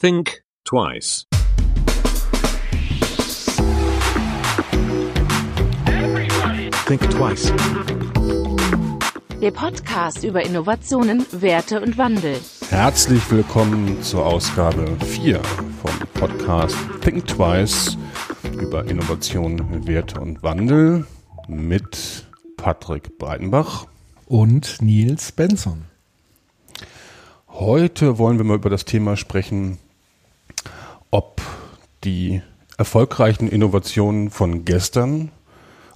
Think twice. Think twice. Der Podcast über Innovationen, Werte und Wandel. Herzlich willkommen zur Ausgabe 4 vom Podcast Think Twice über Innovation, Werte und Wandel mit Patrick Breitenbach und Nils Benson. Heute wollen wir mal über das Thema sprechen, die erfolgreichen Innovationen von gestern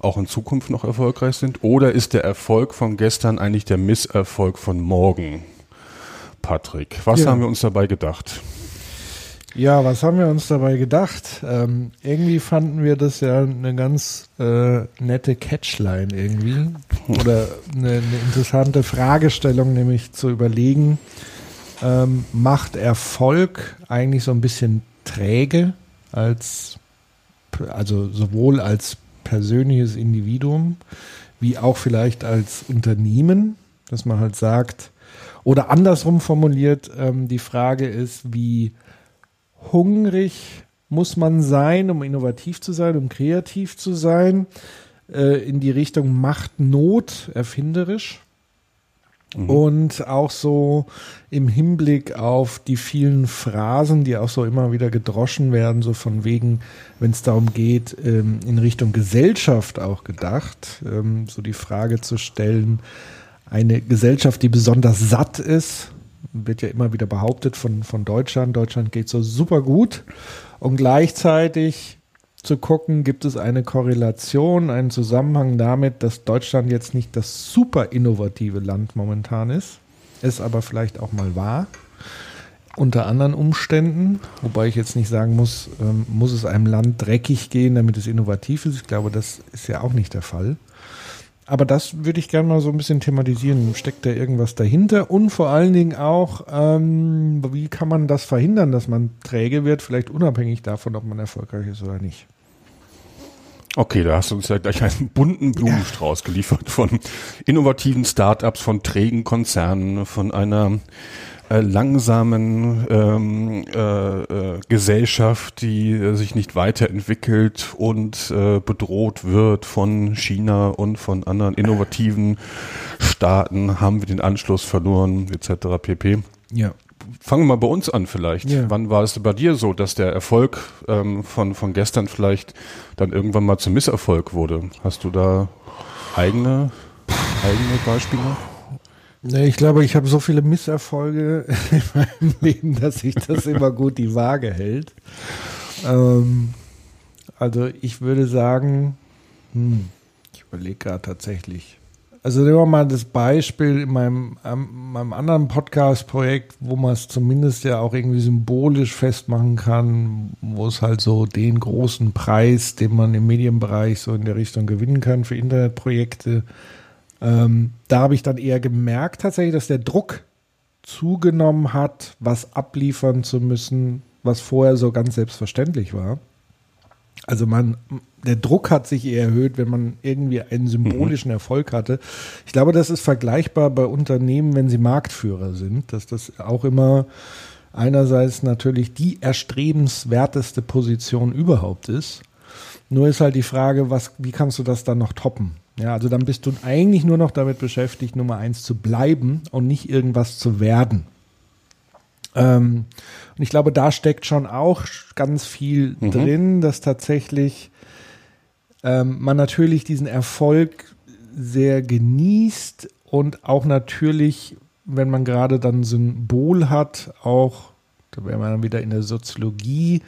auch in Zukunft noch erfolgreich sind oder ist der Erfolg von gestern eigentlich der Misserfolg von morgen? Patrick, was ja. haben wir uns dabei gedacht? Ja, was haben wir uns dabei gedacht? Ähm, irgendwie fanden wir das ja eine ganz äh, nette Catchline irgendwie oder eine, eine, interessante Fragestellung, nämlich zu überlegen, ähm, macht Erfolg eigentlich so ein bisschen träge als also sowohl als persönliches Individuum wie auch vielleicht als Unternehmen, dass man halt sagt, oder andersrum formuliert, ähm, die Frage ist, wie hungrig muss man sein, um innovativ zu sein, um kreativ zu sein, äh, in die Richtung Macht Not, erfinderisch. Mhm. Und auch so im Hinblick auf die vielen Phrasen, die auch so immer wieder gedroschen werden, so von wegen, wenn es darum geht, ähm, in Richtung Gesellschaft auch gedacht, ähm, so die Frage zu stellen, eine Gesellschaft, die besonders satt ist, wird ja immer wieder behauptet von, von Deutschland. Deutschland geht so super gut. Und gleichzeitig zu gucken, gibt es eine Korrelation, einen Zusammenhang damit, dass Deutschland jetzt nicht das super innovative Land momentan ist, es aber vielleicht auch mal war, unter anderen Umständen, wobei ich jetzt nicht sagen muss, ähm, muss es einem Land dreckig gehen, damit es innovativ ist. Ich glaube, das ist ja auch nicht der Fall. Aber das würde ich gerne mal so ein bisschen thematisieren. Steckt da irgendwas dahinter? Und vor allen Dingen auch, ähm, wie kann man das verhindern, dass man träge wird, vielleicht unabhängig davon, ob man erfolgreich ist oder nicht? Okay, da hast du uns ja gleich einen bunten Blumenstrauß geliefert von innovativen Startups, von trägen Konzernen, von einer äh, langsamen ähm, äh, äh, Gesellschaft, die äh, sich nicht weiterentwickelt und äh, bedroht wird von China und von anderen innovativen Staaten, haben wir den Anschluss verloren, etc. pp. Ja fangen wir mal bei uns an vielleicht. Ja. Wann war es bei dir so, dass der Erfolg ähm, von, von gestern vielleicht dann irgendwann mal zum Misserfolg wurde? Hast du da eigene, eigene Beispiele? Nee, ich glaube, ich habe so viele Misserfolge in meinem Leben, dass sich das immer gut die Waage hält. Ähm, also ich würde sagen, hm, ich überlege gerade tatsächlich. Also nehmen wir mal das Beispiel in meinem, ähm, meinem anderen Podcast-Projekt, wo man es zumindest ja auch irgendwie symbolisch festmachen kann, wo es halt so den großen Preis, den man im Medienbereich so in der Richtung gewinnen kann für Internetprojekte. Ähm, da habe ich dann eher gemerkt tatsächlich, dass der Druck zugenommen hat, was abliefern zu müssen, was vorher so ganz selbstverständlich war. Also man, der Druck hat sich eher erhöht, wenn man irgendwie einen symbolischen mhm. Erfolg hatte. Ich glaube, das ist vergleichbar bei Unternehmen, wenn sie Marktführer sind, dass das auch immer einerseits natürlich die erstrebenswerteste Position überhaupt ist. Nur ist halt die Frage, was, wie kannst du das dann noch toppen? Ja, also dann bist du eigentlich nur noch damit beschäftigt, Nummer eins zu bleiben und nicht irgendwas zu werden. Ähm, und ich glaube, da steckt schon auch ganz viel mhm. drin, dass tatsächlich ähm, man natürlich diesen Erfolg sehr genießt und auch natürlich, wenn man gerade dann Symbol hat, auch, da wäre man dann wieder in der Soziologie,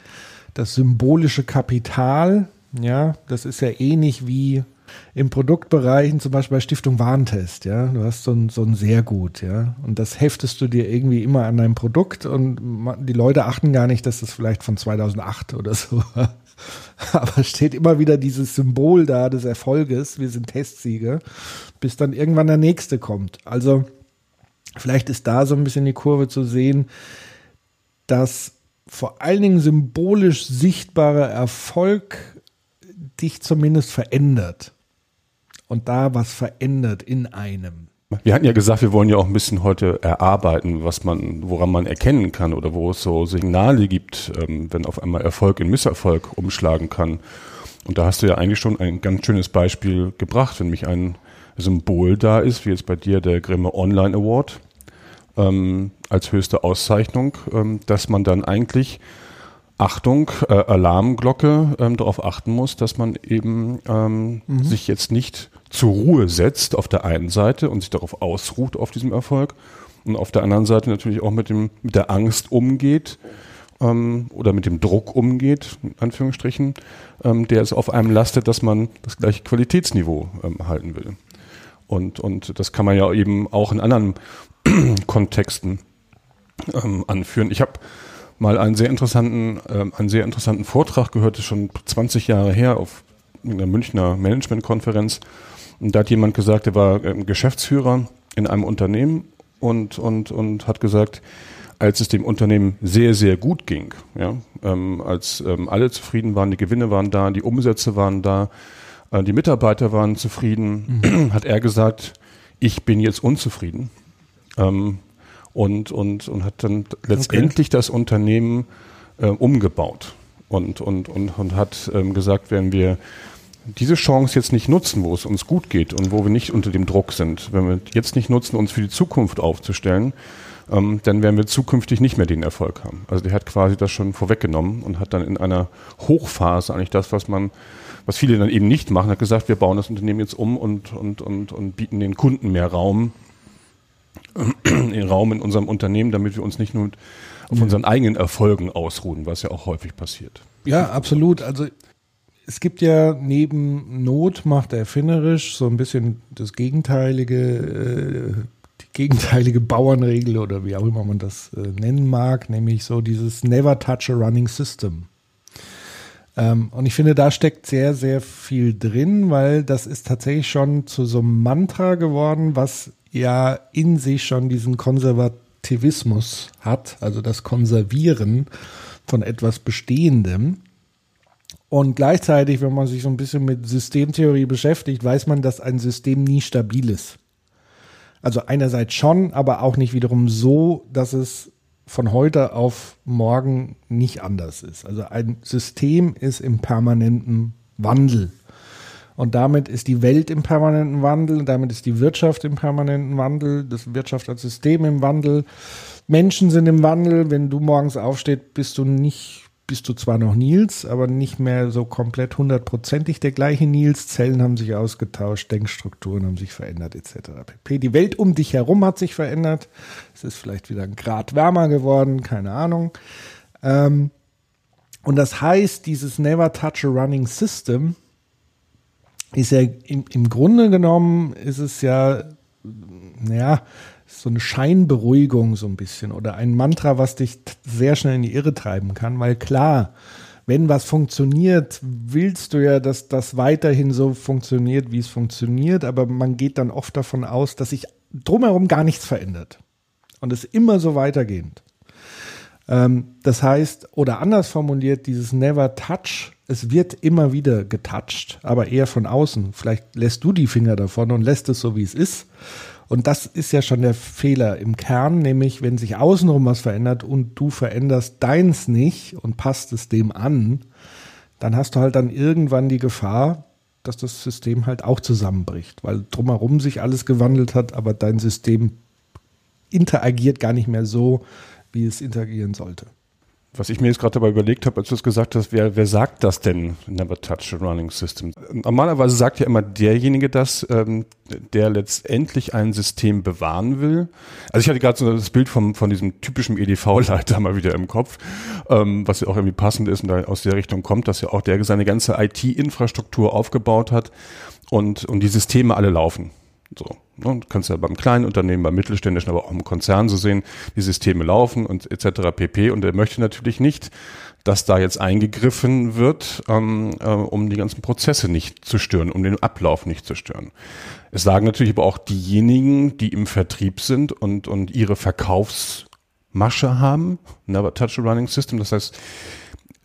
das symbolische Kapital, ja, das ist ja ähnlich wie im Produktbereichen, zum Beispiel bei Stiftung Warentest, ja, du hast so ein, so ein sehr gut, ja, und das heftest du dir irgendwie immer an dein Produkt und die Leute achten gar nicht, dass das vielleicht von 2008 oder so war. Aber steht immer wieder dieses Symbol da des Erfolges, wir sind Testsieger, bis dann irgendwann der nächste kommt. Also vielleicht ist da so ein bisschen die Kurve zu sehen, dass vor allen Dingen symbolisch sichtbarer Erfolg dich zumindest verändert und da was verändert in einem. Wir hatten ja gesagt, wir wollen ja auch ein bisschen heute erarbeiten, was man, woran man erkennen kann oder wo es so Signale gibt, ähm, wenn auf einmal Erfolg in Misserfolg umschlagen kann. Und da hast du ja eigentlich schon ein ganz schönes Beispiel gebracht, wenn mich ein Symbol da ist, wie jetzt bei dir der Grimme Online Award ähm, als höchste Auszeichnung, ähm, dass man dann eigentlich Achtung, äh, Alarmglocke ähm, darauf achten muss, dass man eben ähm, mhm. sich jetzt nicht zur Ruhe setzt auf der einen Seite und sich darauf ausruht auf diesem Erfolg und auf der anderen Seite natürlich auch mit dem mit der Angst umgeht ähm, oder mit dem Druck umgeht, in Anführungsstrichen, ähm, der es auf einem lastet, dass man das gleiche Qualitätsniveau ähm, halten will. Und, und das kann man ja eben auch in anderen Kontexten ähm, anführen. Ich habe mal einen sehr interessanten, ähm, einen sehr interessanten Vortrag gehört, das ist schon 20 Jahre her auf einer Münchner Managementkonferenz. Und da hat jemand gesagt, der war ähm, Geschäftsführer in einem Unternehmen und, und, und hat gesagt, als es dem Unternehmen sehr, sehr gut ging, ja, ähm, als ähm, alle zufrieden waren, die Gewinne waren da, die Umsätze waren da, äh, die Mitarbeiter waren zufrieden, mhm. hat er gesagt, ich bin jetzt unzufrieden. Ähm, und, und, und hat dann letztendlich okay. das Unternehmen äh, umgebaut und, und, und, und hat ähm, gesagt, wenn wir diese Chance jetzt nicht nutzen, wo es uns gut geht und wo wir nicht unter dem Druck sind, wenn wir jetzt nicht nutzen, uns für die Zukunft aufzustellen, ähm, dann werden wir zukünftig nicht mehr den Erfolg haben. Also der hat quasi das schon vorweggenommen und hat dann in einer Hochphase eigentlich das, was man, was viele dann eben nicht machen, hat gesagt, wir bauen das Unternehmen jetzt um und, und, und, und bieten den Kunden mehr Raum, Raum in unserem Unternehmen, damit wir uns nicht nur auf unseren eigenen Erfolgen ausruhen, was ja auch häufig passiert. Ja, absolut. Also es gibt ja neben Not macht erfinderisch so ein bisschen das gegenteilige, äh, die gegenteilige Bauernregel oder wie auch immer man das äh, nennen mag, nämlich so dieses Never Touch a Running System. Ähm, und ich finde, da steckt sehr, sehr viel drin, weil das ist tatsächlich schon zu so einem Mantra geworden, was ja in sich schon diesen Konservativismus hat, also das Konservieren von etwas Bestehendem. Und gleichzeitig, wenn man sich so ein bisschen mit Systemtheorie beschäftigt, weiß man, dass ein System nie stabil ist. Also einerseits schon, aber auch nicht wiederum so, dass es von heute auf morgen nicht anders ist. Also ein System ist im permanenten Wandel. Und damit ist die Welt im permanenten Wandel, damit ist die Wirtschaft im permanenten Wandel, das Wirtschaft als System im Wandel. Menschen sind im Wandel. Wenn du morgens aufstehst, bist du nicht, bist du zwar noch Nils, aber nicht mehr so komplett hundertprozentig der gleiche Nils. Zellen haben sich ausgetauscht, Denkstrukturen haben sich verändert, etc. pp. Die Welt um dich herum hat sich verändert. Es ist vielleicht wieder ein Grad wärmer geworden, keine Ahnung. Ähm, und das heißt, dieses Never Touch a Running System ist ja im, im Grunde genommen ist es ja, naja, so eine Scheinberuhigung so ein bisschen oder ein Mantra, was dich sehr schnell in die Irre treiben kann, weil klar, wenn was funktioniert, willst du ja, dass das weiterhin so funktioniert, wie es funktioniert, aber man geht dann oft davon aus, dass sich drumherum gar nichts verändert und es immer so weitergehend. Ähm, das heißt, oder anders formuliert, dieses Never Touch es wird immer wieder getoucht, aber eher von außen. Vielleicht lässt du die Finger davon und lässt es so, wie es ist. Und das ist ja schon der Fehler im Kern, nämlich wenn sich außenrum was verändert und du veränderst deins nicht und passt es dem an, dann hast du halt dann irgendwann die Gefahr, dass das System halt auch zusammenbricht, weil drumherum sich alles gewandelt hat, aber dein System interagiert gar nicht mehr so, wie es interagieren sollte. Was ich mir jetzt gerade dabei überlegt habe, als du es gesagt hast, wer, wer sagt das denn, Never Touch a Running System? Normalerweise sagt ja immer derjenige das, ähm, der letztendlich ein System bewahren will. Also ich hatte gerade so das Bild vom, von diesem typischen EDV-Leiter mal wieder im Kopf, ähm, was ja auch irgendwie passend ist und da aus der Richtung kommt, dass ja auch der seine ganze IT-Infrastruktur aufgebaut hat und, und die Systeme alle laufen. So, ne? Kannst ja beim kleinen Unternehmen, beim mittelständischen, aber auch im Konzern so sehen, die Systeme laufen und etc. pp. Und er möchte natürlich nicht, dass da jetzt eingegriffen wird, ähm, äh, um die ganzen Prozesse nicht zu stören, um den Ablauf nicht zu stören. Es sagen natürlich aber auch diejenigen, die im Vertrieb sind und, und ihre Verkaufsmasche haben, Never Touch a Running System. Das heißt,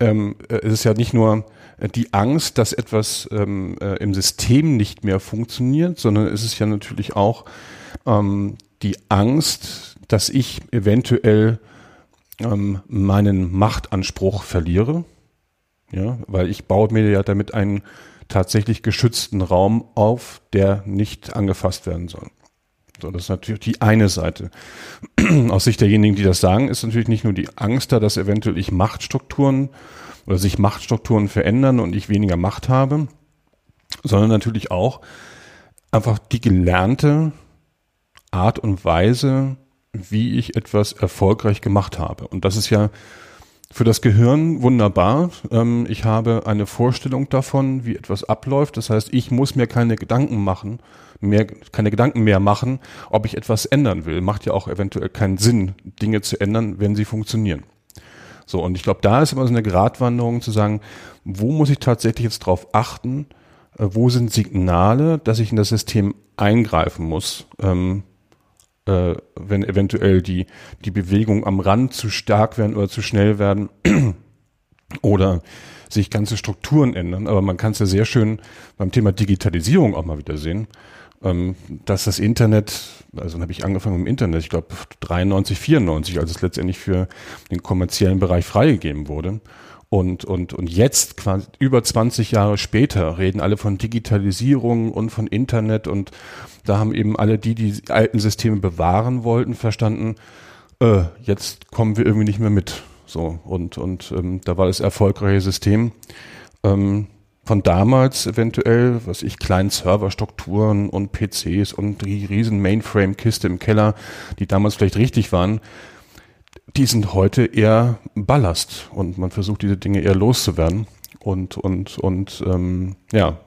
ähm, äh, es ist ja nicht nur die Angst, dass etwas ähm, äh, im System nicht mehr funktioniert, sondern es ist ja natürlich auch ähm, die Angst, dass ich eventuell ähm, meinen Machtanspruch verliere. Ja, weil ich baue mir ja damit einen tatsächlich geschützten Raum auf, der nicht angefasst werden soll. So, das ist natürlich die eine Seite. Aus Sicht derjenigen, die das sagen, ist natürlich nicht nur die Angst da, dass eventuell ich Machtstrukturen oder sich Machtstrukturen verändern und ich weniger Macht habe, sondern natürlich auch einfach die gelernte Art und Weise, wie ich etwas erfolgreich gemacht habe. Und das ist ja für das Gehirn wunderbar. Ähm, ich habe eine Vorstellung davon, wie etwas abläuft. Das heißt, ich muss mir keine Gedanken machen, mehr, keine Gedanken mehr machen, ob ich etwas ändern will. Macht ja auch eventuell keinen Sinn, Dinge zu ändern, wenn sie funktionieren. So, und ich glaube, da ist immer so eine Gratwanderung zu sagen, wo muss ich tatsächlich jetzt drauf achten, äh, wo sind Signale, dass ich in das System eingreifen muss, ähm, äh, wenn eventuell die, die Bewegungen am Rand zu stark werden oder zu schnell werden oder sich ganze Strukturen ändern. Aber man kann es ja sehr schön beim Thema Digitalisierung auch mal wieder sehen ähm, dass das Internet, also dann habe ich angefangen dem Internet, ich glaube 93, 94, als es letztendlich für den kommerziellen Bereich freigegeben wurde. Und, und, und jetzt, quasi über 20 Jahre später, reden alle von Digitalisierung und von Internet und da haben eben alle die, die alten Systeme bewahren wollten, verstanden, äh, jetzt kommen wir irgendwie nicht mehr mit. So, und, und ähm, da war das erfolgreiche System ähm, von damals eventuell, was ich, kleinen Serverstrukturen und PCs und die riesen Mainframe-Kiste im Keller, die damals vielleicht richtig waren, die sind heute eher Ballast und man versucht diese Dinge eher loszuwerden und und und ähm, ja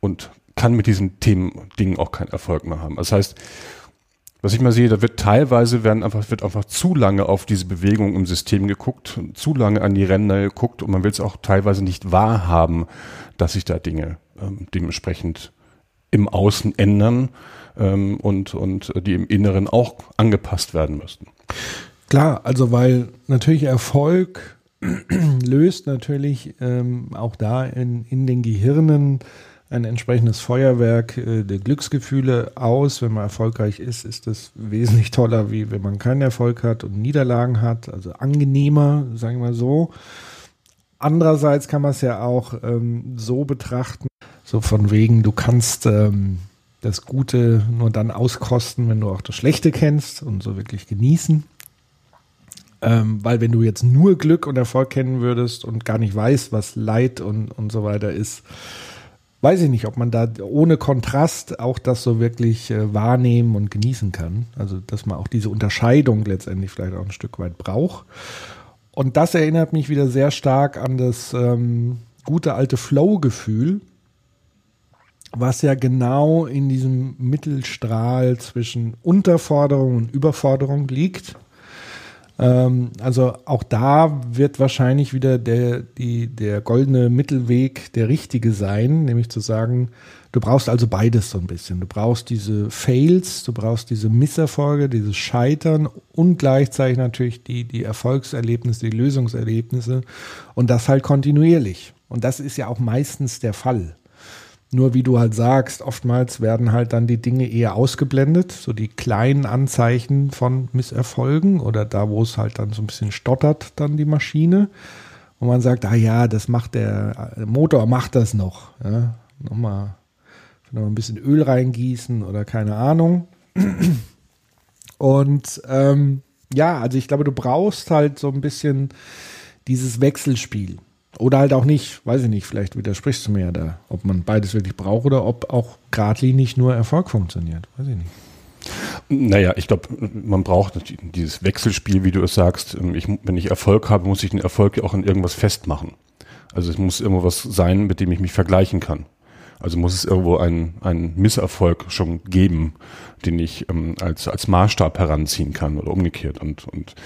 und kann mit diesen Themen Dingen auch keinen Erfolg mehr haben. Das heißt, was ich mal sehe, da wird teilweise werden einfach, wird einfach zu lange auf diese Bewegung im System geguckt, zu lange an die Ränder geguckt und man will es auch teilweise nicht wahrhaben, dass sich da Dinge ähm, dementsprechend im Außen ändern ähm, und, und die im Inneren auch angepasst werden müssten. Klar, also weil natürlich Erfolg löst natürlich ähm, auch da in, in den Gehirnen ein entsprechendes Feuerwerk äh, der Glücksgefühle aus. Wenn man erfolgreich ist, ist das wesentlich toller, wie wenn man keinen Erfolg hat und Niederlagen hat. Also angenehmer, sagen wir so. Andererseits kann man es ja auch ähm, so betrachten, so von wegen, du kannst ähm, das Gute nur dann auskosten, wenn du auch das Schlechte kennst und so wirklich genießen. Ähm, weil wenn du jetzt nur Glück und Erfolg kennen würdest und gar nicht weißt, was Leid und, und so weiter ist, weiß ich nicht, ob man da ohne Kontrast auch das so wirklich äh, wahrnehmen und genießen kann. Also, dass man auch diese Unterscheidung letztendlich vielleicht auch ein Stück weit braucht. Und das erinnert mich wieder sehr stark an das ähm, gute alte Flow-Gefühl, was ja genau in diesem Mittelstrahl zwischen Unterforderung und Überforderung liegt. Ähm, also auch da wird wahrscheinlich wieder der, die, der goldene Mittelweg der richtige sein, nämlich zu sagen, du brauchst also beides so ein bisschen. Du brauchst diese Fails, du brauchst diese Misserfolge, dieses Scheitern und gleichzeitig natürlich die, die Erfolgserlebnisse, die Lösungserlebnisse und das halt kontinuierlich. Und das ist ja auch meistens der Fall. Nur wie du halt sagst, oftmals werden halt dann die Dinge eher ausgeblendet, so die kleinen Anzeichen von Misserfolgen oder da, wo es halt dann so ein bisschen stottert, dann die Maschine. Und man sagt, ah ja, das macht der, der Motor macht das noch. Ja, nochmal noch ein bisschen Öl reingießen oder keine Ahnung. Und ähm, ja, also ich glaube, du brauchst halt so ein bisschen dieses Wechselspiel. Oder halt auch nicht, weiß ich nicht, vielleicht widersprichst du mir ja da, ob man beides wirklich braucht oder ob auch geradlinig nur Erfolg funktioniert. Weiß ich nicht. Naja, ich glaube, man braucht dieses Wechselspiel, wie du es sagst. Ich, wenn ich Erfolg habe, muss ich den Erfolg auch in irgendwas festmachen. Also es muss irgendwas sein, mit dem ich mich vergleichen kann. Also muss es irgendwo einen, Misserfolg schon geben, den ich ähm, als, als Maßstab heranziehen kann oder umgekehrt. Und, und,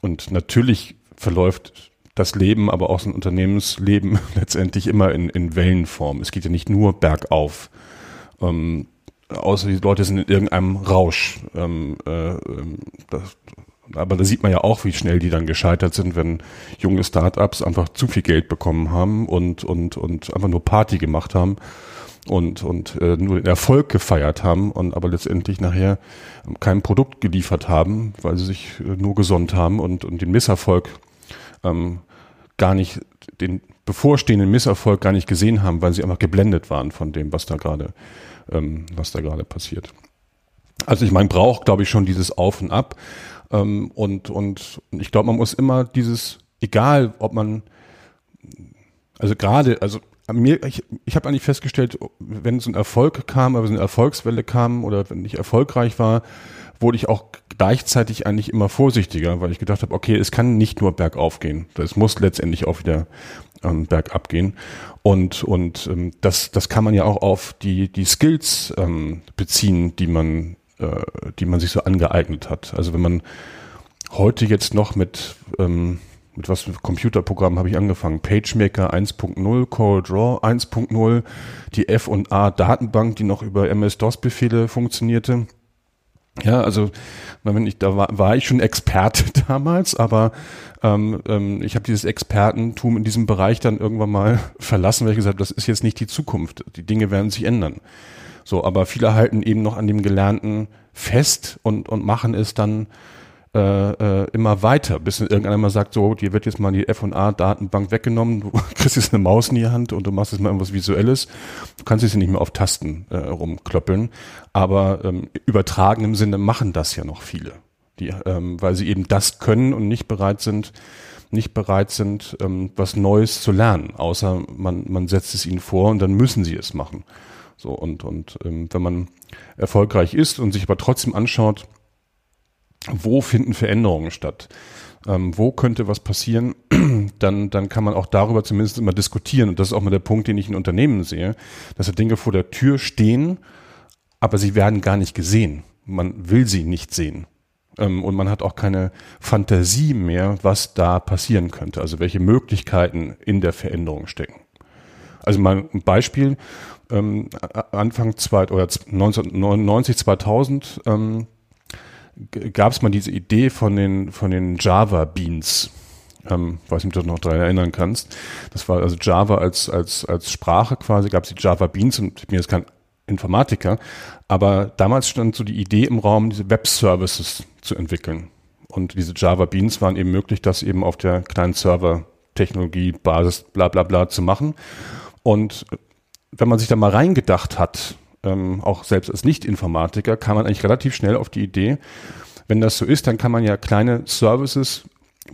und natürlich verläuft das Leben, aber auch so ein Unternehmensleben letztendlich immer in, in Wellenform. Es geht ja nicht nur bergauf. Ähm, außer die Leute sind in irgendeinem Rausch. Ähm, äh, ähm, das, aber da sieht man ja auch, wie schnell die dann gescheitert sind, wenn junge Startups einfach zu viel Geld bekommen haben und, und, und einfach nur Party gemacht haben und, und äh, nur den Erfolg gefeiert haben und aber letztendlich nachher kein Produkt geliefert haben, weil sie sich äh, nur gesonnt haben und, und den Misserfolg ähm, gar nicht, den bevorstehenden Misserfolg gar nicht gesehen haben, weil sie einfach geblendet waren von dem, was da gerade, ähm, was da gerade passiert. Also ich meine, braucht, glaube ich, schon dieses Auf und Ab. Ähm, und, und ich glaube, man muss immer dieses, egal ob man, also gerade, also mir, ich, ich habe eigentlich festgestellt, wenn so ein Erfolg kam, aber so eine Erfolgswelle kam oder wenn ich erfolgreich war, wurde ich auch gleichzeitig eigentlich immer vorsichtiger, weil ich gedacht habe, okay, es kann nicht nur bergauf gehen. Es muss letztendlich auch wieder ähm, bergab gehen. Und, und ähm, das, das kann man ja auch auf die, die Skills ähm, beziehen, die man, äh, die man sich so angeeignet hat. Also wenn man heute jetzt noch mit ähm, mit was für Computerprogrammen habe ich angefangen? PageMaker 1.0, CorelDRAW 1.0, die F und A Datenbank, die noch über MS-DOS-Befehle funktionierte. Ja, also wenn ich, da war, war ich schon Experte damals, aber ähm, ähm, ich habe dieses Expertentum in diesem Bereich dann irgendwann mal verlassen, weil ich gesagt habe, das ist jetzt nicht die Zukunft. Die Dinge werden sich ändern. So, aber viele halten eben noch an dem Gelernten fest und, und machen es dann äh, äh, immer weiter, bis irgendeiner mal sagt, so, dir wird jetzt mal die F&A-Datenbank weggenommen, du kriegst jetzt eine Maus in die Hand und du machst jetzt mal irgendwas Visuelles. Du kannst jetzt nicht mehr auf Tasten äh, rumklöppeln, aber ähm, übertragen im Sinne machen das ja noch viele, die, ähm, weil sie eben das können und nicht bereit sind, nicht bereit sind, ähm, was Neues zu lernen, außer man, man setzt es ihnen vor und dann müssen sie es machen. So und und ähm, wenn man erfolgreich ist und sich aber trotzdem anschaut, wo finden Veränderungen statt? Ähm, wo könnte was passieren? dann, dann kann man auch darüber zumindest immer diskutieren. Und das ist auch mal der Punkt, den ich in Unternehmen sehe, dass da Dinge vor der Tür stehen, aber sie werden gar nicht gesehen. Man will sie nicht sehen. Ähm, und man hat auch keine Fantasie mehr, was da passieren könnte. Also welche Möglichkeiten in der Veränderung stecken. Also mal ein Beispiel. Ähm, Anfang zwei, oder 1999, 2000 ähm, gab es mal diese Idee von den, von den Java Beans. Ähm, weiß nicht, ob du noch daran erinnern kannst. Das war also Java als, als, als Sprache quasi, gab es die Java Beans und bin jetzt kein Informatiker, aber damals stand so die Idee im Raum, diese Web-Services zu entwickeln. Und diese Java Beans waren eben möglich, das eben auf der kleinen Server-Technologie, Basis, bla bla bla zu machen. Und wenn man sich da mal reingedacht hat, ähm, auch selbst als Nicht-Informatiker, kam man eigentlich relativ schnell auf die Idee, wenn das so ist, dann kann man ja kleine Services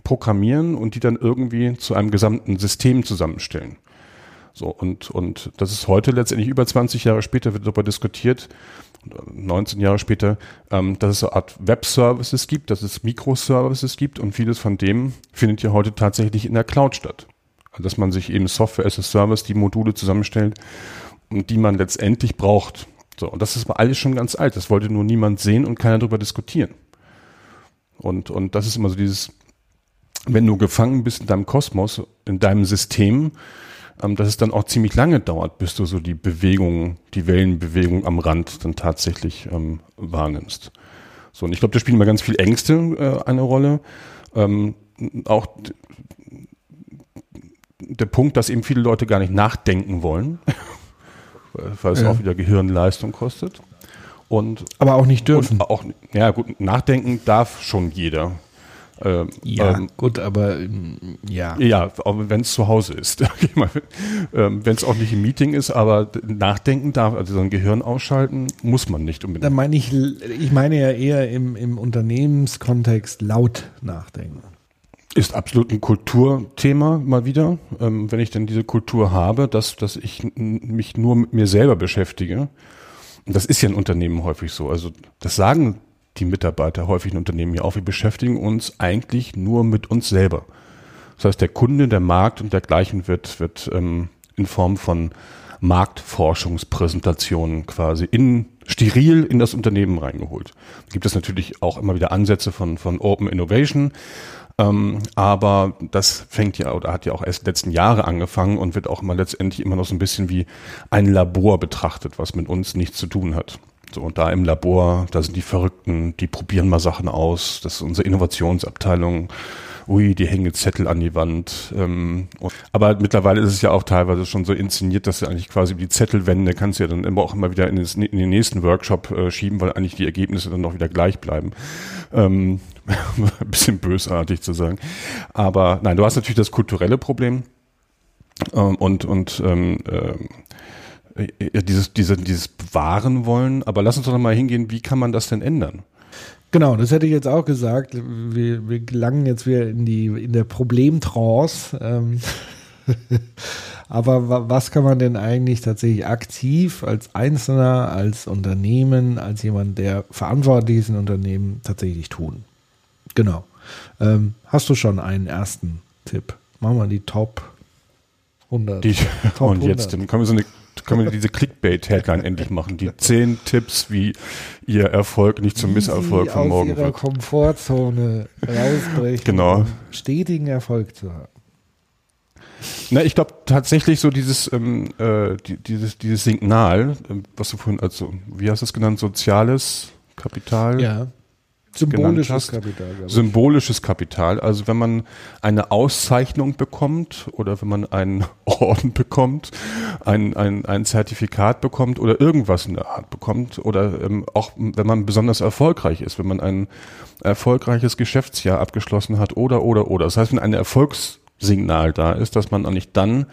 programmieren und die dann irgendwie zu einem gesamten System zusammenstellen. So, und, und das ist heute letztendlich über 20 Jahre später wird darüber diskutiert, 19 Jahre später, ähm, dass es so eine Art Web-Services gibt, dass es Microservices gibt und vieles von dem findet ja heute tatsächlich in der Cloud statt. Dass man sich eben Software as a Service, die Module zusammenstellt die man letztendlich braucht. So, und das ist alles schon ganz alt. Das wollte nur niemand sehen und keiner darüber diskutieren. Und, und das ist immer so dieses, wenn du gefangen bist in deinem Kosmos, in deinem System, ähm, dass es dann auch ziemlich lange dauert, bis du so die Bewegung, die Wellenbewegung am Rand dann tatsächlich ähm, wahrnimmst. So, und ich glaube, da spielen immer ganz viel Ängste äh, eine Rolle. Ähm, auch der Punkt, dass eben viele Leute gar nicht nachdenken wollen weil es ja. auch wieder Gehirnleistung kostet. Und, Aber auch nicht dürfen. Auch, ja, gut, nachdenken darf schon jeder. Ähm, ja, ähm, gut, aber ähm, ja. Ja, wenn es zu Hause ist. ähm, wenn es auch nicht im Meeting ist, aber nachdenken darf, also so ein Gehirn ausschalten, muss man nicht unbedingt. Da meine ich, ich meine ja eher im, im Unternehmenskontext laut nachdenken. Ist absolut ein Kulturthema mal wieder, ähm, wenn ich denn diese Kultur habe, dass, dass ich mich nur mit mir selber beschäftige. Und das ist ja in Unternehmen häufig so. Also das sagen die Mitarbeiter häufig in Unternehmen ja auch. Wir beschäftigen uns eigentlich nur mit uns selber. Das heißt, der Kunde, der Markt und dergleichen wird, wird ähm, in Form von Marktforschungspräsentationen quasi in steril in das Unternehmen reingeholt. Da gibt es natürlich auch immer wieder Ansätze von, von Open Innovation. Ähm, aber das fängt ja oder hat ja auch erst letzten Jahre angefangen und wird auch immer letztendlich immer noch so ein bisschen wie ein Labor betrachtet, was mit uns nichts zu tun hat. So, und da im Labor, da sind die Verrückten, die probieren mal Sachen aus. Das ist unsere Innovationsabteilung. ui, die hängen Zettel an die Wand. Ähm, aber mittlerweile ist es ja auch teilweise schon so inszeniert, dass du eigentlich quasi die Zettelwände kannst du ja dann immer auch immer wieder in den nächsten Workshop äh, schieben, weil eigentlich die Ergebnisse dann noch wieder gleich bleiben. Ähm, ein bisschen bösartig zu sagen. Aber nein, du hast natürlich das kulturelle Problem ähm, und, und ähm, äh, dieses, diese, dieses bewahren wollen. Aber lass uns doch mal hingehen, wie kann man das denn ändern? Genau, das hätte ich jetzt auch gesagt. Wir, wir gelangen jetzt wieder in die in der Problemtrance. Ähm Aber was kann man denn eigentlich tatsächlich aktiv als Einzelner, als Unternehmen, als jemand, der verantwortlich ist in Unternehmen, tatsächlich tun? Genau. Ähm, hast du schon einen ersten Tipp? Machen wir die Top 100. Die, Top und 100. jetzt können wir so eine können wir diese Clickbait-Headline endlich machen. Die zehn Tipps, wie ihr Erfolg nicht zum Misserfolg von morgen aus ihrer wird. Komfortzone rausbrechen, genau. um stetigen Erfolg zu haben. Na, ich glaube tatsächlich so dieses, ähm, äh, die, dieses, dieses Signal, äh, was du vorhin, also, wie hast du es genannt, soziales Kapital? Ja. Symbolisches Kapital. Symbolisches Kapital. Also wenn man eine Auszeichnung bekommt oder wenn man einen Orden bekommt, ein, ein, ein Zertifikat bekommt oder irgendwas in der Art bekommt oder ähm, auch wenn man besonders erfolgreich ist, wenn man ein erfolgreiches Geschäftsjahr abgeschlossen hat oder oder oder. Das heißt, wenn ein Erfolgssignal da ist, dass man eigentlich dann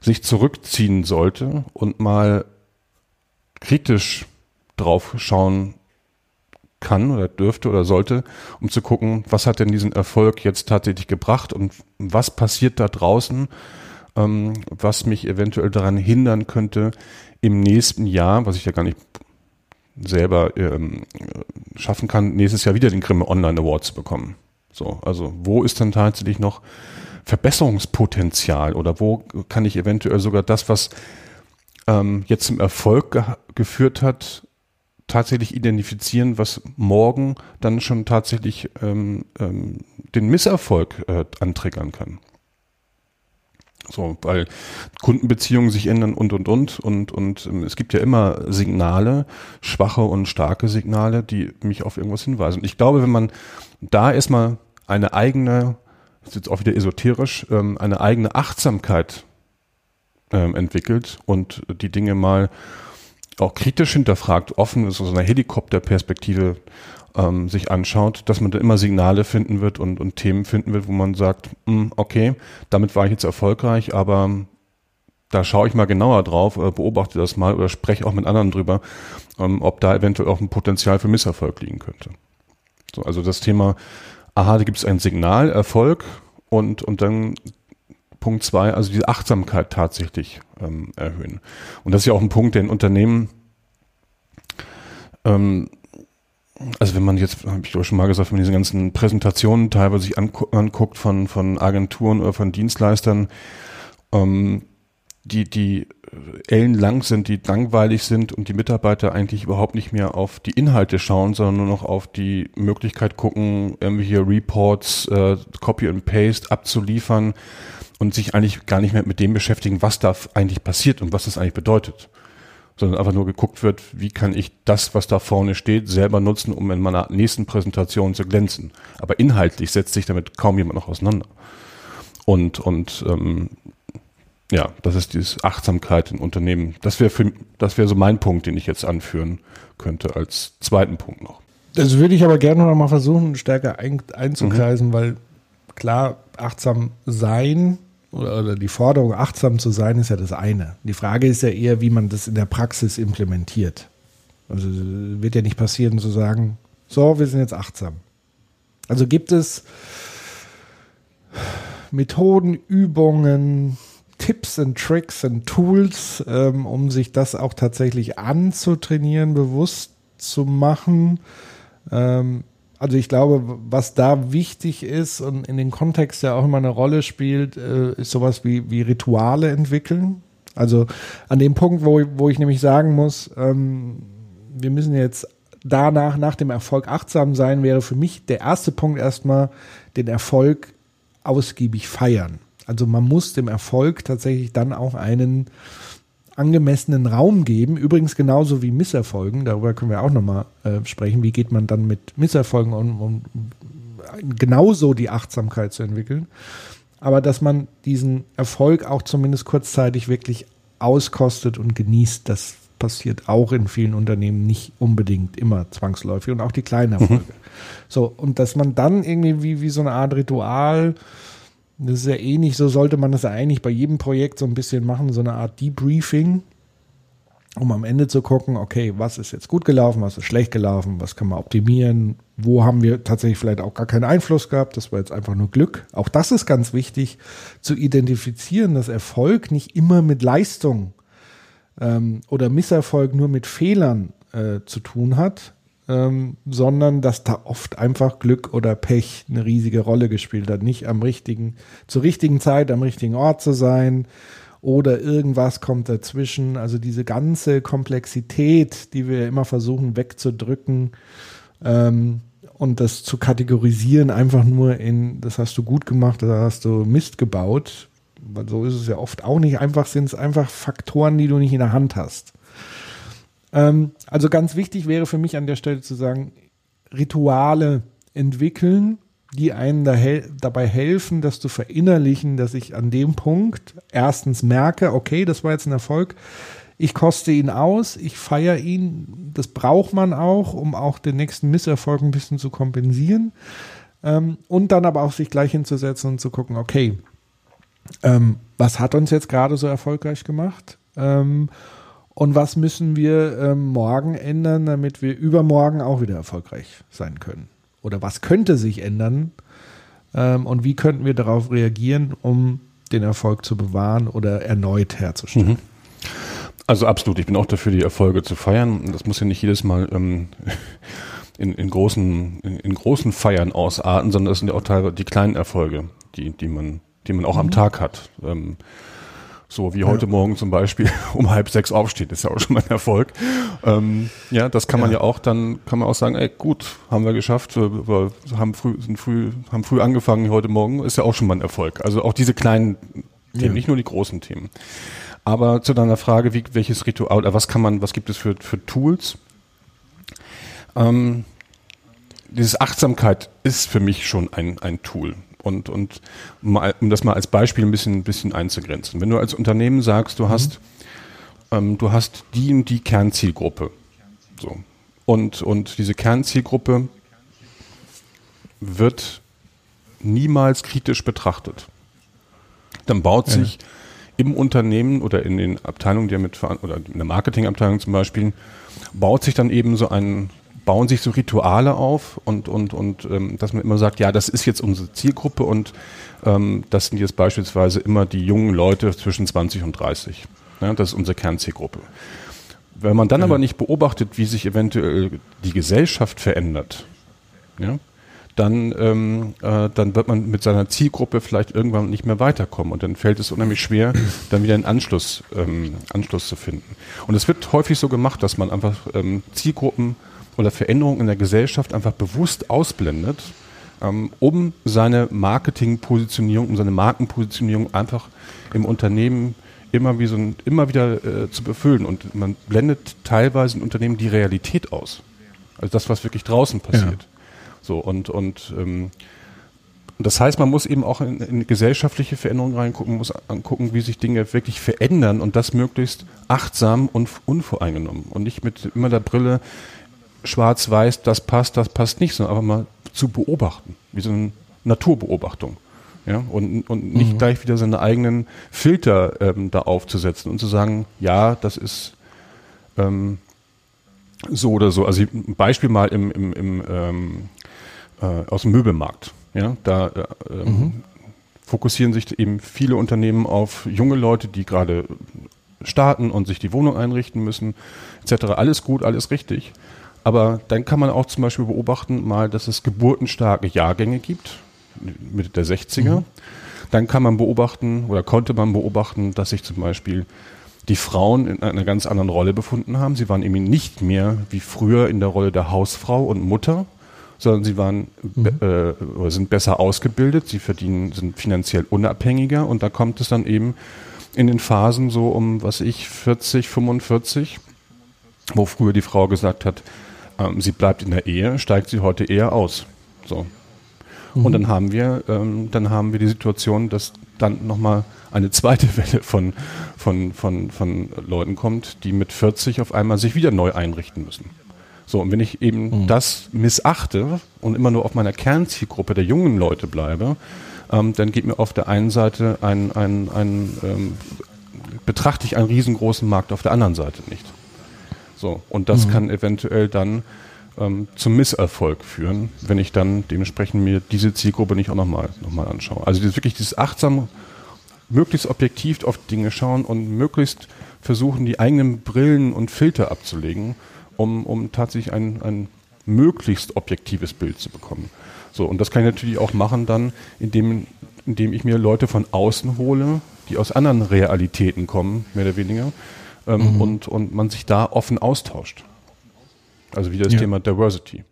sich zurückziehen sollte und mal kritisch drauf schauen kann oder dürfte oder sollte, um zu gucken, was hat denn diesen Erfolg jetzt tatsächlich gebracht und was passiert da draußen, ähm, was mich eventuell daran hindern könnte, im nächsten Jahr, was ich ja gar nicht selber ähm, schaffen kann, nächstes Jahr wieder den Grimme Online Award zu bekommen. So, also wo ist dann tatsächlich noch Verbesserungspotenzial oder wo kann ich eventuell sogar das, was ähm, jetzt zum Erfolg ge geführt hat, tatsächlich identifizieren, was morgen dann schon tatsächlich ähm, ähm, den Misserfolg äh, antriggern kann. So, weil Kundenbeziehungen sich ändern und und und und und ähm, es gibt ja immer Signale, schwache und starke Signale, die mich auf irgendwas hinweisen. ich glaube, wenn man da erstmal eine eigene, das ist jetzt auch wieder esoterisch, ähm, eine eigene Achtsamkeit ähm, entwickelt und die Dinge mal auch kritisch hinterfragt, offen ist, aus einer Helikopterperspektive ähm, sich anschaut, dass man da immer Signale finden wird und, und Themen finden wird, wo man sagt, mh, hm, okay, damit war ich jetzt erfolgreich, aber da schaue ich mal genauer drauf, äh, beobachte das mal oder spreche auch mit anderen drüber, ähm, ob da eventuell auch ein Potenzial für Misserfolg liegen könnte. So, also das Thema, aha, da gibt es ein Signal, Erfolg und, und dann Punkt zwei, also diese Achtsamkeit tatsächlich ähm, erhöhen. Und das ist ja auch ein Punkt, der in Unternehmen, ähm, also wenn man jetzt, habe ich doch schon mal gesagt, wenn man diese ganzen Präsentationen teilweise sich anguckt von, von Agenturen oder von Dienstleistern, ähm, die, die ellenlang sind, die langweilig sind und die Mitarbeiter eigentlich überhaupt nicht mehr auf die Inhalte schauen, sondern nur noch auf die Möglichkeit gucken, irgendwelche Reports, äh, Copy and Paste abzuliefern und sich eigentlich gar nicht mehr mit dem beschäftigen, was da eigentlich passiert und was das eigentlich bedeutet. Sondern einfach nur geguckt wird, wie kann ich das, was da vorne steht, selber nutzen, um in meiner nächsten Präsentation zu glänzen. Aber inhaltlich setzt sich damit kaum jemand noch auseinander. Und, und ähm, ja, das ist diese Achtsamkeit in Unternehmen. Das wäre für das wäre so mein Punkt, den ich jetzt anführen könnte als zweiten Punkt noch. Das würde ich aber gerne noch mal versuchen, stärker ein, einzukreisen, mhm. weil klar, achtsam sein oder, die Forderung, achtsam zu sein, ist ja das eine. Die Frage ist ja eher, wie man das in der Praxis implementiert. Also wird ja nicht passieren zu sagen, so, wir sind jetzt achtsam. Also gibt es Methoden, Übungen, Tipps und Tricks und Tools, ähm, um sich das auch tatsächlich anzutrainieren, bewusst zu machen. Ähm, also ich glaube, was da wichtig ist und in den Kontext ja auch immer eine Rolle spielt, äh, ist sowas wie, wie Rituale entwickeln. Also an dem Punkt, wo, wo ich nämlich sagen muss, ähm, wir müssen jetzt danach, nach dem Erfolg achtsam sein, wäre für mich der erste Punkt erstmal den Erfolg ausgiebig feiern. Also man muss dem Erfolg tatsächlich dann auch einen angemessenen Raum geben. Übrigens genauso wie Misserfolgen. Darüber können wir auch nochmal äh, sprechen. Wie geht man dann mit Misserfolgen um? um genauso die Achtsamkeit zu entwickeln. Aber dass man diesen Erfolg auch zumindest kurzzeitig wirklich auskostet und genießt, das passiert auch in vielen Unternehmen nicht unbedingt immer zwangsläufig und auch die kleinen Erfolge. Mhm. So, und dass man dann irgendwie wie, wie so eine Art Ritual, das ist ja ähnlich, so sollte man das eigentlich bei jedem Projekt so ein bisschen machen, so eine Art Debriefing, um am Ende zu gucken, okay, was ist jetzt gut gelaufen, was ist schlecht gelaufen, was kann man optimieren, wo haben wir tatsächlich vielleicht auch gar keinen Einfluss gehabt, das war jetzt einfach nur Glück. Auch das ist ganz wichtig zu identifizieren, dass Erfolg nicht immer mit Leistung ähm, oder Misserfolg nur mit Fehlern äh, zu tun hat, ähm, sondern dass da oft einfach Glück oder Pech eine riesige Rolle gespielt hat. Nicht am richtigen, zur richtigen Zeit am richtigen Ort zu sein oder irgendwas kommt dazwischen. Also diese ganze Komplexität, die wir immer versuchen wegzudrücken ähm, und das zu kategorisieren, einfach nur in, das hast du gut gemacht, da hast du Mist gebaut, so ist es ja oft auch nicht. Einfach sind es einfach Faktoren, die du nicht in der Hand hast. Ähm, also ganz wichtig wäre für mich an der Stelle zu sagen, Rituale entwickeln, die einen da hel dabei helfen, das zu verinnerlichen, dass ich an dem Punkt erstens merke, okay, das war jetzt ein Erfolg, ich koste ihn aus, ich feiere ihn, das braucht man auch, um auch den nächsten Misserfolg ein bisschen zu kompensieren. Ähm, und dann aber auch sich gleich hinzusetzen und zu gucken, okay, ähm, was hat uns jetzt gerade so erfolgreich gemacht? Ähm, und was müssen wir ähm, morgen ändern, damit wir übermorgen auch wieder erfolgreich sein können? Oder was könnte sich ändern? Ähm, und wie könnten wir darauf reagieren, um den Erfolg zu bewahren oder erneut herzustellen? Mhm. Also absolut, ich bin auch dafür, die Erfolge zu feiern. Das muss ja nicht jedes Mal ähm, in, in, großen, in, in, großen Feiern ausarten, sondern das sind ja auch teilweise die kleinen Erfolge, die, die man die man auch mhm. am Tag hat. Ähm, so wie heute ja. Morgen zum Beispiel um halb sechs aufsteht, ist ja auch schon mal ein Erfolg. Ähm, ja, das kann man ja. ja. auch dann, kann man auch sagen, ey, gut, haben wir geschafft, wir haben früh, sind früh, haben früh angefangen heute Morgen, ist ja auch schon mal ein Erfolg. Also auch diese kleinen Themen, ja. nicht nur die großen Themen. Aber zu deiner Frage, wie, welches Ritual, oder was kann man, was gibt es für, für Tools? Ähm, dieses Achtsamkeit ist für mich schon ein, ein Tool und, und mal, um das mal als Beispiel ein bisschen, ein bisschen einzugrenzen. Wenn du als Unternehmen sagst, du mhm. hast, ähm, du hast die und die Kernzielgruppe. So. Und, und diese Kernzielgruppe wird niemals kritisch betrachtet. Dann baut sich ja. im Unternehmen oder in den Abteilungen, die mit oder in der Marketingabteilung zum Beispiel, baut sich dann eben so ein bauen sich so Rituale auf und, und, und ähm, dass man immer sagt, ja, das ist jetzt unsere Zielgruppe und ähm, das sind jetzt beispielsweise immer die jungen Leute zwischen 20 und 30. Ja, das ist unsere Kernzielgruppe. Wenn man dann mhm. aber nicht beobachtet, wie sich eventuell die Gesellschaft verändert, ja, dann, ähm, äh, dann wird man mit seiner Zielgruppe vielleicht irgendwann nicht mehr weiterkommen und dann fällt es unheimlich schwer, dann wieder einen Anschluss, ähm, Anschluss zu finden. Und es wird häufig so gemacht, dass man einfach ähm, Zielgruppen oder Veränderungen in der Gesellschaft einfach bewusst ausblendet, ähm, um seine Marketingpositionierung, um seine Markenpositionierung einfach im Unternehmen immer, wie so ein, immer wieder äh, zu befüllen. Und man blendet teilweise in Unternehmen die Realität aus. Also das, was wirklich draußen passiert. Ja. So, und, und ähm, das heißt, man muss eben auch in, in gesellschaftliche Veränderungen reingucken, muss angucken, wie sich Dinge wirklich verändern und das möglichst achtsam und unvoreingenommen und nicht mit immer der Brille, schwarz-weiß, das passt, das passt nicht, sondern einfach mal zu beobachten, wie so eine Naturbeobachtung. Ja, und, und nicht mhm. gleich wieder seine eigenen Filter ähm, da aufzusetzen und zu sagen, ja, das ist ähm, so oder so. Also ein Beispiel mal im, im, im ähm, äh, aus dem Möbelmarkt. Ja, da äh, ähm, mhm. fokussieren sich eben viele Unternehmen auf junge Leute, die gerade starten und sich die Wohnung einrichten müssen, etc. Alles gut, alles richtig. Aber dann kann man auch zum Beispiel beobachten, mal, dass es geburtenstarke Jahrgänge gibt, Mitte der 60er. Mhm. Dann kann man beobachten oder konnte man beobachten, dass sich zum Beispiel die Frauen in einer ganz anderen Rolle befunden haben. Sie waren eben nicht mehr wie früher in der Rolle der Hausfrau und Mutter, sondern sie waren mhm. äh, sind besser ausgebildet, sie verdienen, sind finanziell unabhängiger und da kommt es dann eben in den Phasen so um, was ich, 40, 45, wo früher die Frau gesagt hat, ähm, sie bleibt in der Ehe, steigt sie heute eher aus. So. Und dann haben wir, ähm, dann haben wir die Situation, dass dann nochmal eine zweite Welle von, von, von, von Leuten kommt, die mit 40 auf einmal sich wieder neu einrichten müssen. So, und wenn ich eben Mhm. das missachte und immer nur auf meiner Kernzielgruppe der jungen Leute bleibe, ähm, dann geht mir auf der einen Seite ein, ein, ein ähm, betrachte ich einen riesengroßen Markt auf der anderen Seite nicht. So, und Mhm. das kann eventuell dann ähm, zum Misserfolg führen, wenn ich dann dementsprechend mir diese Zielgruppe nicht auch nochmal noch mal anschaue. Also dieses, wirklich dieses achtsam, möglichst objektiv auf Dinge schauen und möglichst versuchen, die eigenen Brillen und Filter abzulegen, um, um tatsächlich ein, ein möglichst objektives Bild zu bekommen. So, und das kann ich natürlich auch machen dann, indem, indem ich mir Leute von außen hole, die aus anderen Realitäten kommen, mehr oder weniger, ähm, und, und man sich da offen austauscht. Also wieder das Ja. Thema Diversity.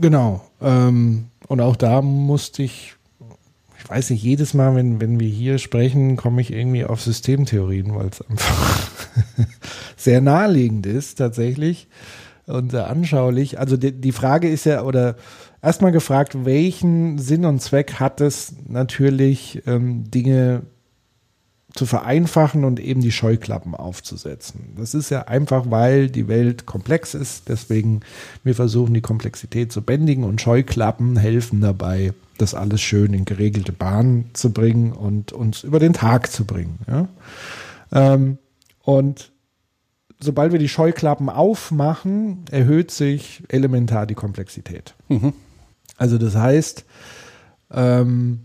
Genau. Ähm, und auch da musste ich, ich weiß nicht, jedes Mal, wenn, wenn wir hier sprechen, komme ich irgendwie auf Systemtheorien, weil es einfach sehr naheliegend ist tatsächlich und sehr anschaulich. Also die, die Frage ist ja, oder erstmal gefragt, welchen Sinn und Zweck hat es natürlich, ähm, Dinge zu vereinfachen und eben die Scheuklappen aufzusetzen. Das ist ja einfach, weil die Welt komplex ist. Deswegen wir versuchen die Komplexität zu bändigen und Scheuklappen helfen dabei, das alles schön in geregelte Bahnen zu bringen und uns über den Tag zu bringen. Ja? Ähm, und sobald wir die Scheuklappen aufmachen, erhöht sich elementar die Komplexität. Also das heißt, ähm,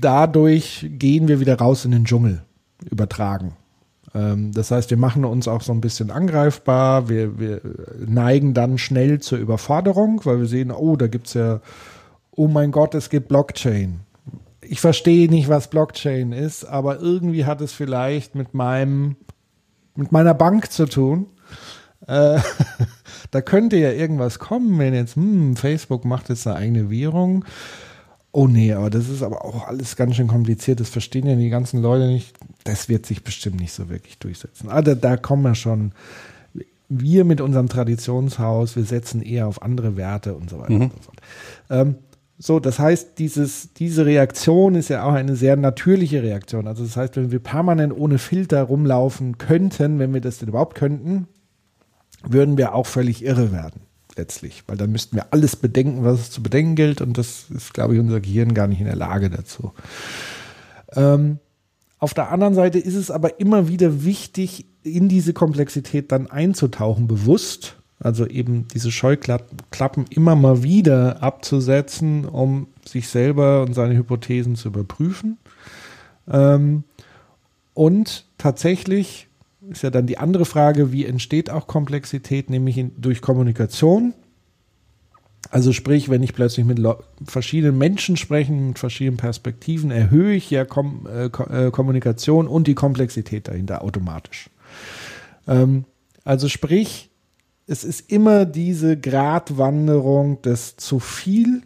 dadurch gehen wir wieder raus in den Dschungel, übertragen. Ähm, das heißt, wir machen uns auch so ein bisschen angreifbar, wir, wir neigen dann schnell zur Überforderung, weil wir sehen, oh, da gibt's ja, oh mein Gott, es gibt Blockchain. Ich verstehe nicht, was Blockchain ist, aber irgendwie hat es vielleicht mit meinem, mit meiner Bank zu tun. Äh, da könnte ja irgendwas kommen, wenn jetzt, hm, Facebook macht jetzt eine eigene Währung. Oh nee, aber das ist aber auch alles ganz schön kompliziert. Das verstehen ja die ganzen Leute nicht. Das wird sich bestimmt nicht so wirklich durchsetzen. Ah, da, da kommen wir schon. Wir mit unserem Traditionshaus, wir setzen eher auf andere Werte und so weiter und so fort. Ähm, so, das heißt, dieses, diese Reaktion ist ja auch eine sehr natürliche Reaktion. Also das heißt, wenn wir permanent ohne Filter rumlaufen könnten, wenn wir das denn überhaupt könnten, würden wir auch völlig irre werden, letztlich. Weil dann müssten wir alles bedenken, was es zu bedenken gilt. Und das ist, glaube ich, unser Gehirn gar nicht in der Lage dazu. Ähm, auf der anderen Seite ist es aber immer wieder wichtig, in diese Komplexität dann einzutauchen, bewusst. Also eben diese Scheuklappen immer mal wieder abzusetzen, um sich selber und seine Hypothesen zu überprüfen. Ähm, und tatsächlich ist ja dann die andere Frage, wie entsteht auch Komplexität, nämlich in, durch Kommunikation. Also sprich, wenn ich plötzlich mit verschiedenen Menschen spreche, mit verschiedenen Perspektiven, erhöhe ich ja Kom äh, äh, Kommunikation und die Komplexität dahinter automatisch. Ähm, also sprich, es ist immer diese Gratwanderung des zu viel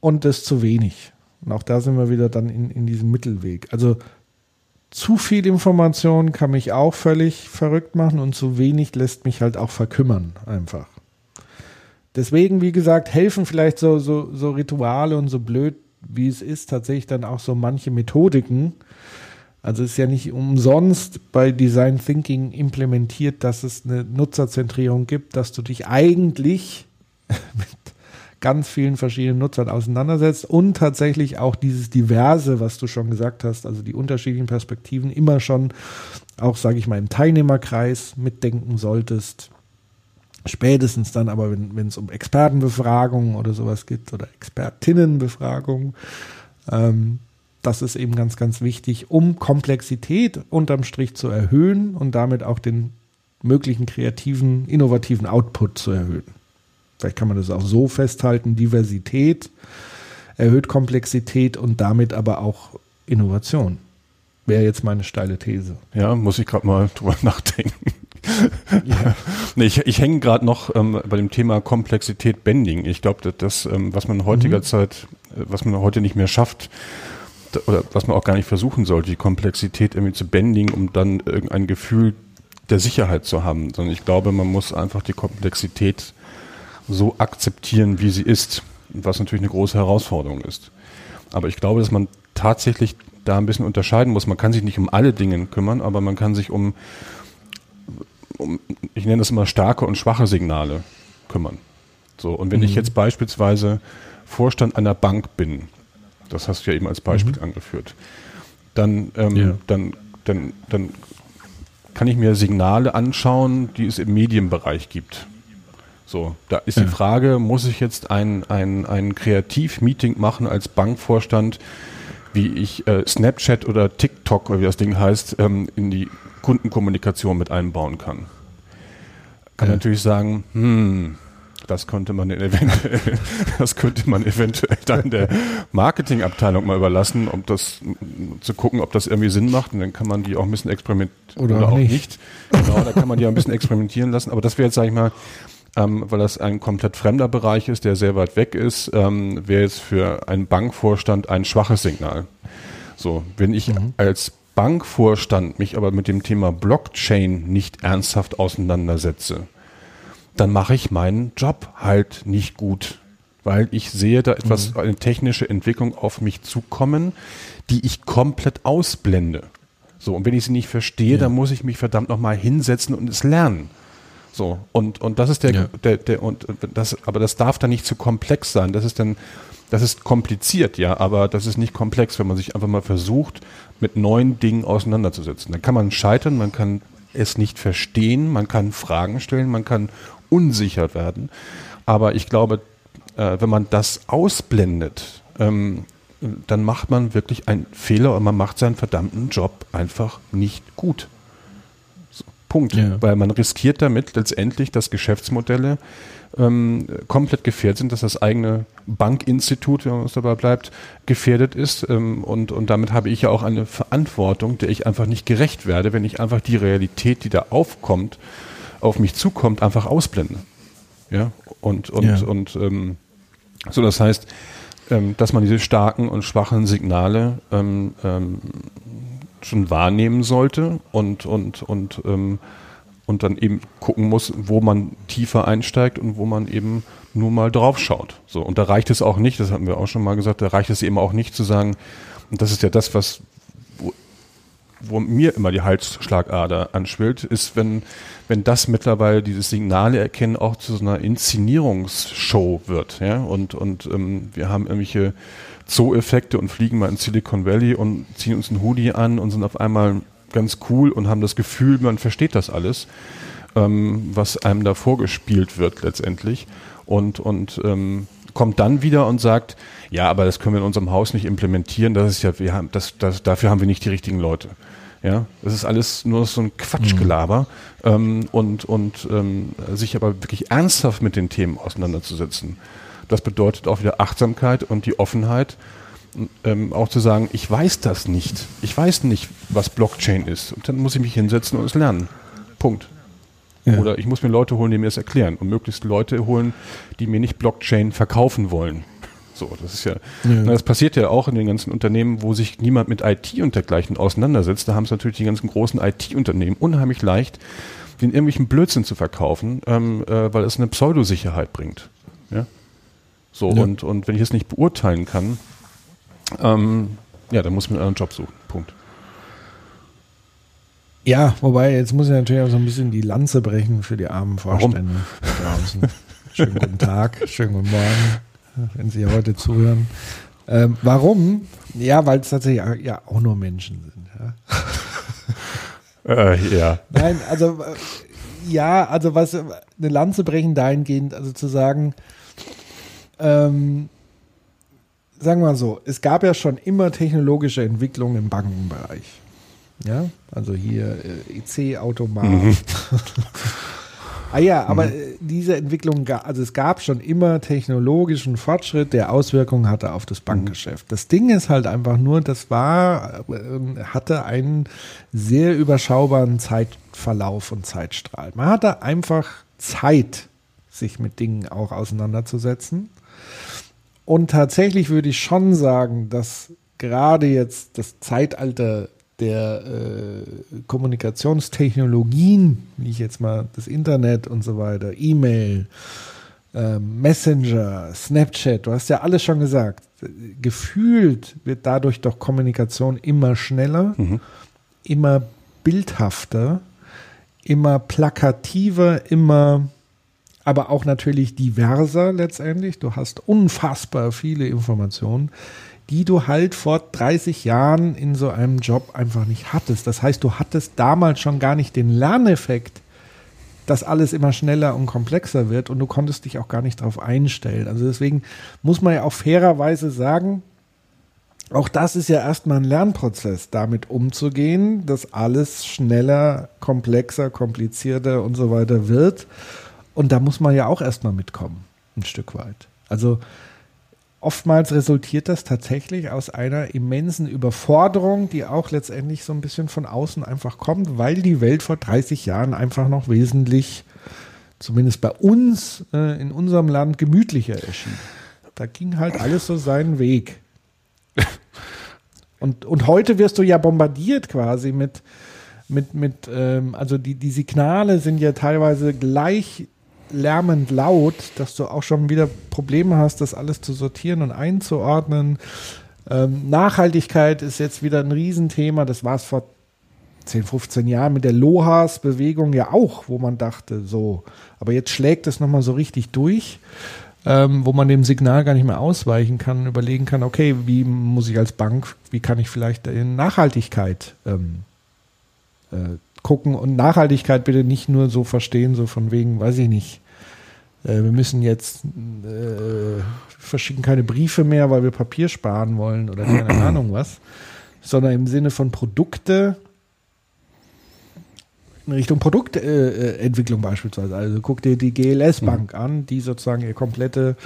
und des zu wenig. Und auch da sind wir wieder dann in, in diesem Mittelweg. Also zu viel Information kann mich auch völlig verrückt machen und zu wenig lässt mich halt auch verkümmern einfach. Deswegen, wie gesagt, helfen vielleicht so, so, so Rituale und so blöd, wie es ist, tatsächlich dann auch so manche Methodiken. Also es ist ja nicht umsonst bei Design Thinking implementiert, dass es eine Nutzerzentrierung gibt, dass du dich eigentlich mit ganz vielen verschiedenen Nutzern auseinandersetzt und tatsächlich auch dieses Diverse, was du schon gesagt hast, also die unterschiedlichen Perspektiven immer schon auch, sage ich mal, im Teilnehmerkreis mitdenken solltest. Spätestens dann aber, wenn es um Expertenbefragungen oder sowas geht oder Expertinnenbefragungen, ähm, das ist eben ganz, ganz wichtig, um Komplexität unterm Strich zu erhöhen und damit auch den möglichen kreativen, innovativen Output zu erhöhen. Vielleicht kann man das auch so festhalten, Diversität erhöht Komplexität und damit aber auch Innovation. Wäre jetzt meine steile These. Ja, muss ich gerade mal drüber nachdenken. nee, ich, ich hänge gerade noch ähm, bei dem Thema Komplexität Bending. Ich glaube, dass das, ähm, was man in heutiger Zeit, äh, was man heute nicht mehr schafft, oder was man auch gar nicht versuchen sollte, die Komplexität irgendwie zu bending, um dann irgendein Gefühl der Sicherheit zu haben, sondern ich glaube, man muss einfach die Komplexität so akzeptieren, wie sie ist. was natürlich eine große Herausforderung ist. Aber ich glaube, dass man tatsächlich da ein bisschen unterscheiden muss. Man kann sich nicht um alle Dinge kümmern, aber man kann sich um, um ich nenne das immer starke und schwache Signale kümmern. So, und wenn mhm. ich jetzt beispielsweise Vorstand einer Bank bin, das hast du ja eben als Beispiel mhm. angeführt, dann, ähm, ja. dann, dann, dann kann ich mir Signale anschauen, die es im Medienbereich gibt. So, da ist ja. die Frage, muss ich jetzt ein, ein, ein Kreativ-Meeting machen als Bankvorstand, wie ich äh, Snapchat oder TikTok oder wie das Ding heißt, ähm, in die Kundenkommunikation mit einbauen kann? Kann ja. natürlich sagen, hm, das könnte man eventuell, das könnte man eventuell dann der Marketingabteilung mal überlassen, um das zu gucken, ob das irgendwie Sinn macht. Und dann kann man die auch ein bisschen experimentieren oder, oder, auch nicht. nicht. Genau, da kann man die auch ein bisschen experimentieren lassen. Aber das wäre jetzt, sage ich mal, ähm, weil das ein komplett fremder Bereich ist, der sehr weit weg ist, ähm, wäre jetzt für einen Bankvorstand ein schwaches Signal. So, wenn ich mhm. als Bankvorstand mich aber mit dem Thema Blockchain nicht ernsthaft auseinandersetze, dann mache ich meinen Job halt nicht gut, weil ich sehe da etwas, mhm. eine technische Entwicklung auf mich zukommen, die ich komplett ausblende. So, und wenn ich sie nicht verstehe, ja. dann muss ich mich verdammt nochmal hinsetzen und es lernen. So, und, und das ist der, ja. der, der, und das, aber das darf dann nicht zu komplex sein. Das ist dann, das ist kompliziert, ja, aber das ist nicht komplex, wenn man sich einfach mal versucht, mit neuen Dingen auseinanderzusetzen. Dann kann man scheitern, man kann es nicht verstehen, man kann Fragen stellen, man kann unsicher werden. Aber ich glaube, äh, wenn man das ausblendet, ähm, dann macht man wirklich einen Fehler und man macht seinen verdammten Job einfach nicht gut. Punkt. Ja. Weil man riskiert damit letztendlich, dass Geschäftsmodelle ähm, komplett gefährdet sind, dass das eigene Bankinstitut, wenn man es dabei bleibt, gefährdet ist. Ähm, und, und damit habe ich ja auch eine Verantwortung, der ich einfach nicht gerecht werde, wenn ich einfach die Realität, die da aufkommt, auf mich zukommt, einfach ausblende. Ja, und, und, ja. und ähm, so, das heißt, ähm, dass man diese starken und schwachen Signale ähm, ähm, schon wahrnehmen sollte und, und, und, ähm, und dann eben gucken muss, wo man tiefer einsteigt und wo man eben nur mal drauf schaut. So, und da reicht es auch nicht, das hatten wir auch schon mal gesagt, da reicht es eben auch nicht zu sagen, und das ist ja das, was wo mir immer die Halsschlagader anschwillt, ist, wenn, wenn das mittlerweile dieses Signale erkennen auch zu so einer Inszenierungsshow wird. Ja? Und, und ähm, wir haben irgendwelche Zoo-Effekte und fliegen mal in Silicon Valley und ziehen uns einen Hoodie an und sind auf einmal ganz cool und haben das Gefühl, man versteht das alles, ähm, was einem da vorgespielt wird letztendlich. Und, und ähm, kommt dann wieder und sagt, ja, aber das können wir in unserem Haus nicht implementieren, das ist ja, wir haben, das, das, dafür haben wir nicht die richtigen Leute. Ja, das ist alles nur so ein Quatschgelaber mhm. ähm, und, und ähm, sich aber wirklich ernsthaft mit den Themen auseinanderzusetzen. Das bedeutet auch wieder Achtsamkeit und die Offenheit, ähm, auch zu sagen, ich weiß das nicht. Ich weiß nicht, was Blockchain ist. Und dann muss ich mich hinsetzen und es lernen. Punkt. Ja. Oder ich muss mir Leute holen, die mir es erklären. Und möglichst Leute holen, die mir nicht Blockchain verkaufen wollen. So, das ist ja, ja. das passiert ja auch in den ganzen Unternehmen, wo sich niemand mit IT und dergleichen auseinandersetzt. Da haben es natürlich die ganzen großen IT-Unternehmen unheimlich leicht, den irgendwelchen Blödsinn zu verkaufen, ähm, äh, weil es eine Pseudosicherheit bringt. Ja? So, ja. und, und wenn ich es nicht beurteilen kann, ähm, ja, dann muss man einen Job suchen. Punkt. Ja, wobei, jetzt muss ich natürlich auch so ein bisschen die Lanze brechen für die armen Vorstände draußen. Schönen guten Tag, schönen guten Morgen wenn Sie heute zuhören. Ähm, warum? Ja, weil es tatsächlich ja auch nur Menschen sind. Ja. Äh, ja. Nein, also äh, ja, also was eine Lanze brechen dahingehend, also zu sagen, ähm, sagen wir mal so, es gab ja schon immer technologische Entwicklungen im Bankenbereich. Ja, also hier äh, EC-Automat. Mhm. Ah ja, aber mhm. Äh, diese Entwicklung, also es gab schon immer technologischen Fortschritt, der Auswirkungen hatte auf das Bankgeschäft. Das Ding ist halt einfach nur, das war, äh, hatte einen sehr überschaubaren Zeitverlauf und Zeitstrahl. Man hatte einfach Zeit, sich mit Dingen auch auseinanderzusetzen. Und tatsächlich würde ich schon sagen, dass gerade jetzt das Zeitalter der äh, Kommunikationstechnologien, wie ich jetzt mal das Internet und so weiter, E-Mail, ähm, Messenger, Snapchat, du hast ja alles schon gesagt. Gefühlt wird dadurch doch Kommunikation immer schneller, immer bildhafter, immer plakativer, immer, aber auch natürlich diverser letztendlich. Du hast unfassbar viele Informationen, die du halt vor 30 Jahren in so einem Job einfach nicht hattest. Das heißt, du hattest damals schon gar nicht den Lerneffekt, dass alles immer schneller und komplexer wird und du konntest dich auch gar nicht darauf einstellen. Also deswegen muss man ja auch fairerweise sagen, auch das ist ja erstmal ein Lernprozess, damit umzugehen, dass alles schneller, komplexer, komplizierter und so weiter wird. Und da muss man ja auch erstmal mitkommen, ein Stück weit. Also oftmals resultiert das tatsächlich aus einer immensen Überforderung, die auch letztendlich so ein bisschen von außen einfach kommt, weil die Welt vor 30 Jahren einfach noch wesentlich, zumindest bei uns äh, in unserem Land, gemütlicher erschien. Da ging halt alles so seinen Weg. Und, und heute wirst du ja bombardiert quasi mit, mit, mit ähm, also die, die Signale sind ja teilweise gleich lärmend laut, dass du auch schon wieder Probleme hast, das alles zu sortieren und einzuordnen. Ähm, Nachhaltigkeit ist jetzt wieder ein Riesenthema. Das war es vor 10, 15 Jahren mit der Lohas-Bewegung ja auch, wo man dachte, so. Aber jetzt schlägt es nochmal so richtig durch, ähm, wo man dem Signal gar nicht mehr ausweichen kann, überlegen kann, okay, wie muss ich als Bank, wie kann ich vielleicht in Nachhaltigkeit ähm, äh, gucken und Nachhaltigkeit bitte nicht nur so verstehen, so von wegen, weiß ich nicht. Äh, wir müssen jetzt äh, verschicken keine Briefe mehr, weil wir Papier sparen wollen oder keine Ahnung was, sondern im Sinne von Produkte in Richtung Produktentwicklung beispielsweise. Also guck dir die GLS Bank an, die sozusagen ihre komplette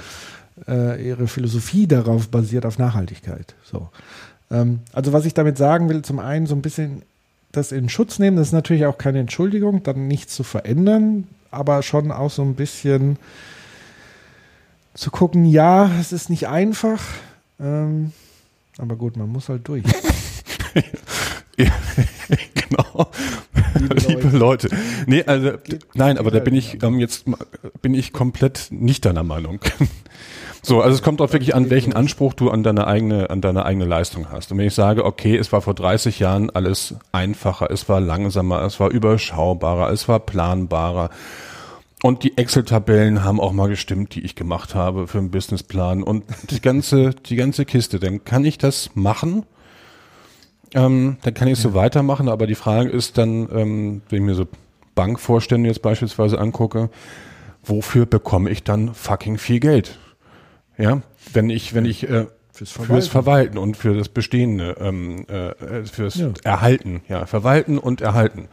äh, ihre Philosophie darauf basiert auf Nachhaltigkeit. So. Ähm, also was ich damit sagen will, zum einen so ein bisschen das in Schutz nehmen, das ist natürlich auch keine Entschuldigung, dann nichts zu verändern, aber schon auch so ein bisschen zu gucken, ja, es ist nicht einfach, ähm, aber gut, man muss halt durch. Ja, genau. Liebe, Leute. Nee, also nein, aber da bin ich ähm, jetzt bin ich komplett nicht deiner Meinung. So, also es kommt auch wirklich an, welchen Anspruch du an deine eigene an deine eigene Leistung hast. Und wenn ich sage, okay, es war vor 30 Jahren alles einfacher, es war langsamer, es war überschaubarer, es war planbarer. Und die Excel-Tabellen haben auch mal gestimmt, die ich gemacht habe für einen Businessplan und die ganze die ganze Kiste, dann kann ich das machen. Ähm, dann kann ich es so weitermachen, aber die Frage ist dann, ähm, wenn ich mir so Bankvorstände jetzt beispielsweise angucke, wofür bekomme ich dann fucking viel Geld? Ja, wenn ich, wenn ich äh, Fürs fürs Verwalten. Verwalten und für das Bestehende, ähm, äh, fürs Ja. Erhalten, ja, Verwalten und Erhalten.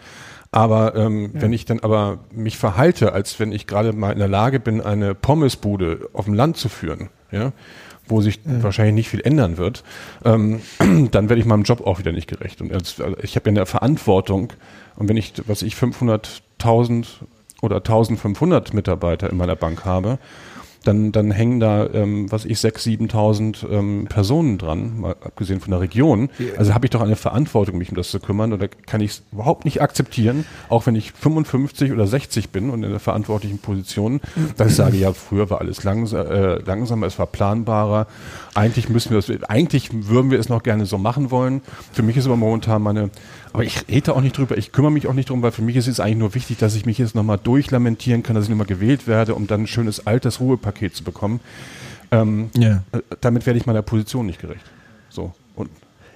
Aber ähm, wenn ich dann aber mich verhalte, als wenn ich gerade mal in der Lage bin, eine Pommesbude auf dem Land zu führen, ja, wo sich wahrscheinlich nicht viel ändern wird, ähm, dann werde ich meinem Job auch wieder nicht gerecht. Und als, also ich habe ja eine Verantwortung und wenn ich, was ich 500.000 oder 1.500 Mitarbeiter in meiner Bank habe, dann, dann hängen da, ähm, was ich, 6.000, 7.000 ähm, Personen dran, mal abgesehen von der Region. Also habe ich doch eine Verantwortung, mich um das zu kümmern. Und da kann ich es überhaupt nicht akzeptieren, auch wenn ich 55 oder 60 bin und in der verantwortlichen Position, dass ich sage, ja, früher war alles langs äh, langsamer, es war planbarer. Eigentlich müssen wir das, eigentlich würden wir es noch gerne so machen wollen. Für mich ist aber momentan meine, aber ich rede auch nicht drüber, ich kümmere mich auch nicht drum, weil für mich ist es eigentlich nur wichtig, dass ich mich jetzt nochmal durchlamentieren kann, dass ich nochmal gewählt werde, um dann ein schönes altes Ruhepaket zu bekommen. Ähm, Ja. äh, damit werde ich meiner Position nicht gerecht. So. Und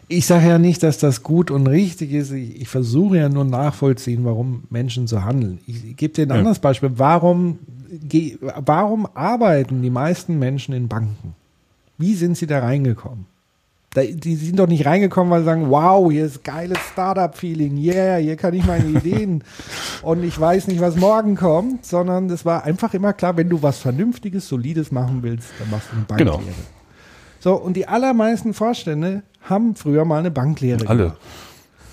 Ich sage ja nicht, dass das gut und richtig ist. Ich, ich versuche ja nur nachvollziehen, warum Menschen so handeln. Ich, gebe dir ein Ja. anderes Beispiel. Warum, warum arbeiten die meisten Menschen in Banken? Wie sind sie da reingekommen? Die sind doch nicht reingekommen, weil sie sagen, wow, hier ist geiles Startup-Feeling, yeah, hier kann ich meine Ideen und ich weiß nicht, was morgen kommt, sondern es war einfach immer klar, wenn du was Vernünftiges, Solides machen willst, dann machst du eine Genau. Banklehre. So, und die allermeisten Vorstände haben früher mal eine Banklehre alle. gemacht.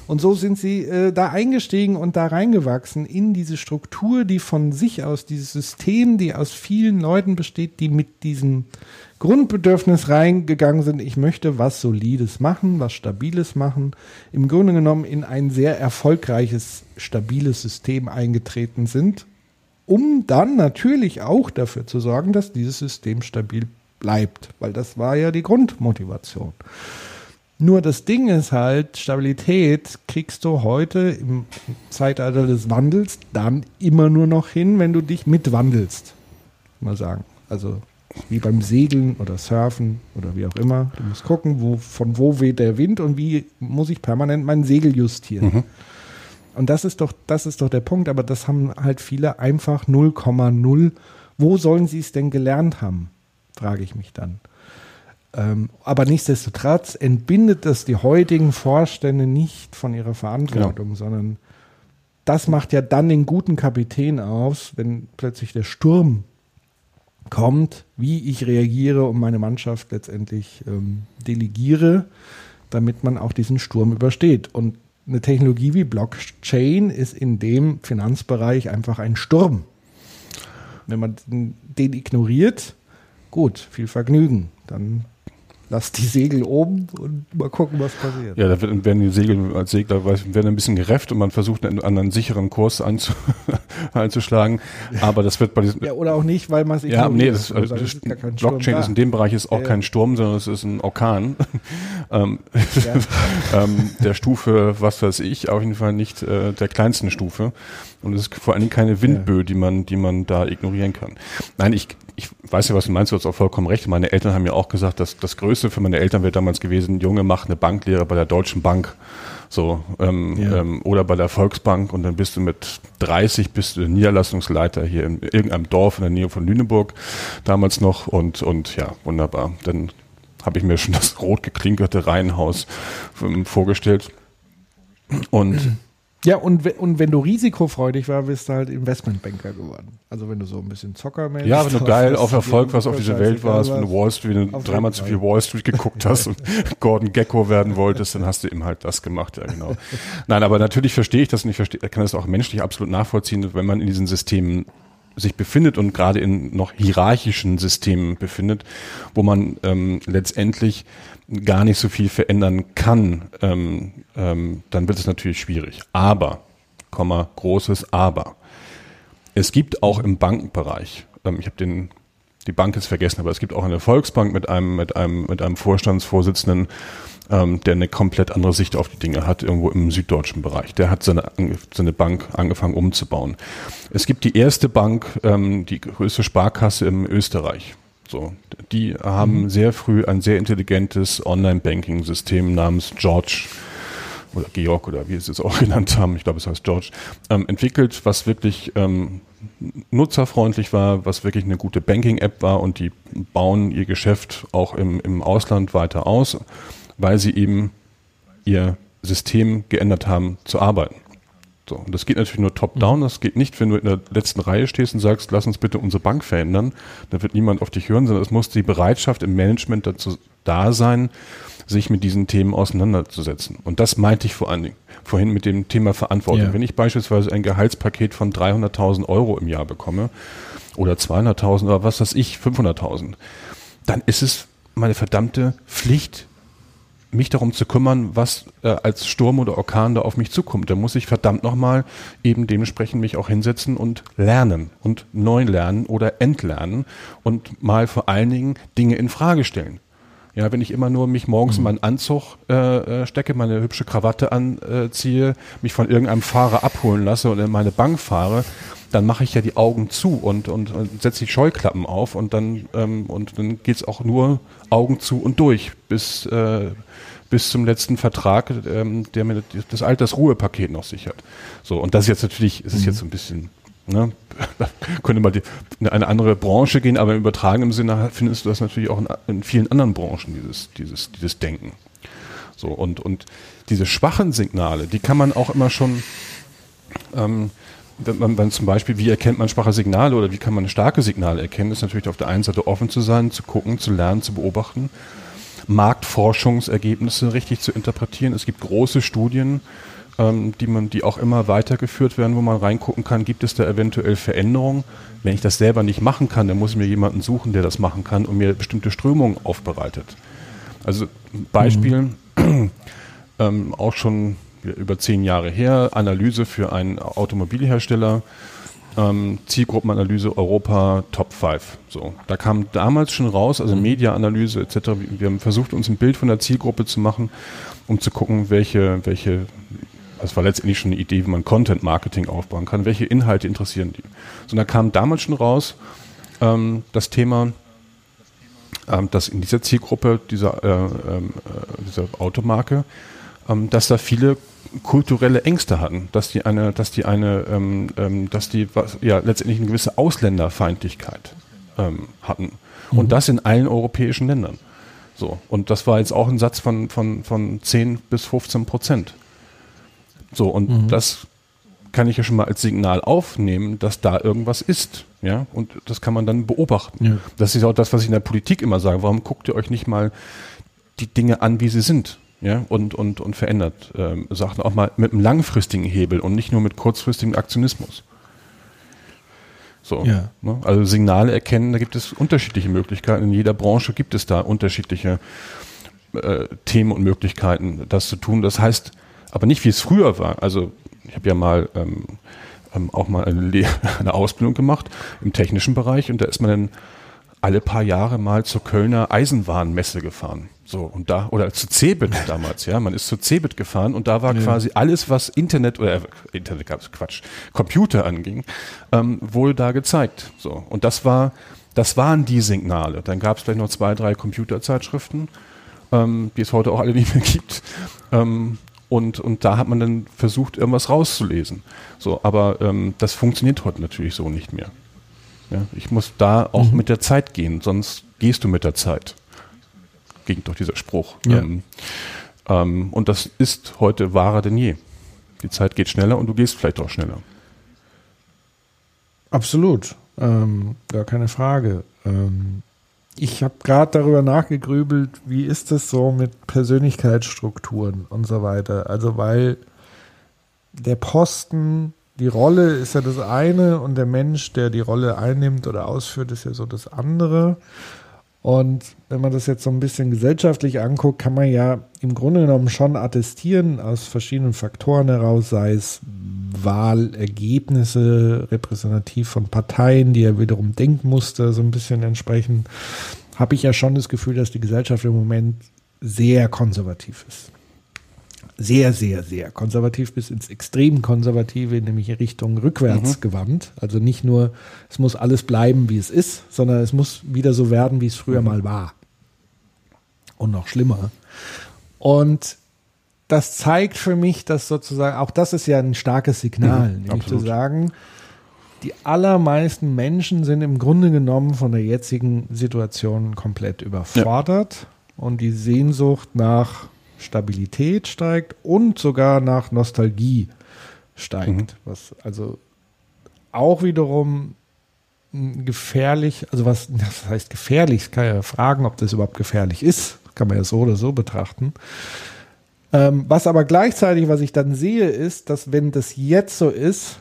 Und so sind sie äh, da eingestiegen und da reingewachsen in diese Struktur, die von sich aus, dieses System, die aus vielen Leuten besteht, die mit diesem Grundbedürfnis reingegangen sind, ich möchte was Solides machen, was Stabiles machen, im Grunde genommen in ein sehr erfolgreiches, stabiles System eingetreten sind um dann natürlich auch dafür zu sorgen, dass dieses System stabil bleibt, weil das war ja die Grundmotivation. Nur das Ding ist halt, Stabilität kriegst du heute im Zeitalter des Wandels dann immer nur noch hin, wenn du dich mitwandelst. Mal sagen. Also wie beim Segeln oder Surfen oder wie auch immer. Du musst gucken, wo, von wo weht der Wind und wie muss ich permanent mein Segel justieren. Mhm. Und das ist doch, das ist doch der Punkt, aber das haben halt viele einfach 0,0. Wo sollen sie es denn gelernt haben? Frage ich mich dann. Ähm, aber nichtsdestotrotz entbindet das die heutigen Vorstände nicht von ihrer Verantwortung, genau. sondern das macht ja dann den guten Kapitän aus, wenn plötzlich der Sturm kommt, wie ich reagiere und meine Mannschaft letztendlich ähm, delegiere, damit man auch diesen Sturm übersteht. Und eine Technologie wie Blockchain ist in dem Finanzbereich einfach ein Sturm. Wenn man den ignoriert, gut, viel Vergnügen. Dann lass die Segel oben und mal gucken, was passiert. Ja, da werden die Segel als Segler werden ein bisschen gerefft und man versucht einen, einen sicheren Kurs einzu, einzuschlagen. Aber das wird bei diesem. Ja, oder auch nicht, weil man sich. Ja, nee, das, also, das ist Blockchain ist in dem Bereich ist auch ja, kein Sturm, sondern es ist ein Orkan. ähm, ja. ähm, der Stufe, was weiß ich, auf jeden Fall nicht äh, der kleinsten Stufe. Und es ist vor allen Dingen keine Windböe, ja. die man, die man da ignorieren kann. Nein, ich, ich weiß ja, was du meinst, du hast auch vollkommen recht. Meine Eltern haben ja auch gesagt, dass das Größte für meine Eltern wäre damals gewesen, Junge, mach eine Banklehre bei der Deutschen Bank. So, ähm, ja. ähm, oder bei der Volksbank und dann bist du mit 30 bist du Niederlassungsleiter hier in irgendeinem Dorf in der Nähe von Lüneburg damals noch und, und ja, wunderbar. Dann habe ich mir schon das rot geklinkerte Reihenhaus ähm, vorgestellt. Und ja, und, und wenn du risikofreudig war, bist du halt Investmentbanker geworden. Also wenn du so ein bisschen Zockermäßig Ja, wenn du geil auf Erfolg warst, auf diese Welt warst, wenn du Wall Street, wenn du dreimal zu viel Wall Street geguckt hast und Gordon Gecko werden wolltest, dann hast du eben halt das gemacht, ja genau. Nein, aber natürlich verstehe ich das und ich verstehe, kann das auch menschlich absolut nachvollziehen, wenn man in diesen Systemen sich befindet und gerade in noch hierarchischen Systemen befindet, wo man ähm, letztendlich gar nicht so viel verändern kann, ähm, ähm, dann wird es natürlich schwierig. Aber, Komma, großes Aber. Es gibt auch im Bankenbereich, ähm, ich habe den die Bank jetzt vergessen, aber es gibt auch eine Volksbank mit einem mit einem mit einem Vorstandsvorsitzenden, ähm, der eine komplett andere Sicht auf die Dinge hat, irgendwo im süddeutschen Bereich. Der hat seine seine Bank angefangen umzubauen. Es gibt die erste Bank, ähm, die größte Sparkasse im Österreich. So, die haben mhm. sehr früh ein sehr intelligentes Online-Banking-System namens George oder Georg oder wie sie es auch genannt haben, ich glaube es heißt George, ähm, entwickelt, was wirklich ähm, nutzerfreundlich war, was wirklich eine gute Banking-App war und die bauen ihr Geschäft auch im, im Ausland weiter aus, weil sie eben ihr System geändert haben zu arbeiten. So, und das geht natürlich nur top-down, das geht nicht, wenn du in der letzten Reihe stehst und sagst, lass uns bitte unsere Bank verändern, dann wird niemand auf dich hören, sondern es muss die Bereitschaft im Management dazu da sein, sich mit diesen Themen auseinanderzusetzen. Und das meinte ich vor allen Dingen vorhin mit dem Thema Verantwortung. Ja. Wenn ich beispielsweise ein Gehaltspaket von 300.000 Euro im Jahr bekomme oder 200.000 oder was weiß ich, 500.000, dann ist es meine verdammte Pflicht, mich darum zu kümmern, was äh, als Sturm oder Orkan da auf mich zukommt. Da muss ich verdammt nochmal eben dementsprechend mich auch hinsetzen und lernen und neu lernen oder entlernen und mal vor allen Dingen Dinge in Frage stellen. Ja, wenn ich immer nur mich morgens mhm. in meinen Anzug äh, äh, stecke, meine hübsche Krawatte anziehe, mich von irgendeinem Fahrer abholen lasse und in meine Bank fahre, dann mache ich ja die Augen zu und, und, und setze die Scheuklappen auf und dann, ähm, und dann geht's auch nur Augen zu und durch, bis, äh, bis zum letzten Vertrag, ähm, der mir das Altersruhepaket noch sichert. So, und das ist jetzt natürlich, es ist jetzt so ein bisschen, ne, da könnte man in eine andere Branche gehen, aber im übertragenen Sinne findest du das natürlich auch in, in vielen anderen Branchen, dieses, dieses, dieses Denken. So, und, und diese schwachen Signale, die kann man auch immer schon, ähm, wenn man, wenn zum Beispiel, wie erkennt man schwache Signale oder wie kann man starke Signale erkennen, ist natürlich auf der einen Seite offen zu sein, zu gucken, zu lernen, zu beobachten Marktforschungsergebnisse richtig zu interpretieren. Es gibt große Studien, ähm, die man, die auch immer weitergeführt werden, wo man reingucken kann, gibt es da eventuell Veränderungen. Wenn ich das selber nicht machen kann, dann muss ich mir jemanden suchen, der das machen kann und mir bestimmte Strömungen aufbereitet. Also Beispiel, mhm. ähm, auch schon über zehn Jahre her, Analyse für einen Automobilhersteller ähm, Zielgruppenanalyse Europa Top 5. So, da kam damals schon raus, also Media-Analyse etc. Wir haben versucht, uns ein Bild von der Zielgruppe zu machen, um zu gucken, welche, welche, das war letztendlich schon eine Idee, wie man Content-Marketing aufbauen kann, welche Inhalte interessieren die. So, da kam damals schon raus ähm, das Thema, ähm, dass in dieser Zielgruppe dieser, äh, ähm, äh, dieser Automarke, ähm, dass da viele kulturelle Ängste hatten, dass die eine, dass die eine, ähm, ähm, dass die was, ja letztendlich eine gewisse Ausländerfeindlichkeit ähm, hatten und das in allen europäischen Ländern. So und das war jetzt auch ein Satz von von von 10 bis 15 Prozent. So und das kann ich ja schon mal als Signal aufnehmen, dass da irgendwas ist. Ja, und das kann man dann beobachten. Ja. Das ist auch das, was ich in der Politik immer sage. Warum guckt ihr euch nicht mal die Dinge an, wie sie sind? Ja, und, und, und verändert ähm, Sachen auch mal mit einem langfristigen Hebel und nicht nur mit kurzfristigem Aktionismus. So, Ja. ne? Also Signale erkennen, da gibt es unterschiedliche Möglichkeiten. In jeder Branche gibt es da unterschiedliche äh, Themen und Möglichkeiten, das zu tun. Das heißt aber nicht, wie es früher war. Also ich habe ja mal ähm, ähm, auch mal eine, Le eine Ausbildung gemacht im technischen Bereich und da ist man dann alle paar Jahre mal zur Kölner Eisenbahnmesse gefahren. So, und da, oder zu Cebit damals, ja, man ist zu Cebit gefahren und da war quasi alles, was Internet oder äh, Internet gab's Quatsch, Computer anging, ähm, wohl da gezeigt. So, und das war, das waren die Signale. Dann gab's vielleicht noch zwei, drei Computerzeitschriften, ähm, die es heute auch alle nicht mehr gibt. Ähm, und, und da hat man dann versucht, irgendwas rauszulesen. So, aber ähm, das funktioniert heute natürlich so nicht mehr. Ja, ich muss da auch mit der Zeit gehen, sonst gehst du mit der Zeit. Ging doch dieser Spruch. Ja. Ähm, ähm, und das ist heute wahrer denn je. Die Zeit geht schneller und du gehst vielleicht auch schneller. Absolut, ähm, gar keine Frage. Ähm, ich habe gerade darüber nachgegrübelt, wie ist es so mit Persönlichkeitsstrukturen und so weiter. Also weil der Posten, die Rolle ist ja das eine und der Mensch, der die Rolle einnimmt oder ausführt, ist ja so das andere. Und wenn man das jetzt so ein bisschen gesellschaftlich anguckt, kann man ja im Grunde genommen schon attestieren aus verschiedenen Faktoren heraus, sei es Wahlergebnisse repräsentativ von Parteien, die ja wiederum Denkmuster so ein bisschen entsprechen, habe ich ja schon das Gefühl, dass die Gesellschaft im Moment sehr konservativ ist. Sehr, sehr, sehr konservativ bis ins extrem konservative, nämlich in Richtung rückwärts gewandt. Also nicht nur, es muss alles bleiben, wie es ist, sondern es muss wieder so werden, wie es früher mal war. Und noch schlimmer. Und das zeigt für mich, dass sozusagen, auch das ist ja ein starkes Signal, Mhm, nämlich zu absolut. sagen, die allermeisten Menschen sind im Grunde genommen von der jetzigen Situation komplett überfordert und die Sehnsucht nach Stabilität steigt und sogar nach Nostalgie steigt, was also auch wiederum gefährlich, also was das heißt gefährlich, ich kann ja fragen, ob das überhaupt gefährlich ist, kann man ja so oder so betrachten. Ähm, was aber gleichzeitig, was ich dann sehe, ist, dass wenn das jetzt so ist,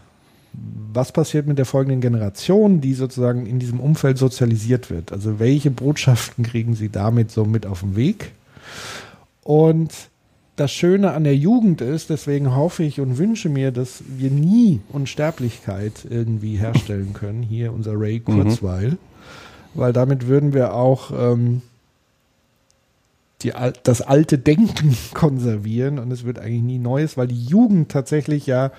was passiert mit der folgenden Generation, die sozusagen in diesem Umfeld sozialisiert wird? Also welche Botschaften kriegen sie damit so mit auf den Weg? Und das Schöne an der Jugend ist, deswegen hoffe ich und wünsche mir, dass wir nie Unsterblichkeit irgendwie herstellen können, hier unser Ray Kurzweil, weil damit würden wir auch ähm, die, das alte Denken konservieren und es wird eigentlich nie Neues, weil die Jugend tatsächlich ja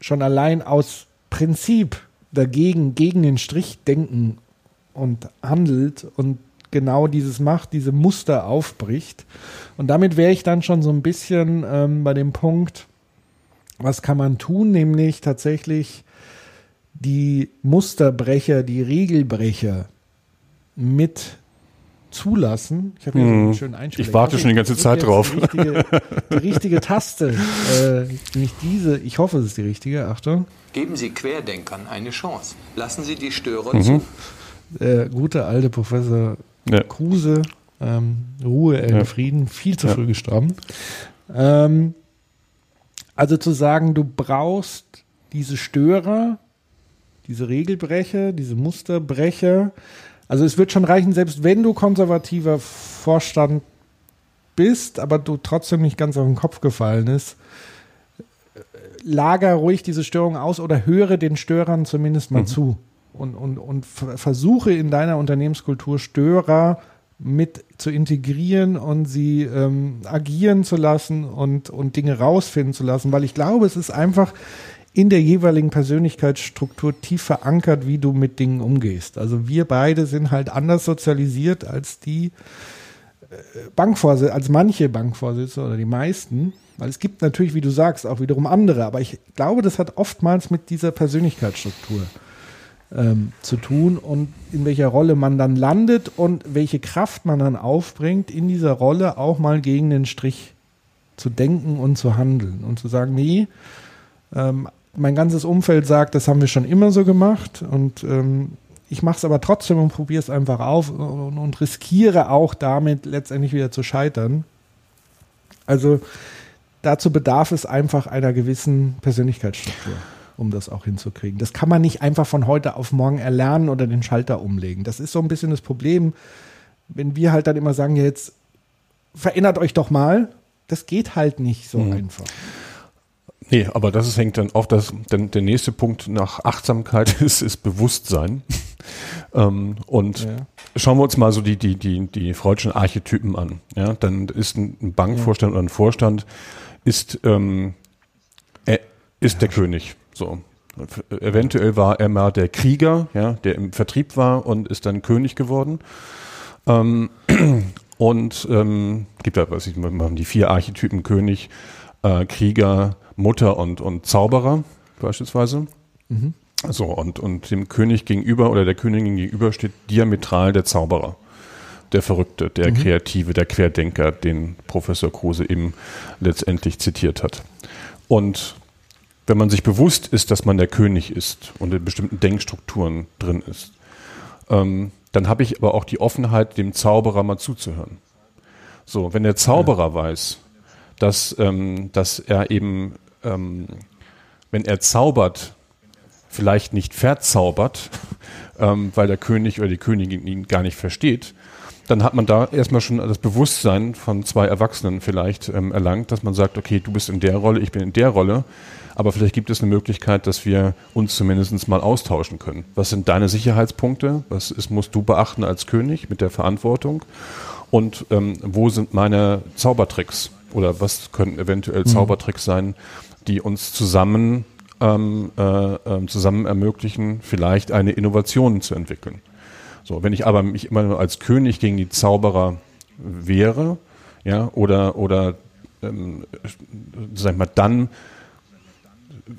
schon allein aus Prinzip dagegen, gegen den Strich denken und handelt und genau dieses macht, diese Muster aufbricht. Und damit wäre ich dann schon so ein bisschen ähm, bei dem Punkt, was kann man tun, nämlich tatsächlich die Musterbrecher, die Regelbrecher mit zulassen. Ich habe hier so einen Hm. schönen Einspieler. Ich warte schon die ganze Zeit drauf. Die richtige, die richtige Taste. Äh, nicht diese. Ich hoffe, es ist die richtige. Achtung. Geben Sie Querdenkern eine Chance. Lassen Sie die Störer Mhm. zu. Der gute alte Professor Ja. Kruse, ähm, Ruhe in Ja. Frieden, viel zu Ja. früh gestorben. Ähm, also zu sagen, du brauchst diese Störer, diese Regelbrecher, diese Musterbrecher. Also es wird schon reichen, selbst wenn du konservativer Vorstand bist, aber du trotzdem nicht ganz auf den Kopf gefallen ist, lager ruhig diese Störung aus oder höre den Störern zumindest mal zu und, und, und ver- versuche in deiner Unternehmenskultur Störer mit zu integrieren und sie ähm, agieren zu lassen und, und Dinge rausfinden zu lassen, weil ich glaube, es ist einfach in der jeweiligen Persönlichkeitsstruktur tief verankert, wie du mit Dingen umgehst. Also wir beide sind halt anders sozialisiert als die Bankvorsitzende, als manche Bankvorsitzende oder die meisten, weil es gibt natürlich, wie du sagst, auch wiederum andere, aber ich glaube, das hat oftmals mit dieser Persönlichkeitsstruktur ähm, zu tun und in welcher Rolle man dann landet und welche Kraft man dann aufbringt, in dieser Rolle auch mal gegen den Strich zu denken und zu handeln und zu sagen, nee, ähm, mein ganzes Umfeld sagt, das haben wir schon immer so gemacht und ähm, ich mache es aber trotzdem und probiere es einfach auf und, und riskiere auch damit letztendlich wieder zu scheitern. Also dazu bedarf es einfach einer gewissen Persönlichkeitsstruktur, um das auch hinzukriegen. Das kann man nicht einfach von heute auf morgen erlernen oder den Schalter umlegen. Das ist so ein bisschen das Problem, wenn wir halt dann immer sagen, ja, jetzt verändert euch doch mal. Das geht halt nicht so einfach. Nee, aber das ist, hängt dann auf das, denn der nächste Punkt nach Achtsamkeit ist, ist Bewusstsein. ähm, und Ja. schauen wir uns mal so die, die, die, die freudschen Archetypen an. Ja, dann ist ein, Bankvorstand oder ein Vorstand ist, ähm, er ist der König. So. Eventuell war er mal der Krieger, ja, der im Vertrieb war und ist dann König geworden. Ähm, und ähm, gibt da, was ich, haben die vier Archetypen König, äh, Krieger, Mutter und, und Zauberer beispielsweise. So, und, und dem König gegenüber oder der Königin gegenüber steht diametral der Zauberer. Der Verrückte, der Kreative, der Querdenker, den Professor Kruse eben letztendlich zitiert hat. Und wenn man sich bewusst ist, dass man der König ist und in bestimmten Denkstrukturen drin ist, ähm, dann habe ich aber auch die Offenheit, dem Zauberer mal zuzuhören. So, wenn der Zauberer weiß, dass, ähm, dass er eben, ähm, wenn er zaubert, vielleicht nicht verzaubert, ähm, weil der König oder die Königin ihn gar nicht versteht, dann hat man da erstmal schon das Bewusstsein von zwei Erwachsenen vielleicht ähm, erlangt, dass man sagt, okay, du bist in der Rolle, ich bin in der Rolle, aber vielleicht gibt es eine Möglichkeit, dass wir uns zumindest mal austauschen können. Was sind deine Sicherheitspunkte? Was ist, musst du beachten als König mit der Verantwortung? Und ähm, wo sind meine Zaubertricks? Oder was können eventuell Zaubertricks sein, die uns zusammen, ähm, äh, ähm, zusammen ermöglichen, vielleicht eine Innovation zu entwickeln? So, wenn ich aber mich immer nur als König gegen die Zauberer wehre, ja, oder, oder ähm, sag ich mal, dann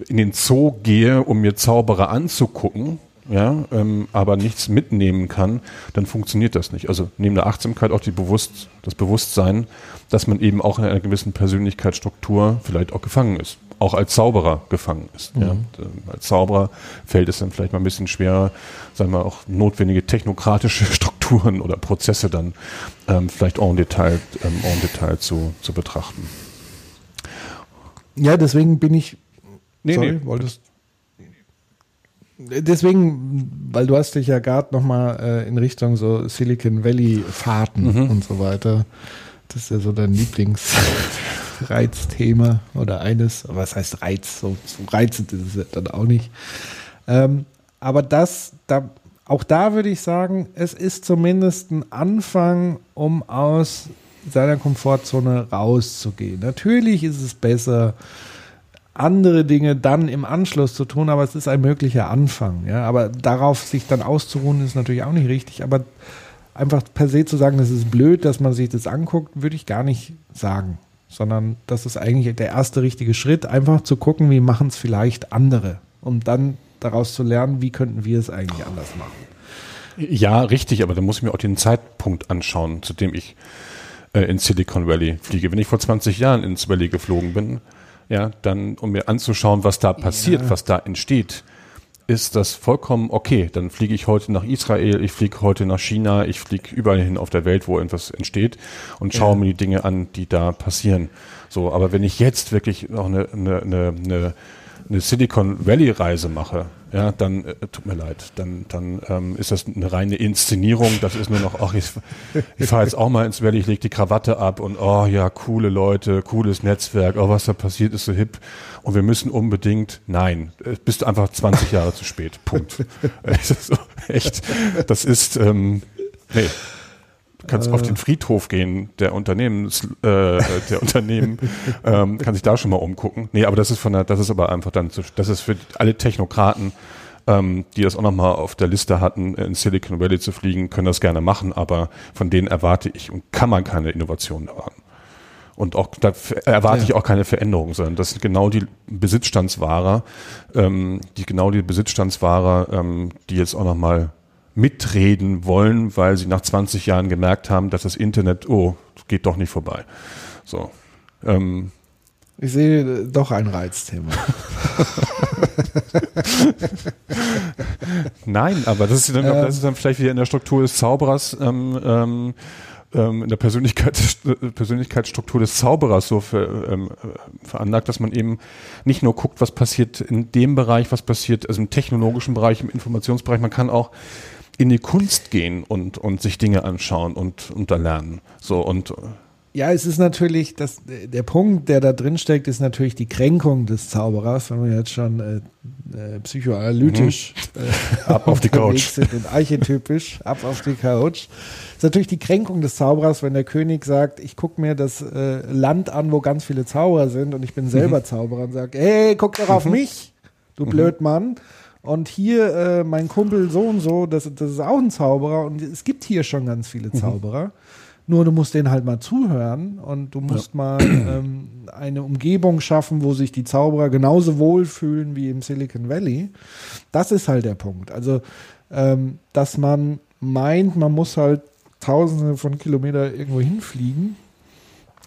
in den Zoo gehe, um mir Zauberer anzugucken, ja, ähm, aber nichts mitnehmen kann, dann funktioniert das nicht. Also neben der Achtsamkeit auch die Bewusst, das Bewusstsein, dass man eben auch in einer gewissen Persönlichkeitsstruktur vielleicht auch gefangen ist. Auch als Zauberer gefangen ist. Ja. Ähm, Als Zauberer fällt es dann vielleicht mal ein bisschen schwerer, sagen wir auch notwendige technokratische Strukturen oder Prozesse dann ähm, vielleicht en Detail, ähm, en Detail zu, zu betrachten. Ja, deswegen bin ich. Nee, sorry, nee. wolltest. Deswegen, weil du hast dich ja gerade nochmal äh, in Richtung so Silicon Valley Fahrten und so weiter. Das ist ja so dein Lieblingsreizthema oder eines. Aber was heißt Reiz? So, so reizend ist es ja dann auch nicht. Ähm, aber das, da, auch da würde ich sagen, es ist zumindest ein Anfang, um aus seiner Komfortzone rauszugehen. Natürlich ist es besser, andere Dinge dann im Anschluss zu tun, aber es ist ein möglicher Anfang. Ja? Aber darauf sich dann auszuruhen, ist natürlich auch nicht richtig. Aber einfach per se zu sagen, das ist blöd, dass man sich das anguckt, würde ich gar nicht sagen. Sondern das ist eigentlich der erste richtige Schritt, einfach zu gucken, wie machen es vielleicht andere. Um dann daraus zu lernen, wie könnten wir es eigentlich anders machen. Ja, richtig, aber da muss ich mir auch den Zeitpunkt anschauen, zu dem ich äh, in Silicon Valley fliege. Wenn ich vor 20 Jahren ins Valley geflogen bin, ja, dann, um mir anzuschauen, was da passiert, was da entsteht, ist das vollkommen okay. Dann fliege ich heute nach Israel, ich fliege heute nach China, ich fliege überall hin auf der Welt, wo irgendwas entsteht und schaue mir die Dinge an, die da passieren. So, aber wenn ich jetzt wirklich noch eine, eine, eine, eine, eine Silicon Valley Reise mache, ja, dann äh, tut mir leid, dann, dann ähm, ist das eine reine Inszenierung. Das ist nur noch, ach, ich, ich fahre jetzt auch mal ins Valley, ich lege die Krawatte ab und oh ja, coole Leute, cooles Netzwerk, oh, was da passiert, ist so hip. Und wir müssen unbedingt, nein, äh, bist du einfach 20 Jahre zu spät. Punkt. so, echt, das ist, ähm, nee. Du kannst äh. auf den Friedhof gehen, der Unternehmens, äh, der Unternehmen ähm, kann sich da schon mal umgucken. Nee, aber das ist von der, das ist aber einfach dann, zu, das ist für alle Technokraten, ähm, die das auch nochmal auf der Liste hatten, in Silicon Valley zu fliegen, können das gerne machen, aber von denen erwarte ich und kann man keine Innovation erwarten. Und auch da erwarte ja. ich auch keine Veränderung, sondern das sind genau die Besitzstandswahrer, ähm, die genau die Besitzstandswahrer, ähm, die jetzt auch nochmal mitreden wollen, weil sie nach 20 Jahren gemerkt haben, dass das Internet, oh, geht doch nicht vorbei. So. Ähm, ich sehe doch ein Reizthema. Nein, aber das ist, dann, das ist dann vielleicht wieder in der Struktur des Zauberers, ähm, ähm, ähm in der Persönlichkeit, Persönlichkeitsstruktur des Zauberers so für, ähm, veranlagt, dass man eben nicht nur guckt, was passiert in dem Bereich, was passiert, also im technologischen Bereich, im Informationsbereich, man kann auch in die Kunst gehen und, und sich Dinge anschauen und, und da lernen. So und ja, es ist natürlich, das, der Punkt, der da drin steckt, ist natürlich die Kränkung des Zauberers, wenn wir jetzt schon äh, äh, psychoanalytisch mhm. äh, ab auf die Couch sind und archetypisch ab auf die Couch. Ist natürlich die Kränkung des Zauberers, wenn der König sagt, ich gucke mir das äh, Land an, wo ganz viele Zauberer sind und ich bin selber mhm. Zauberer und sage, hey, guck doch auf mhm. mich, du mhm. Blödmann. Und hier äh, mein Kumpel so und so, das, das ist auch ein Zauberer und es gibt hier schon ganz viele mhm. Zauberer. Mhm. Nur du musst denen halt mal zuhören und du musst ja. mal ähm, eine Umgebung schaffen, wo sich die Zauberer genauso wohlfühlen wie im Silicon Valley. Das ist halt der Punkt. Also, ähm, dass man meint, man muss halt tausende von Kilometern irgendwo hinfliegen,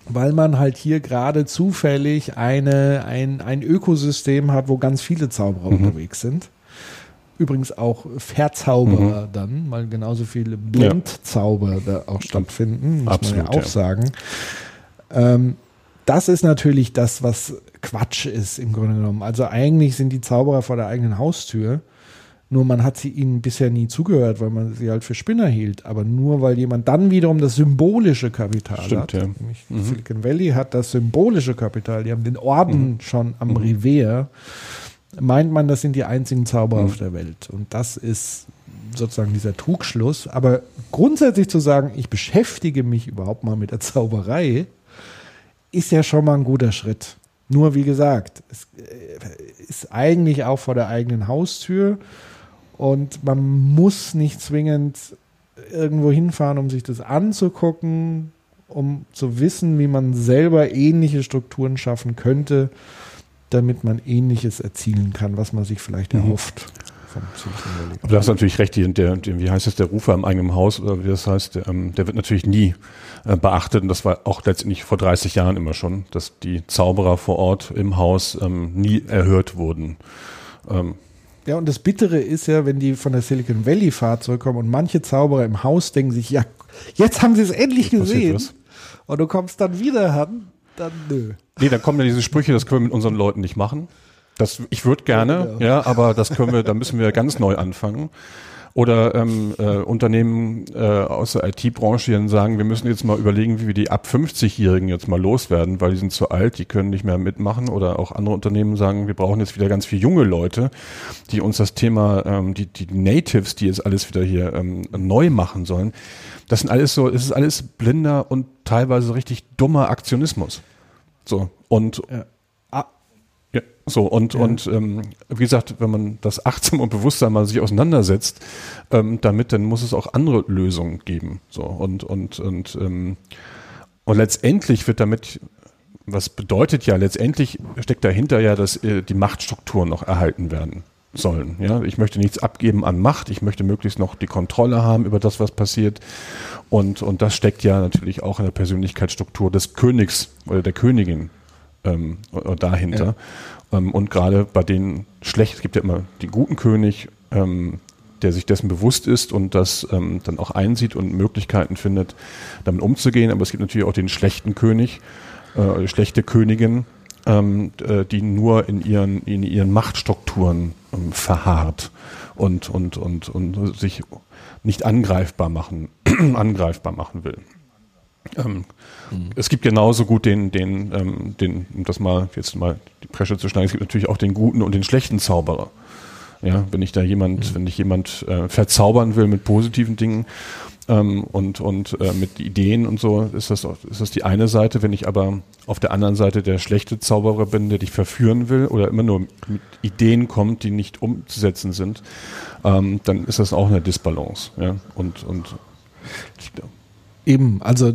weil man halt hier gerade zufällig eine, ein, ein Ökosystem hat, wo ganz viele Zauberer mhm. unterwegs sind übrigens auch Verzauberer mhm. dann, weil genauso viele Blindzauber ja. da auch stattfinden, muss Absolut, man ja auch ja. sagen. Ähm, das ist natürlich das, was Quatsch ist im Grunde genommen. Also eigentlich sind die Zauberer vor der eigenen Haustür. Nur man hat sie ihnen bisher nie zugehört, weil man sie halt für Spinner hielt. Aber nur weil jemand dann wiederum das symbolische Kapital Stimmt, hat. Ja. Mhm. Silicon Valley hat das symbolische Kapital. Die haben den Orden mhm. schon am mhm. Revier meint man, das sind die einzigen Zauberer mhm. auf der Welt. Und das ist sozusagen dieser Trugschluss. Aber grundsätzlich zu sagen, ich beschäftige mich überhaupt mal mit der Zauberei, ist ja schon mal ein guter Schritt. Nur wie gesagt, es äh, ist eigentlich auch vor der eigenen Haustür und man muss nicht zwingend irgendwo hinfahren, um sich das anzugucken, um zu wissen, wie man selber ähnliche Strukturen schaffen könnte damit man Ähnliches erzielen kann, was man sich vielleicht mhm. erhofft. Aber du hast natürlich recht, der, der, wie heißt es, der Rufer im eigenen Haus oder wie das heißt, der, ähm, der wird natürlich nie äh, beachtet und das war auch letztendlich vor 30 Jahren immer schon, dass die Zauberer vor Ort im Haus ähm, nie erhört wurden. Ähm, ja, und das Bittere ist ja, wenn die von der Silicon Valley Fahrt zurückkommen und manche Zauberer im Haus denken sich, ja, jetzt haben sie es endlich gesehen. Und du kommst dann wieder an dann nö. Nee, dann kommen ja diese Sprüche, das können wir mit unseren Leuten nicht machen. Das, ich würde gerne, ja, genau. ja, aber das können wir, da müssen wir ganz neu anfangen. Oder ähm, äh, Unternehmen äh, aus der IT-Branche, sagen, wir müssen jetzt mal überlegen, wie wir die ab 50-Jährigen jetzt mal loswerden, weil die sind zu alt, die können nicht mehr mitmachen. Oder auch andere Unternehmen sagen, wir brauchen jetzt wieder ganz viele junge Leute, die uns das Thema, ähm, die, die Natives, die jetzt alles wieder hier ähm, neu machen sollen. Das sind alles so, es ist alles blinder und teilweise richtig dummer Aktionismus. So, und ja. So, und, ja. und ähm, wie gesagt, wenn man das achtsam und bewusster mal sich auseinandersetzt, ähm, damit, dann muss es auch andere Lösungen geben. So, und, und, und, ähm, und letztendlich wird damit, was bedeutet ja, letztendlich steckt dahinter ja, dass äh, die Machtstrukturen noch erhalten werden sollen. Ja, ich möchte nichts abgeben an Macht. Ich möchte möglichst noch die Kontrolle haben über das, was passiert. Und, und das steckt ja natürlich auch in der Persönlichkeitsstruktur des Königs oder der Königin ähm, dahinter. Ja. Ähm, und gerade bei den schlecht, es gibt ja immer den guten König, ähm, der sich dessen bewusst ist und das ähm, dann auch einsieht und Möglichkeiten findet, damit umzugehen. Aber es gibt natürlich auch den schlechten König, äh, schlechte Königin, ähm, äh, die nur in ihren, in ihren Machtstrukturen ähm, verharrt und, und, und, und sich nicht angreifbar machen, angreifbar machen will. Ähm, mhm. Es gibt genauso gut den, den, ähm, den, um das mal jetzt mal die Pressure zu schneiden, es gibt natürlich auch den guten und den schlechten Zauberer. Ja, wenn ich da jemand, mhm. wenn ich jemand äh, verzaubern will mit positiven Dingen ähm, und, und äh, mit Ideen und so, ist das, ist das die eine Seite. Wenn ich aber auf der anderen Seite der schlechte Zauberer bin, der dich verführen will oder immer nur mit Ideen kommt, die nicht umzusetzen sind, ähm, dann ist das auch eine Disbalance. Ja? Und, und Eben, also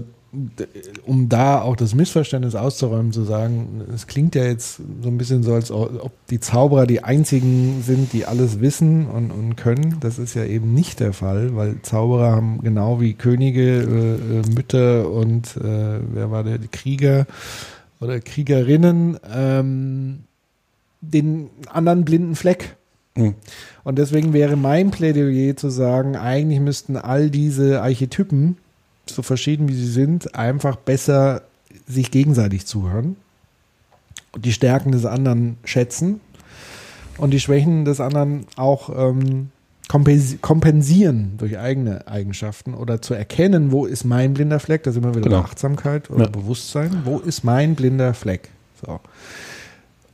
um da auch das Missverständnis auszuräumen, zu sagen, es klingt ja jetzt so ein bisschen so, als ob die Zauberer die einzigen sind, die alles wissen und, und können. Das ist ja eben nicht der Fall, weil Zauberer haben genau wie Könige, äh, äh Mütter und äh, wer war der, die Krieger oder Kriegerinnen, ähm, den anderen blinden Fleck. Mhm. Und deswegen wäre mein Plädoyer zu sagen, eigentlich müssten all diese Archetypen so verschieden wie sie sind, einfach besser sich gegenseitig zuhören und die Stärken des anderen schätzen und die Schwächen des anderen auch ähm, kompensieren durch eigene Eigenschaften oder zu erkennen, wo ist mein blinder Fleck, da sind wir wieder genau. Achtsamkeit oder ja. Bewusstsein, wo ist mein blinder Fleck. So.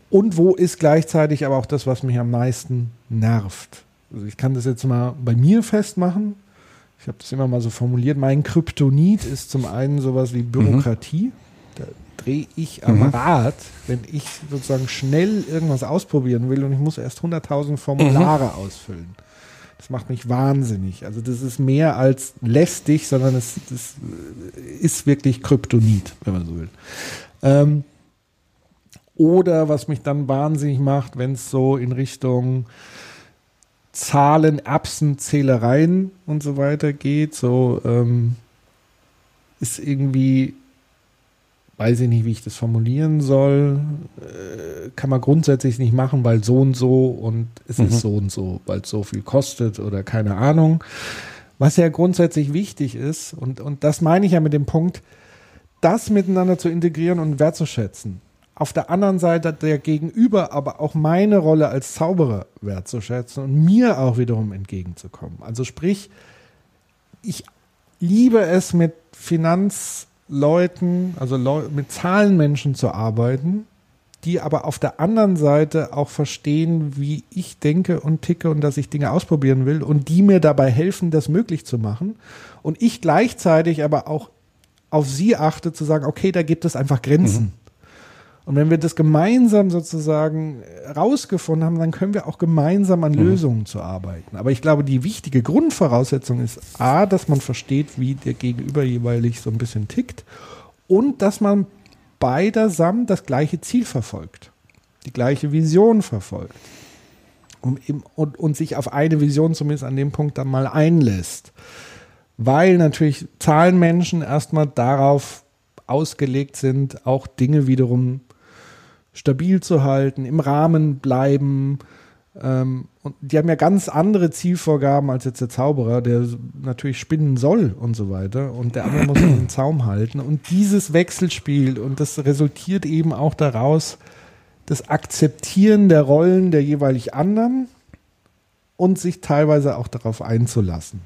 Und wo ist gleichzeitig aber auch das, was mich am meisten nervt. Also ich kann das jetzt mal bei mir festmachen ich habe das immer mal so formuliert, mein Kryptonit ist zum einen sowas wie Bürokratie. Mhm. Da drehe ich am mhm. Rad, wenn ich sozusagen schnell irgendwas ausprobieren will und ich muss erst 100.000 Formulare mhm. ausfüllen. Das macht mich wahnsinnig. Also das ist mehr als lästig, sondern es das ist wirklich Kryptonit, wenn man so will. Ähm, oder was mich dann wahnsinnig macht, wenn es so in Richtung Zahlen, Erbsen, Zählereien und so weiter geht. So ähm, ist irgendwie, weiß ich nicht, wie ich das formulieren soll, äh, kann man grundsätzlich nicht machen, weil so und so und es mhm. ist so und so, weil es so viel kostet oder keine Ahnung. Was ja grundsätzlich wichtig ist, und, und das meine ich ja mit dem Punkt, das miteinander zu integrieren und wertzuschätzen auf der anderen Seite der Gegenüber aber auch meine Rolle als Zauberer wertzuschätzen und mir auch wiederum entgegenzukommen. Also sprich, ich liebe es mit Finanzleuten, also Leu mit Zahlenmenschen zu arbeiten, die aber auf der anderen Seite auch verstehen, wie ich denke und ticke und dass ich Dinge ausprobieren will und die mir dabei helfen, das möglich zu machen. Und ich gleichzeitig aber auch auf sie achte, zu sagen, okay, da gibt es einfach Grenzen. Mhm. Und wenn wir das gemeinsam sozusagen rausgefunden haben, dann können wir auch gemeinsam an mhm. Lösungen zu arbeiten. Aber ich glaube, die wichtige Grundvoraussetzung ist A, dass man versteht, wie der Gegenüber jeweilig so ein bisschen tickt und dass man beidersamt das gleiche Ziel verfolgt, die gleiche Vision verfolgt und, und, und sich auf eine Vision zumindest an dem Punkt dann mal einlässt. Weil natürlich Zahlenmenschen erstmal darauf ausgelegt sind, auch Dinge wiederum stabil zu halten, im Rahmen bleiben. Ähm, und die haben ja ganz andere Zielvorgaben als jetzt der Zauberer, der natürlich spinnen soll und so weiter. Und der andere muss den Zaum halten. Und dieses Wechselspiel, und das resultiert eben auch daraus, das Akzeptieren der Rollen der jeweilig anderen und sich teilweise auch darauf einzulassen.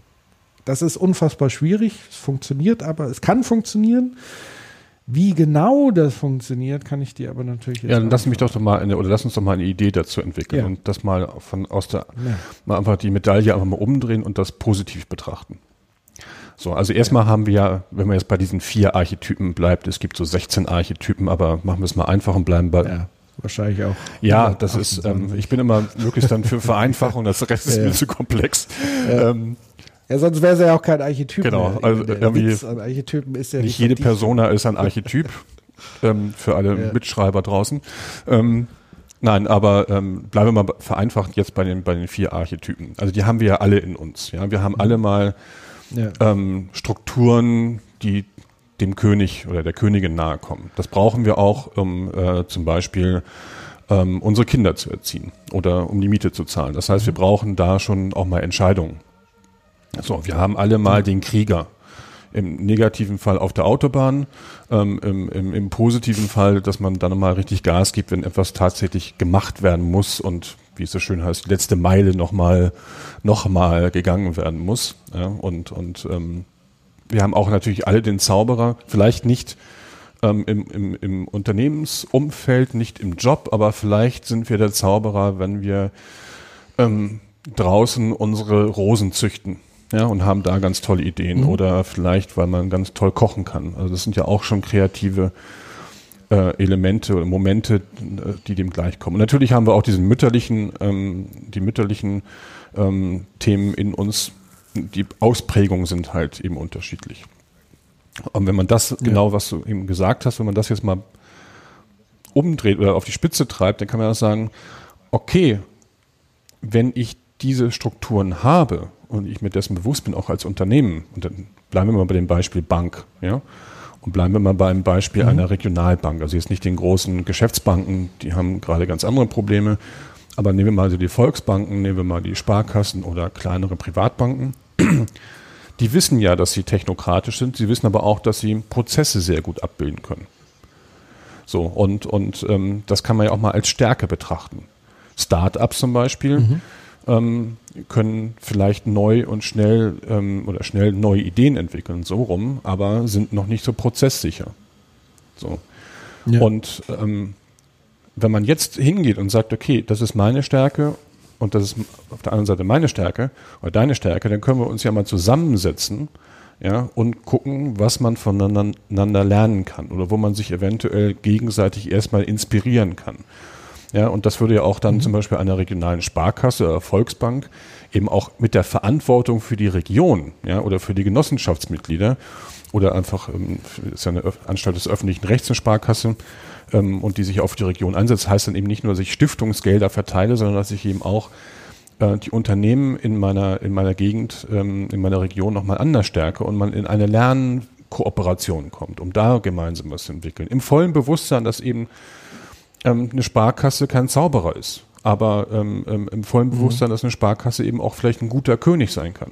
Das ist unfassbar schwierig. Es funktioniert aber, es kann funktionieren. Wie genau das funktioniert, kann ich dir aber natürlich jetzt Ja, dann lass mich doch, doch mal eine, oder lass uns doch mal eine Idee dazu entwickeln ja. und das mal von aus der ja. mal einfach die Medaille einfach mal umdrehen und das positiv betrachten. So, also erstmal haben wir ja, wenn man jetzt bei diesen vier Archetypen bleibt, es gibt so 16 Archetypen, aber machen wir es mal einfach und bleiben bei ja wahrscheinlich auch. Ja, das ist, ähm, ich bin immer möglichst dann für Vereinfachung, das Rest ist ja. mir zu komplex. Ja. Ähm, ja, sonst wäre es ja auch kein Archetyp. Genau, mehr. also irgendwie Witz an Archetypen ist ja nicht, nicht jede Persona ist ein Archetyp ähm, für alle ja. Mitschreiber draußen. Ähm, nein, aber ähm, bleiben wir mal vereinfacht jetzt bei den bei den vier Archetypen. Also die haben wir ja alle in uns. Ja, wir haben mhm. alle mal ja. ähm, Strukturen, die dem König oder der Königin nahe kommen. Das brauchen wir auch, um äh, zum Beispiel ähm, unsere Kinder zu erziehen oder um die Miete zu zahlen. Das heißt, wir mhm. brauchen da schon auch mal Entscheidungen so, wir haben alle mal den Krieger im negativen Fall auf der Autobahn, ähm, im, im, im positiven Fall, dass man dann mal richtig Gas gibt, wenn etwas tatsächlich gemacht werden muss und wie es so schön heißt, die letzte Meile nochmal noch mal gegangen werden muss. Ja, und und ähm, wir haben auch natürlich alle den Zauberer, vielleicht nicht ähm, im, im, im Unternehmensumfeld, nicht im Job, aber vielleicht sind wir der Zauberer, wenn wir ähm, draußen unsere Rosen züchten. Ja, und haben da ganz tolle Ideen. Mhm. Oder vielleicht, weil man ganz toll kochen kann. Also das sind ja auch schon kreative äh, Elemente oder Momente, die dem gleichkommen. Und natürlich haben wir auch diesen mütterlichen, ähm, die mütterlichen ähm, Themen in uns. Die Ausprägungen sind halt eben unterschiedlich. Und wenn man das ja. genau, was du eben gesagt hast, wenn man das jetzt mal umdreht oder auf die Spitze treibt, dann kann man auch sagen, okay, wenn ich diese Strukturen habe und ich mir dessen bewusst bin, auch als Unternehmen, und dann bleiben wir mal bei dem Beispiel Bank, ja, und bleiben wir mal beim Beispiel mhm. einer Regionalbank. Also jetzt nicht den großen Geschäftsbanken, die haben gerade ganz andere Probleme. Aber nehmen wir mal so die Volksbanken, nehmen wir mal die Sparkassen oder kleinere Privatbanken. Die wissen ja, dass sie technokratisch sind. Sie wissen aber auch, dass sie Prozesse sehr gut abbilden können. So, und, und ähm, das kann man ja auch mal als Stärke betrachten. Start-ups zum Beispiel. Mhm ähm, können vielleicht neu und schnell ähm, oder schnell neue Ideen entwickeln, so rum, aber sind noch nicht so prozesssicher. So. Ja. Und ähm, wenn man jetzt hingeht und sagt, okay, das ist meine Stärke und das ist auf der anderen Seite meine Stärke oder deine Stärke, dann können wir uns ja mal zusammensetzen ja, und gucken, was man voneinander lernen kann oder wo man sich eventuell gegenseitig erstmal inspirieren kann. Ja, und das würde ja auch dann mhm. zum Beispiel einer regionalen Sparkasse oder Volksbank eben auch mit der Verantwortung für die Region ja, oder für die Genossenschaftsmitglieder oder einfach, ähm, ist ja eine Anstalt des öffentlichen Rechts eine Sparkasse ähm, und die sich auf die Region einsetzt, heißt dann eben nicht nur, dass ich Stiftungsgelder verteile, sondern dass ich eben auch äh, die Unternehmen in meiner, in meiner Gegend, ähm, in meiner Region nochmal anders stärke und man in eine Lernkooperation kommt, um da gemeinsam was zu entwickeln. Im vollen Bewusstsein, dass eben ähm, eine Sparkasse kein Zauberer ist. Aber ähm, ähm, im vollen mhm. Bewusstsein, mhm. dass eine Sparkasse eben auch vielleicht ein guter König sein kann.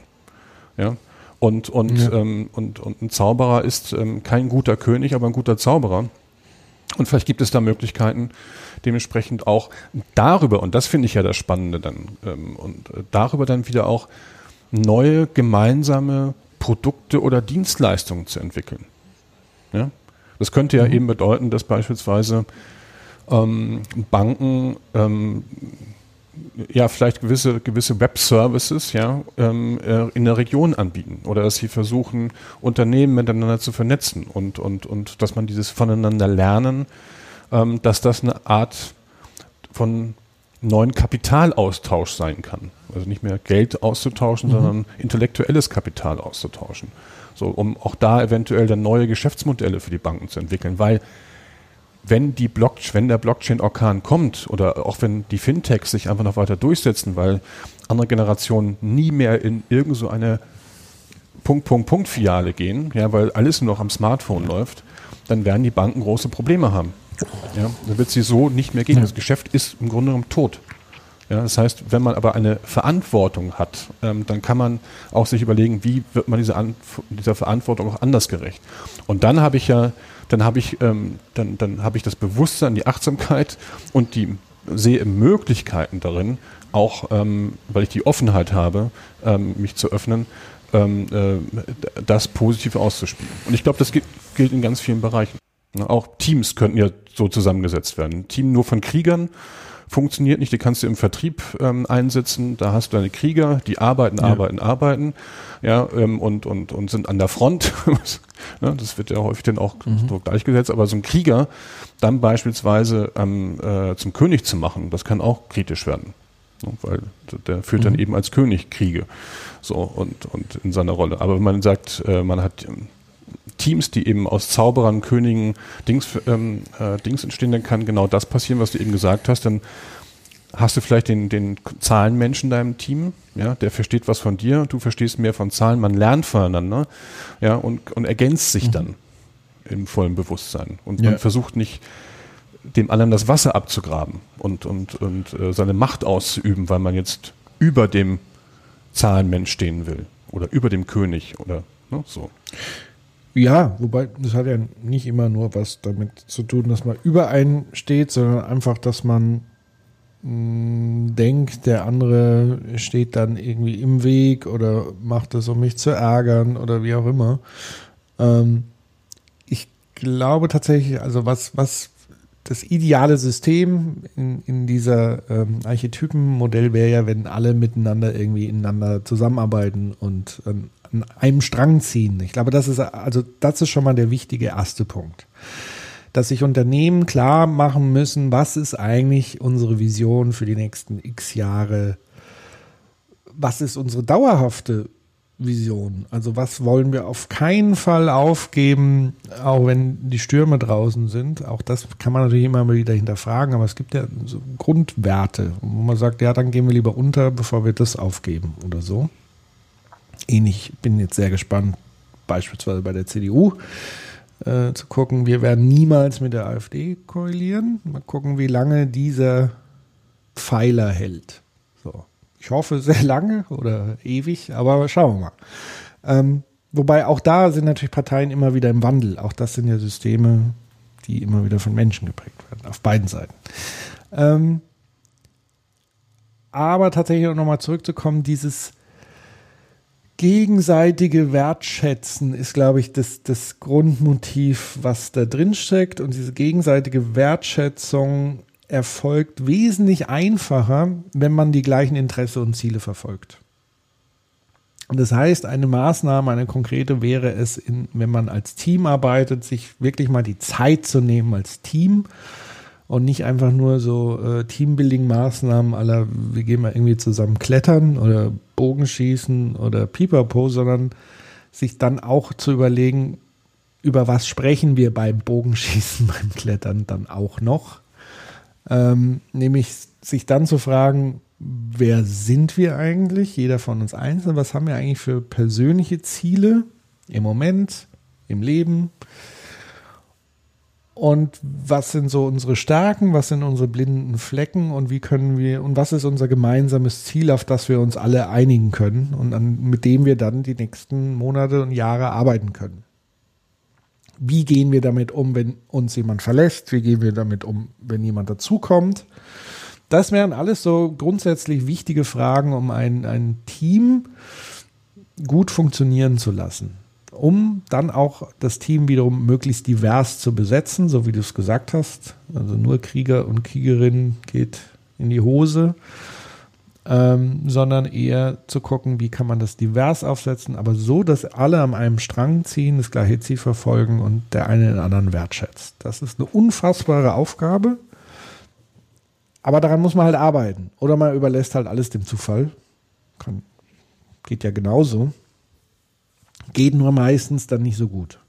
Ja. Und, und, ja. ähm, und, und ein Zauberer ist ähm, kein guter König, aber ein guter Zauberer. Und vielleicht gibt es da Möglichkeiten, dementsprechend auch darüber, und das finde ich ja das Spannende dann, ähm, und äh, darüber dann wieder auch neue gemeinsame Produkte oder Dienstleistungen zu entwickeln. Ja? Das könnte ja mhm. eben bedeuten, dass beispielsweise ähm, Banken ähm, ja vielleicht gewisse gewisse Web-Services ja ähm, äh, in der Region anbieten oder dass sie versuchen Unternehmen miteinander zu vernetzen und und und dass man dieses voneinander lernen, ähm, dass das eine Art von neuen Kapitalaustausch sein kann. Also nicht mehr Geld auszutauschen, mhm. sondern intellektuelles Kapital auszutauschen. So, um auch da eventuell dann neue Geschäftsmodelle für die Banken zu entwickeln, weil wenn die Blockchain, wenn der Blockchain-Orkan kommt oder auch wenn die Fintechs sich einfach noch weiter durchsetzen, weil andere Generationen nie mehr in irgend so eine Punkt, Punkt, Punkt Filiale gehen, ja, weil alles nur noch am Smartphone läuft, dann werden die Banken große Probleme haben. Ja, dann wird sie so nicht mehr gehen. Das Geschäft ist im Grunde genommen tot. Ja, das heißt, wenn man aber eine Verantwortung hat, ähm, dann kann man auch sich überlegen, wie wird man diese An dieser Verantwortung auch anders gerecht. Und dann habe ich ja dann habe ich, ähm, dann, dann habe ich das Bewusstsein, die Achtsamkeit und die sehe Möglichkeiten darin, auch ähm, weil ich die Offenheit habe, ähm, mich zu öffnen, ähm, äh, das positiv auszuspielen. Und ich glaube, das gilt, gilt in ganz vielen Bereichen. Auch Teams könnten ja so zusammengesetzt werden. Ein Team nur von Kriegern funktioniert nicht, die kannst du im Vertrieb ähm, einsetzen. Da hast du deine Krieger, die arbeiten, ja. arbeiten, arbeiten, ja, ähm, und, und, und sind an der Front. das wird ja häufig dann auch mhm. so gleichgesetzt, aber so ein Krieger dann beispielsweise ähm, äh, zum König zu machen, das kann auch kritisch werden. Weil der führt mhm. dann eben als König Kriege. So, und, und in seiner Rolle. Aber wenn man sagt, äh, man hat Teams, die eben aus Zauberern, Königen, Dings, ähm, äh, Dings entstehen, dann kann genau das passieren, was du eben gesagt hast. Dann hast du vielleicht den, den Zahlenmenschen in deinem Team, ja, der versteht was von dir, du verstehst mehr von Zahlen, man lernt voneinander, ja, und, und ergänzt sich mhm. dann im vollen Bewusstsein. Und ja. man versucht nicht, dem anderen das Wasser abzugraben und, und, und äh, seine Macht auszuüben, weil man jetzt über dem Zahlenmensch stehen will oder über dem König oder ne, so. Ja, wobei das hat ja nicht immer nur was damit zu tun, dass man über einen steht, sondern einfach, dass man mh, denkt, der andere steht dann irgendwie im Weg oder macht es, um mich zu ärgern oder wie auch immer. Ähm, ich glaube tatsächlich, also was, was das ideale System in, in dieser ähm, Archetypenmodell wäre ja, wenn alle miteinander irgendwie ineinander zusammenarbeiten und ähm, an einem Strang ziehen. Ich glaube, das ist also das ist schon mal der wichtige erste Punkt. Dass sich Unternehmen klar machen müssen, was ist eigentlich unsere Vision für die nächsten x Jahre? Was ist unsere dauerhafte Vision? Also was wollen wir auf keinen Fall aufgeben, auch wenn die Stürme draußen sind? Auch das kann man natürlich immer wieder hinterfragen, aber es gibt ja so Grundwerte, wo man sagt, ja, dann gehen wir lieber unter, bevor wir das aufgeben oder so ähnlich. Bin jetzt sehr gespannt, beispielsweise bei der CDU äh, zu gucken. Wir werden niemals mit der AfD koalieren. Mal gucken, wie lange dieser Pfeiler hält. So. Ich hoffe sehr lange oder ewig, aber schauen wir mal. Ähm, wobei auch da sind natürlich Parteien immer wieder im Wandel. Auch das sind ja Systeme, die immer wieder von Menschen geprägt werden, auf beiden Seiten. Ähm, aber tatsächlich auch nochmal zurückzukommen, dieses gegenseitige Wertschätzen ist, glaube ich, das, das Grundmotiv, was da drin steckt. Und diese gegenseitige Wertschätzung erfolgt wesentlich einfacher, wenn man die gleichen Interesse und Ziele verfolgt. Das heißt, eine Maßnahme, eine konkrete wäre es, in, wenn man als Team arbeitet, sich wirklich mal die Zeit zu nehmen als Team und nicht einfach nur so äh, Teambuilding-Maßnahmen aller, wir gehen mal irgendwie zusammen klettern oder Bogenschießen oder Pipapo, sondern sich dann auch zu überlegen, über was sprechen wir beim Bogenschießen, beim Klettern dann auch noch. Ähm, nämlich sich dann zu fragen, wer sind wir eigentlich, jeder von uns einzeln, was haben wir eigentlich für persönliche Ziele im Moment, im Leben, und was sind so unsere Stärken, was sind unsere blinden Flecken und wie können wir und was ist unser gemeinsames Ziel, auf das wir uns alle einigen können und an, mit dem wir dann die nächsten Monate und Jahre arbeiten können. Wie gehen wir damit um, wenn uns jemand verlässt? Wie gehen wir damit um, wenn jemand dazukommt? Das wären alles so grundsätzlich wichtige Fragen, um ein, ein Team gut funktionieren zu lassen um dann auch das Team wiederum möglichst divers zu besetzen, so wie du es gesagt hast. Also nur Krieger und Kriegerinnen geht in die Hose, ähm, sondern eher zu gucken, wie kann man das divers aufsetzen, aber so, dass alle an einem Strang ziehen, das gleiche Ziel verfolgen und der eine den anderen wertschätzt. Das ist eine unfassbare Aufgabe, aber daran muss man halt arbeiten. Oder man überlässt halt alles dem Zufall. Kann, geht ja genauso. Geht nur meistens dann nicht so gut.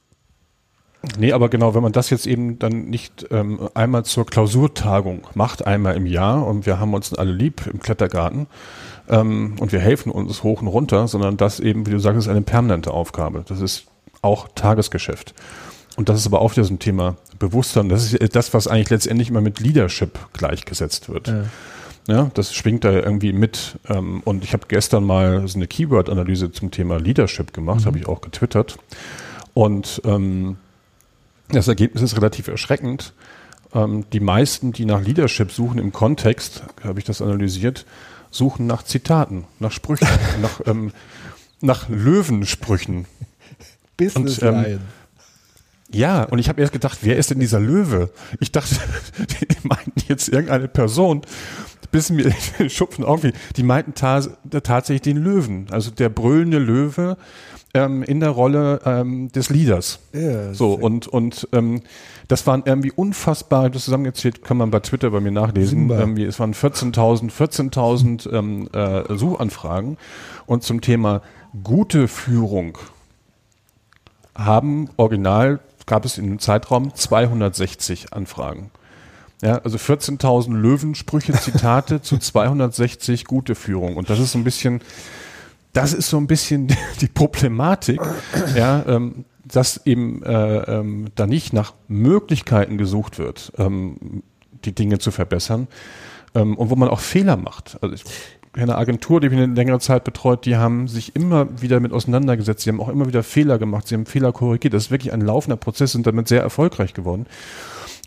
Nee, aber genau, wenn man das jetzt eben dann nicht ähm, einmal zur Klausurtagung macht, einmal im Jahr und wir haben uns alle lieb im Klettergarten ähm, und wir helfen uns hoch und runter, sondern das eben, wie du sagst, ist eine permanente Aufgabe. Das ist auch Tagesgeschäft. Und das ist aber auch wieder so ein Thema Bewusstsein. Das ist das, was eigentlich letztendlich immer mit Leadership gleichgesetzt wird. Ja. Ja, das schwingt da irgendwie mit. Ähm, und ich habe gestern mal so eine Keyword-Analyse zum Thema Leadership gemacht, mhm. habe ich auch getwittert. Und ähm, das Ergebnis ist relativ erschreckend. Ähm, die meisten, die nach Leadership suchen im Kontext, habe ich das analysiert, suchen nach Zitaten, nach Sprüchen, nach, ähm, nach Löwensprüchen. Business und, ähm, ja, und ich habe erst gedacht, wer ist denn dieser Löwe? Ich dachte, die meinten jetzt irgendeine Person bis mir Schupfen irgendwie, die meinten ta tatsächlich den Löwen, also der brüllende Löwe ähm, in der Rolle ähm, des Leaders. Ja, so und und ähm, das waren irgendwie unfassbar, das zusammengezählt, kann man bei Twitter bei mir nachlesen. Irgendwie, es waren 14.000 14.000 ähm, äh, Suchanfragen und zum Thema gute Führung haben original gab es in dem Zeitraum 260 Anfragen. Ja, also 14.000 Löwensprüche, Zitate zu 260 gute Führung. Und das ist so ein bisschen, das ist so ein bisschen die Problematik, ja, ähm, dass eben äh, ähm, da nicht nach Möglichkeiten gesucht wird, ähm, die Dinge zu verbessern ähm, und wo man auch Fehler macht. Also ich, eine Agentur, die mich eine längere Zeit betreut, die haben sich immer wieder mit auseinandergesetzt. Sie haben auch immer wieder Fehler gemacht. Sie haben Fehler korrigiert. Das ist wirklich ein laufender Prozess, sind damit sehr erfolgreich geworden.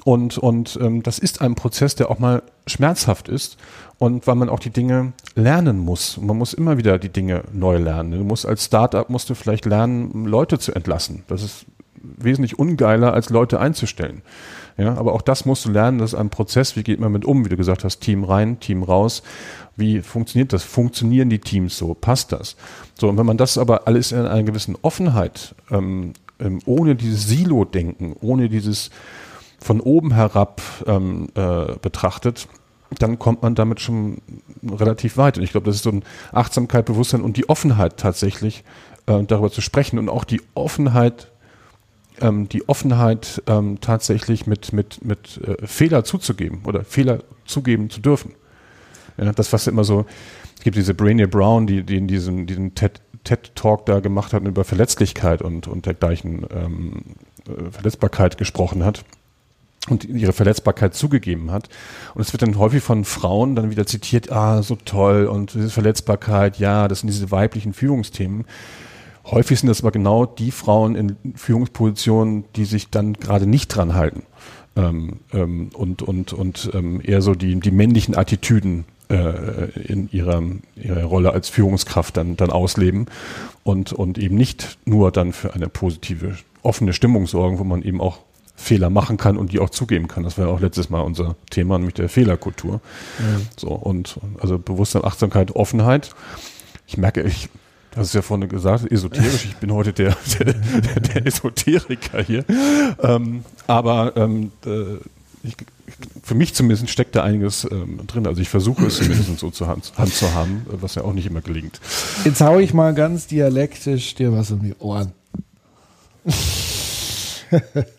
Und, und ähm, das ist ein Prozess, der auch mal schmerzhaft ist und weil man auch die Dinge lernen muss. Man muss immer wieder die Dinge neu lernen. Du musst als Startup musst du vielleicht lernen, Leute zu entlassen. Das ist wesentlich ungeiler, als Leute einzustellen. Ja, aber auch das musst du lernen, das ist ein Prozess, wie geht man mit um, wie du gesagt hast, Team rein, Team raus. Wie funktioniert das? Funktionieren die Teams so? Passt das? So, und wenn man das aber alles in einer gewissen Offenheit, ähm, ähm, ohne dieses Silo-Denken, ohne dieses von oben herab ähm, äh, betrachtet, dann kommt man damit schon relativ weit. Und ich glaube, das ist so ein Achtsamkeit, Bewusstsein und die Offenheit tatsächlich, äh, darüber zu sprechen und auch die Offenheit ähm, die Offenheit ähm, tatsächlich mit, mit, mit äh, Fehler zuzugeben oder Fehler zugeben zu dürfen. Ja, das, was immer so, es gibt diese Brainy Brown, die, die in diesem, diesen TED, TED Talk da gemacht hat über Verletzlichkeit und, und dergleichen ähm, äh, Verletzbarkeit gesprochen hat und ihre Verletzbarkeit zugegeben hat. Und es wird dann häufig von Frauen dann wieder zitiert, ah, so toll und diese Verletzbarkeit, ja, das sind diese weiblichen Führungsthemen. Häufig sind das aber genau die Frauen in Führungspositionen, die sich dann gerade nicht dran halten ähm, ähm, und, und, und ähm, eher so die, die männlichen Attitüden äh, in ihrer, ihrer Rolle als Führungskraft dann, dann ausleben und, und eben nicht nur dann für eine positive, offene Stimmung sorgen, wo man eben auch Fehler machen kann und die auch zugeben kann. Das war ja auch letztes Mal unser Thema, nämlich der Fehlerkultur. Ja. So, und also Bewusstsein, Achtsamkeit, Offenheit. Ich merke, ich hast es ja vorhin gesagt, esoterisch. Ich bin heute der, der, der Esoteriker hier. Ähm, aber ähm, äh, ich, für mich zumindest steckt da einiges ähm, drin. Also ich versuche es zumindest so zur Hand, Hand, zu haben, was ja auch nicht immer gelingt. Jetzt haue ich mal ganz dialektisch dir was um die Ohren.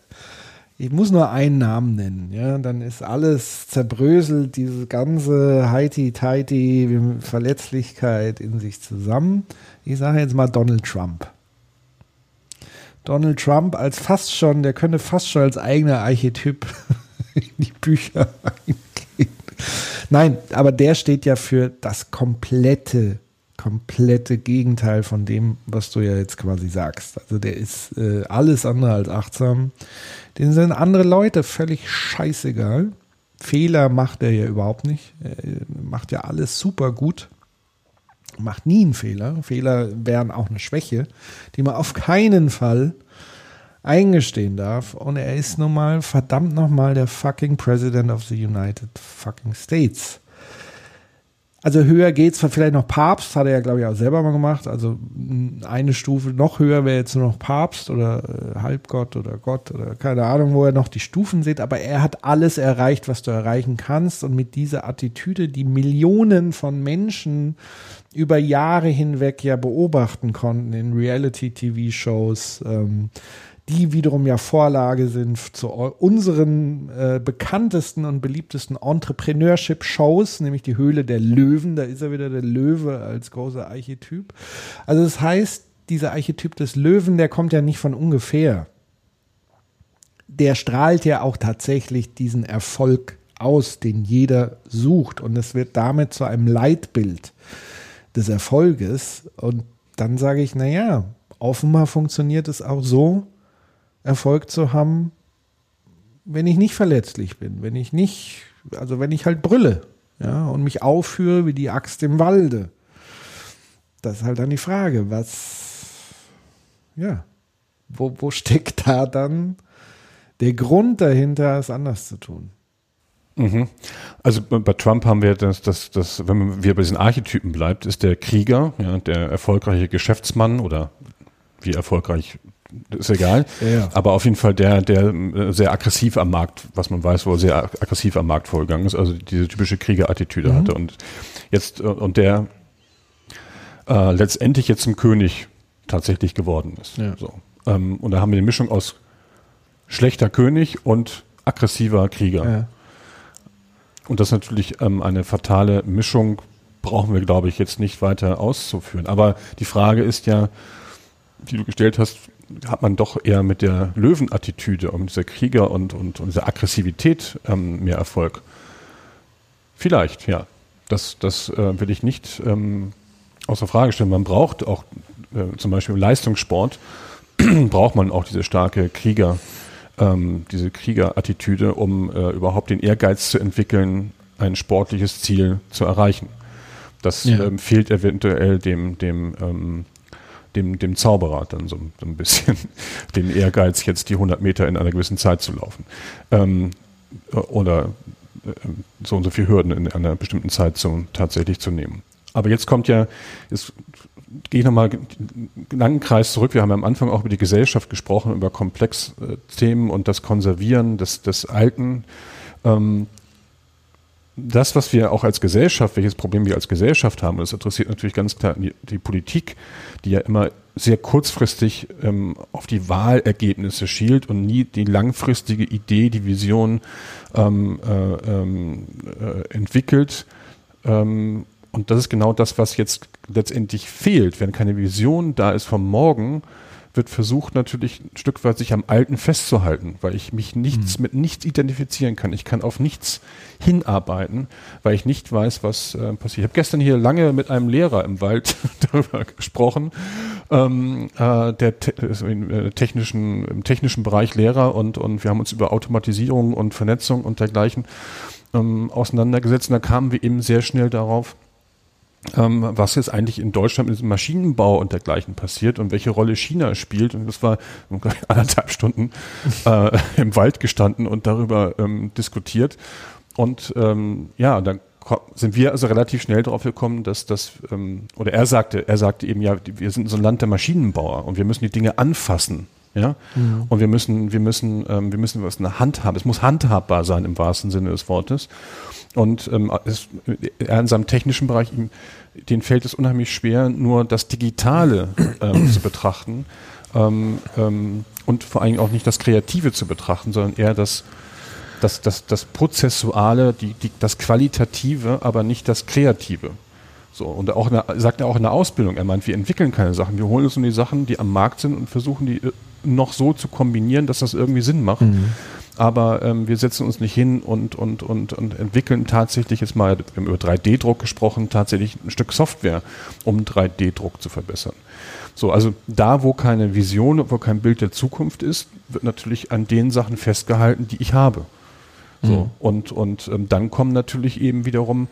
Ich muss nur einen Namen nennen, ja, dann ist alles zerbröselt, diese ganze Heiti-Teiti Verletzlichkeit in sich zusammen. Ich sage jetzt mal Donald Trump. Donald Trump als fast schon, der könnte fast schon als eigener Archetyp in die Bücher eingehen. Nein, aber der steht ja für das komplette komplette Gegenteil von dem, was du ja jetzt quasi sagst. Also der ist äh, alles andere als achtsam. Den sind andere Leute völlig scheißegal. Fehler macht er ja überhaupt nicht. Er macht ja alles super gut. Macht nie einen Fehler. Fehler wären auch eine Schwäche, die man auf keinen Fall eingestehen darf. Und er ist nun mal verdammt nochmal der fucking President of the United fucking States. Also höher geht's, vielleicht noch Papst, hat er ja, glaube ich, auch selber mal gemacht. Also eine Stufe noch höher wäre jetzt nur noch Papst oder äh, Halbgott oder Gott oder keine Ahnung, wo er noch die Stufen sieht. Aber er hat alles erreicht, was du erreichen kannst. Und mit dieser Attitüde, die Millionen von Menschen über Jahre hinweg ja beobachten konnten in Reality-TV-Shows, ähm, die wiederum ja Vorlage sind zu unseren äh, bekanntesten und beliebtesten Entrepreneurship-Shows, nämlich die Höhle der Löwen. Da ist er wieder der Löwe als großer Archetyp. Also das heißt, dieser Archetyp des Löwen, der kommt ja nicht von ungefähr. Der strahlt ja auch tatsächlich diesen Erfolg aus, den jeder sucht. Und es wird damit zu einem Leitbild des Erfolges. Und dann sage ich, naja, offenbar funktioniert es auch so, Erfolg zu haben, wenn ich nicht verletzlich bin, wenn ich nicht, also wenn ich halt brülle, ja, und mich aufführe wie die Axt im Walde. Das ist halt dann die Frage, was, ja, wo, wo steckt da dann der Grund dahinter, es anders zu tun? Mhm. Also bei Trump haben wir das, das, das, wenn man wieder bei diesen Archetypen bleibt, ist der Krieger, ja, der erfolgreiche Geschäftsmann oder wie erfolgreich ist egal. Ja, Aber auf jeden Fall der, der äh, sehr aggressiv am Markt, was man weiß, wo er sehr aggressiv am Markt vorgegangen ist, also diese typische Kriegerattitüde mhm. hatte. Und jetzt, äh, und der äh, letztendlich jetzt zum König tatsächlich geworden ist. Ja. So. Ähm, und da haben wir eine Mischung aus schlechter König und aggressiver Krieger. Ja. Und das ist natürlich ähm, eine fatale Mischung, brauchen wir, glaube ich, jetzt nicht weiter auszuführen. Aber die Frage ist ja, die du gestellt hast, hat man doch eher mit der Löwenattitüde und dieser Krieger und, und, und dieser Aggressivität ähm, mehr Erfolg. Vielleicht, ja. das, das äh, will ich nicht ähm, außer Frage stellen. Man braucht auch äh, zum Beispiel im Leistungssport, braucht man auch diese starke Krieger, ähm, diese Kriegerattitüde, um äh, überhaupt den Ehrgeiz zu entwickeln, ein sportliches Ziel zu erreichen. Das Ja. ähm, fehlt eventuell dem, dem, ähm, dem, dem Zauberer dann so, so ein bisschen, den Ehrgeiz, jetzt die 100 Meter in einer gewissen Zeit zu laufen. Ähm, äh, oder äh, so und so viele Hürden in einer bestimmten Zeit zu, tatsächlich zu nehmen. Aber jetzt kommt ja, jetzt gehe ich nochmal einen langen Kreis zurück. Wir haben ja am Anfang auch über die Gesellschaft gesprochen, über Komplexthemen und das Konservieren des, des Alten. Ähm, das, was wir auch als Gesellschaft, welches Problem wir als Gesellschaft haben, das interessiert natürlich ganz klar die, die Politik, die ja immer sehr kurzfristig ähm, auf die Wahlergebnisse schielt und nie die langfristige Idee, die Vision ähm, äh, ähm, äh, entwickelt. Ähm, und das ist genau das, was jetzt letztendlich fehlt. Wenn keine Vision da ist vom Morgen, wird versucht natürlich ein Stück weit sich am Alten festzuhalten, weil ich mich nichts mit nichts identifizieren kann. Ich kann auf nichts hinarbeiten, weil ich nicht weiß, was äh, passiert. Ich habe gestern hier lange mit einem Lehrer im Wald darüber gesprochen, ähm, äh, der te im, äh, technischen, im technischen Bereich Lehrer und, und wir haben uns über Automatisierung und Vernetzung und dergleichen ähm, auseinandergesetzt. Und da kamen wir eben sehr schnell darauf, ähm, was jetzt eigentlich in Deutschland mit diesem Maschinenbau und dergleichen passiert und welche Rolle China spielt. Und das war anderthalb Stunden äh, im Wald gestanden und darüber ähm, diskutiert. Und ähm, ja, dann sind wir also relativ schnell darauf gekommen, dass das, ähm, oder er sagte, er sagte eben, ja, wir sind so ein Land der Maschinenbauer und wir müssen die Dinge anfassen. Ja, und wir müssen, wir müssen, ähm, wir müssen was in der Hand haben. Es muss handhabbar sein im wahrsten Sinne des Wortes. Und ähm, er in seinem technischen Bereich, ihm, denen fällt es unheimlich schwer, nur das Digitale ähm, zu betrachten ähm, ähm, und vor allem auch nicht das Kreative zu betrachten, sondern eher das, das, das, das Prozessuale, die, die, das Qualitative, aber nicht das Kreative. So, und auch in der, sagt er auch in der Ausbildung, er meint, wir entwickeln keine Sachen, wir holen uns nur die Sachen, die am Markt sind und versuchen die äh, noch so zu kombinieren, dass das irgendwie Sinn macht. Aber ähm, wir setzen uns nicht hin und, und, und, und entwickeln tatsächlich jetzt mal, wir haben über 3D-Druck gesprochen, tatsächlich ein Stück Software, um 3D-Druck zu verbessern. So, also da, wo keine Vision, wo kein Bild der Zukunft ist, wird natürlich an den Sachen festgehalten, die ich habe. So, und, und ähm, dann kommen natürlich eben wiederum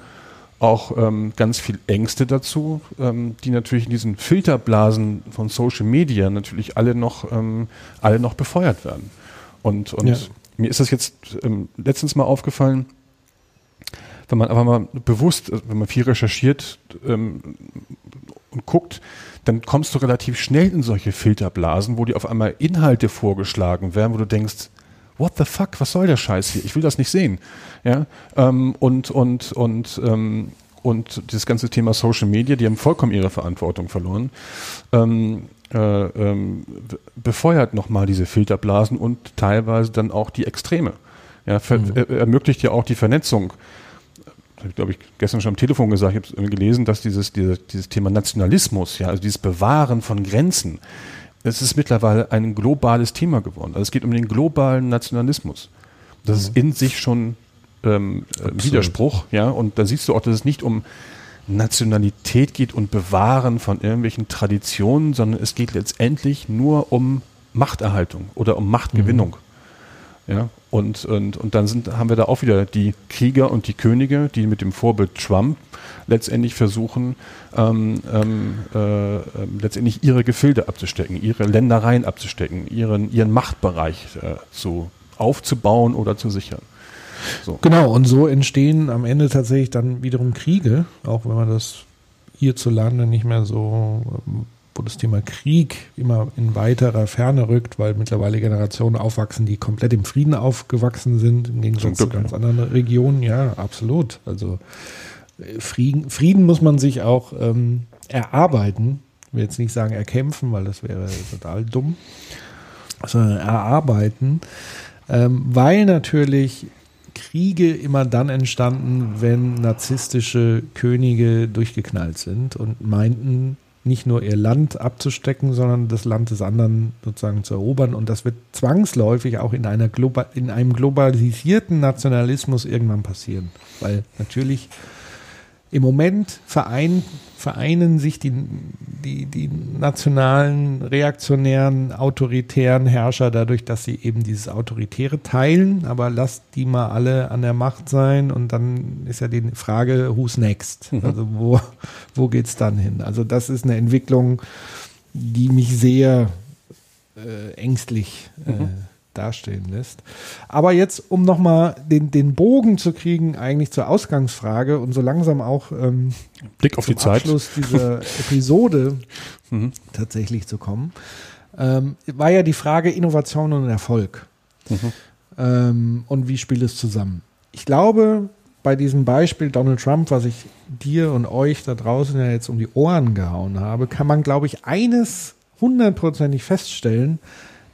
auch ähm, ganz viel Ängste dazu, ähm, die natürlich in diesen Filterblasen von Social Media natürlich alle noch, ähm, alle noch befeuert werden. Und, und Ja. Mir ist das jetzt ähm, letztens mal aufgefallen, wenn man aber mal bewusst, also wenn man viel recherchiert ähm, und guckt, dann kommst du relativ schnell in solche Filterblasen, wo dir auf einmal Inhalte vorgeschlagen werden, wo du denkst, what the fuck, was soll der Scheiß hier? Ich will das nicht sehen. Ja, ähm, und, und, und, ähm, und das ganze Thema Social Media, die haben vollkommen ihre Verantwortung verloren, ähm, äh, ähm, be- befeuert nochmal diese Filterblasen und teilweise dann auch die Extreme. Ja, er, ermöglicht ja auch die Vernetzung das habe ich, glaube ich, gestern schon am Telefon gesagt, ich habe gelesen, dass dieses, diese, dieses Thema Nationalismus, ja, also dieses Bewahren von Grenzen, das ist mittlerweile ein globales Thema geworden. Also es geht um den globalen Nationalismus. Das ist in sich schon ähm, äh, Widerspruch, ja, und da siehst du auch, dass es nicht um Nationalität geht und Bewahren von irgendwelchen Traditionen, sondern es geht letztendlich nur um Machterhaltung oder um Machtgewinnung. Ja, und, und, und dann sind, haben wir da auch wieder die Krieger und die Könige, die mit dem Vorbild Trump letztendlich versuchen, ähm, ähm, äh, äh, letztendlich ihre Gefilde abzustecken, ihre Ländereien abzustecken, ihren, ihren Machtbereich äh, zu, aufzubauen oder zu sichern. So. Genau, und so entstehen am Ende tatsächlich dann wiederum Kriege, auch wenn man das hierzulande nicht mehr so, ähm, wo das Thema Krieg immer in weiterer Ferne rückt, weil mittlerweile Generationen aufwachsen, die komplett im Frieden aufgewachsen sind, im Gegensatz zu ganz anderen Regionen. Ja, absolut. Also äh, Frieden, Frieden muss man sich auch ähm, erarbeiten. Ich will jetzt nicht sagen erkämpfen, weil das wäre total dumm, sondern erarbeiten, ähm, weil natürlich Kriege immer dann entstanden, wenn narzisstische Könige durchgeknallt sind und meinten, nicht nur ihr Land abzustecken, sondern das Land des anderen sozusagen zu erobern. Und das wird zwangsläufig auch in, einer Globa in einem globalisierten Nationalismus irgendwann passieren. Weil natürlich im Moment verein, vereinen sich die, die, die nationalen, reaktionären, autoritären Herrscher dadurch, dass sie eben dieses Autoritäre teilen, aber lasst die mal alle an der Macht sein und dann ist ja die Frage, who's next? Mhm. Also wo, wo geht's dann hin? Also das ist eine Entwicklung, die mich sehr äh, ängstlich äh, dastehen lässt. Aber jetzt, um nochmal den, den Bogen zu kriegen, eigentlich zur Ausgangsfrage und so langsam auch ähm, Blick auf zum die Zeit. Abschluss dieser Episode Mhm. tatsächlich zu kommen, ähm, war ja die Frage Innovation und Erfolg. Mhm. Ähm, und wie spielt es zusammen? Ich glaube, bei diesem Beispiel Donald Trump, was ich dir und euch da draußen ja jetzt um die Ohren gehauen habe, kann man, glaube ich, eines hundertprozentig feststellen,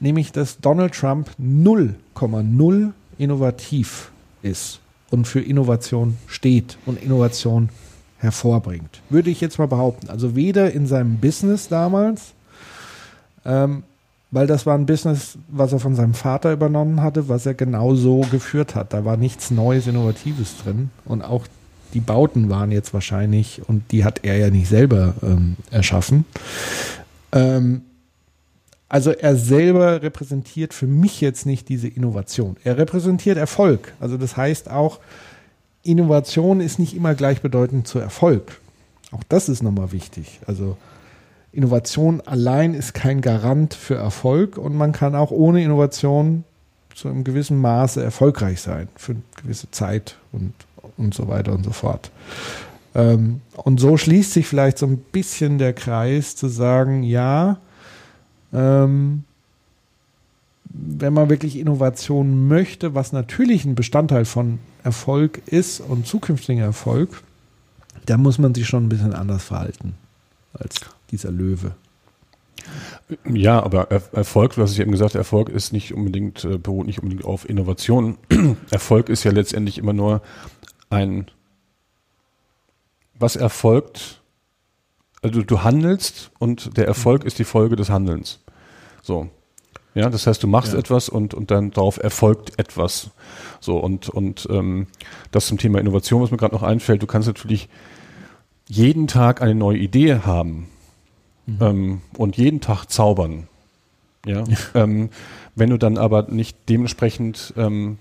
nämlich dass Donald Trump 0,0 innovativ ist und für Innovation steht und Innovation hervorbringt. Würde ich jetzt mal behaupten. Also weder in seinem Business damals, ähm, weil das war ein Business, was er von seinem Vater übernommen hatte, was er genau so geführt hat. Da war nichts Neues, Innovatives drin. Und auch die Bauten waren jetzt wahrscheinlich, und die hat er ja nicht selber ähm, erschaffen. Ähm, also er selber repräsentiert für mich jetzt nicht diese Innovation. Er repräsentiert Erfolg. Also das heißt auch, Innovation ist nicht immer gleichbedeutend zu Erfolg. Auch das ist nochmal wichtig. Also Innovation allein ist kein Garant für Erfolg und man kann auch ohne Innovation zu einem gewissen Maße erfolgreich sein, für eine gewisse Zeit und, und so weiter und so fort. Ähm, und so schließt sich vielleicht so ein bisschen der Kreis zu sagen, ja, ähm, wenn man wirklich Innovation möchte, was natürlich ein Bestandteil von Erfolg ist und zukünftigen Erfolg, dann muss man sich schon ein bisschen anders verhalten als dieser Löwe. Ja, aber Er- Erfolg, was ich eben gesagt habe, Erfolg ist nicht unbedingt, äh, beruht nicht unbedingt auf Innovation. Erfolg ist ja letztendlich immer nur ein, was erfolgt, also du handelst und der Erfolg ist die Folge des Handelns. So. Ja, das heißt, du machst Ja. etwas und, und dann darauf erfolgt etwas. So, und, und ähm, das zum Thema Innovation, was mir gerade noch einfällt, du kannst natürlich jeden Tag eine neue Idee haben ähm, und jeden Tag zaubern. Ja. ähm, wenn du dann aber nicht dementsprechend ähm,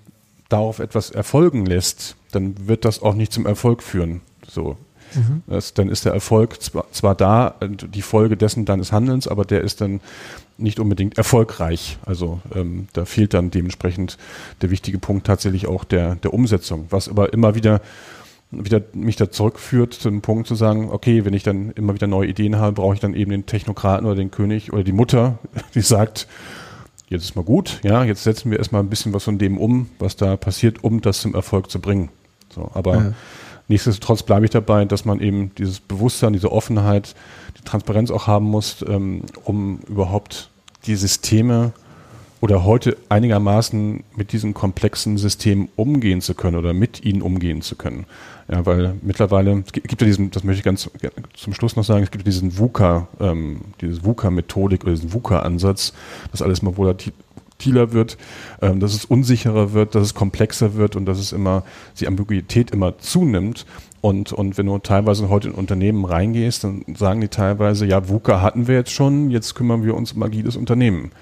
darauf etwas erfolgen lässt, dann wird das auch nicht zum Erfolg führen. So. Das, dann ist der Erfolg zwar, zwar da, die Folge dessen deines Handelns, aber der ist dann nicht unbedingt erfolgreich. Also ähm, da fehlt dann dementsprechend der wichtige Punkt tatsächlich auch der, der Umsetzung, was aber immer wieder wieder mich da zurückführt zu dem Punkt zu sagen, okay, wenn ich dann immer wieder neue Ideen habe, brauche ich dann eben den Technokraten oder den König oder die Mutter, die sagt, jetzt ist mal gut, ja, jetzt setzen wir erstmal ein bisschen was von dem um, was da passiert, um das zum Erfolg zu bringen. So, aber Ja. nichtsdestotrotz bleibe ich dabei, dass man eben dieses Bewusstsein, diese Offenheit, die Transparenz auch haben muss, ähm, um überhaupt die Systeme oder heute einigermaßen mit diesen komplexen Systemen umgehen zu können oder mit ihnen umgehen zu können. Ja, weil mittlerweile es gibt ja diesen, das möchte ich ganz zum Schluss noch sagen, es gibt diesen VUCA, ähm, diese VUCA-Methodik oder diesen VUCA-Ansatz, dass alles mal volatiler wird, ähm, dass es unsicherer wird, dass es komplexer wird und dass es immer, die Ambiguität immer zunimmt. Und, und wenn du teilweise heute in Unternehmen reingehst, dann sagen die teilweise, ja, VUCA hatten wir jetzt schon, jetzt kümmern wir uns um agiles Unternehmen.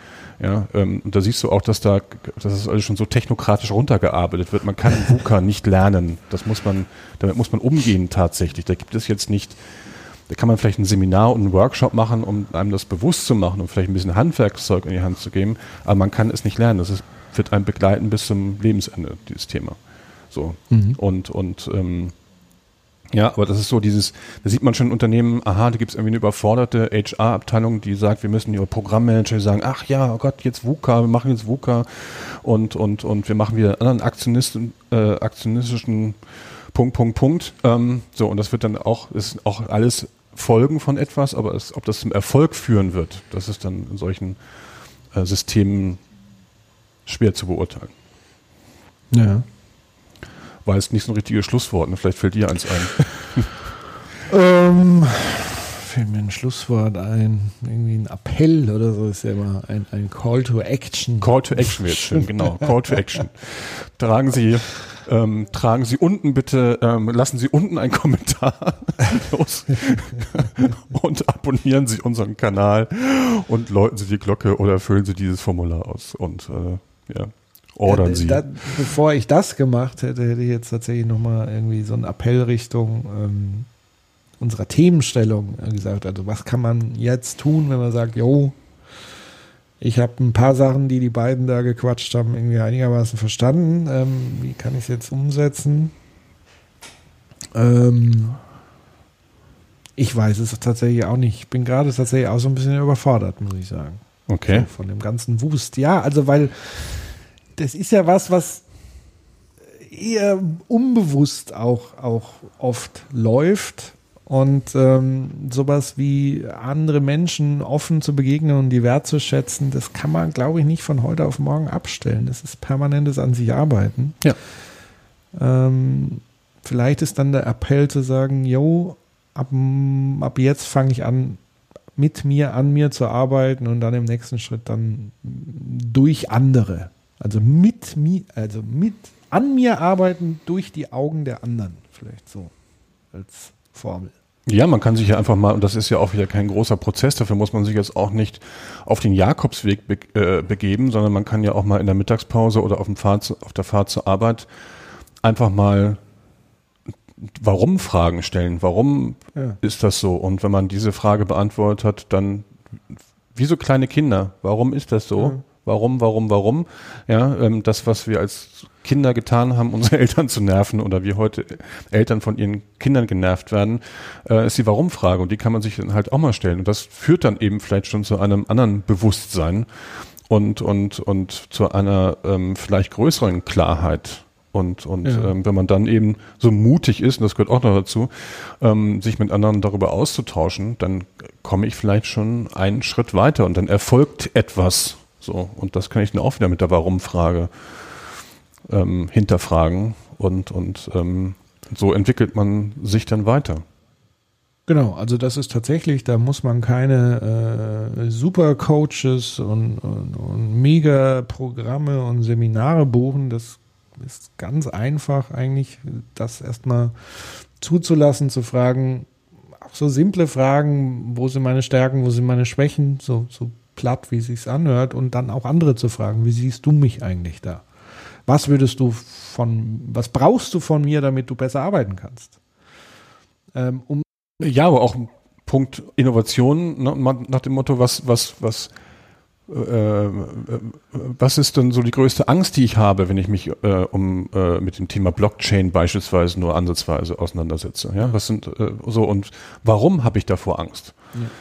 Ja, ähm, und da siehst du auch, dass da, dass das alles schon so technokratisch runtergearbeitet wird. Man kann VUCA nicht lernen. Das muss man, damit muss man umgehen tatsächlich. Da gibt es jetzt nicht, da kann man vielleicht ein Seminar und einen Workshop machen, um einem das bewusst zu machen und vielleicht ein bisschen Handwerkszeug in die Hand zu geben. Aber man kann es nicht lernen. Das ist, wird einem begleiten bis zum Lebensende, dieses Thema. So. Und, und, ähm, ja, aber das ist so dieses, da sieht man schon in Unternehmen, aha, da gibt es irgendwie eine überforderte HR-Abteilung, die sagt, wir müssen ihre Programmmanager die sagen, ach ja, oh Gott, jetzt VUCA, wir machen jetzt VUCA und, und, und wir machen wieder einen anderen Aktionisten, äh, aktionistischen Punkt, Punkt, Punkt. Ähm, so, und das wird dann auch, ist auch alles Folgen von etwas, aber es, ob das zum Erfolg führen wird, das ist dann in solchen äh, Systemen schwer zu beurteilen. Ja. War jetzt nicht so ein richtiges Schlusswort, ne? vielleicht fällt dir eins ein. Ähm, fällt mir ein Schlusswort ein. Irgendwie ein Appell oder so ist ja immer ein, ein Call to Action. Call to Action wird schön, genau. Call to Action. Tragen Sie ähm, tragen Sie unten bitte, ähm, lassen Sie unten einen Kommentar los und abonnieren Sie unseren Kanal und läuten Sie die Glocke oder füllen Sie dieses Formular aus und äh, ja, ordern Sie. Da, bevor ich das gemacht hätte, hätte ich jetzt tatsächlich nochmal irgendwie so einen Appell Richtung ähm, unserer Themenstellung äh, gesagt. Also was kann man jetzt tun, wenn man sagt, jo, ich habe ein paar Sachen, die die beiden da gequatscht haben, irgendwie einigermaßen verstanden. Ähm, wie kann ich es jetzt umsetzen? Ähm, ich weiß es tatsächlich auch nicht. Ich bin gerade tatsächlich auch so ein bisschen überfordert, muss ich sagen. Okay. So, von dem ganzen Wust. Ja, also weil das ist ja was, was eher unbewusst auch, auch oft läuft. Und ähm, sowas wie andere Menschen offen zu begegnen und die wertzuschätzen, das kann man, glaube ich, nicht von heute auf morgen abstellen. Das ist permanentes an sich arbeiten. Ja. Ähm, vielleicht ist dann der Appell zu sagen, yo, ab, ab jetzt fange ich an, mit mir, an mir zu arbeiten und dann im nächsten Schritt dann durch andere. Also mit mir, also mit an mir arbeiten durch die Augen der anderen. Vielleicht so als Formel. Ja, man kann sich ja einfach mal, und das ist ja auch wieder kein großer Prozess, dafür muss man sich jetzt auch nicht auf den Jakobsweg be äh, begeben, sondern man kann ja auch mal in der Mittagspause oder auf, dem Fahrt zu, auf der Fahrt zur Arbeit einfach mal Warum-Fragen stellen. Warum Ja. ist das so? Und wenn man diese Frage beantwortet hat, dann wie so kleine Kinder, warum ist das so? Ja. Warum, warum, warum? Ja, ähm, das, was wir als Kinder getan haben, unsere Eltern zu nerven oder wie heute Eltern von ihren Kindern genervt werden, äh, ist die Warum-Frage und die kann man sich dann halt auch mal stellen. Und das führt dann eben vielleicht schon zu einem anderen Bewusstsein und, und, und zu einer ähm, vielleicht größeren Klarheit. Und, und Ja. ähm, wenn man dann eben so mutig ist, und das gehört auch noch dazu, ähm, sich mit anderen darüber auszutauschen, dann komme ich vielleicht schon einen Schritt weiter und dann erfolgt etwas. So, und das kann ich dann auch wieder mit der Warum-Frage ähm, hinterfragen und, und ähm, so entwickelt man sich dann weiter. Genau, also das ist tatsächlich, da muss man keine äh, Super-Coaches und, und, und Mega-Programme und Seminare buchen. Das ist ganz einfach eigentlich, das erstmal zuzulassen, zu fragen, auch so simple Fragen, wo sind meine Stärken, wo sind meine Schwächen, so, so platt, wie es sich anhört, und dann auch andere zu fragen, wie siehst du mich eigentlich da? Was würdest du von, was brauchst du von mir, damit du besser arbeiten kannst? Ähm, um Ja, aber auch ein Punkt Innovation ne, nach dem Motto, was, was, was, äh, äh, was ist denn so die größte Angst, die ich habe, wenn ich mich äh, um äh, mit dem Thema Blockchain beispielsweise nur ansatzweise auseinandersetze? Ja, was sind äh, so und warum habe ich davor Angst?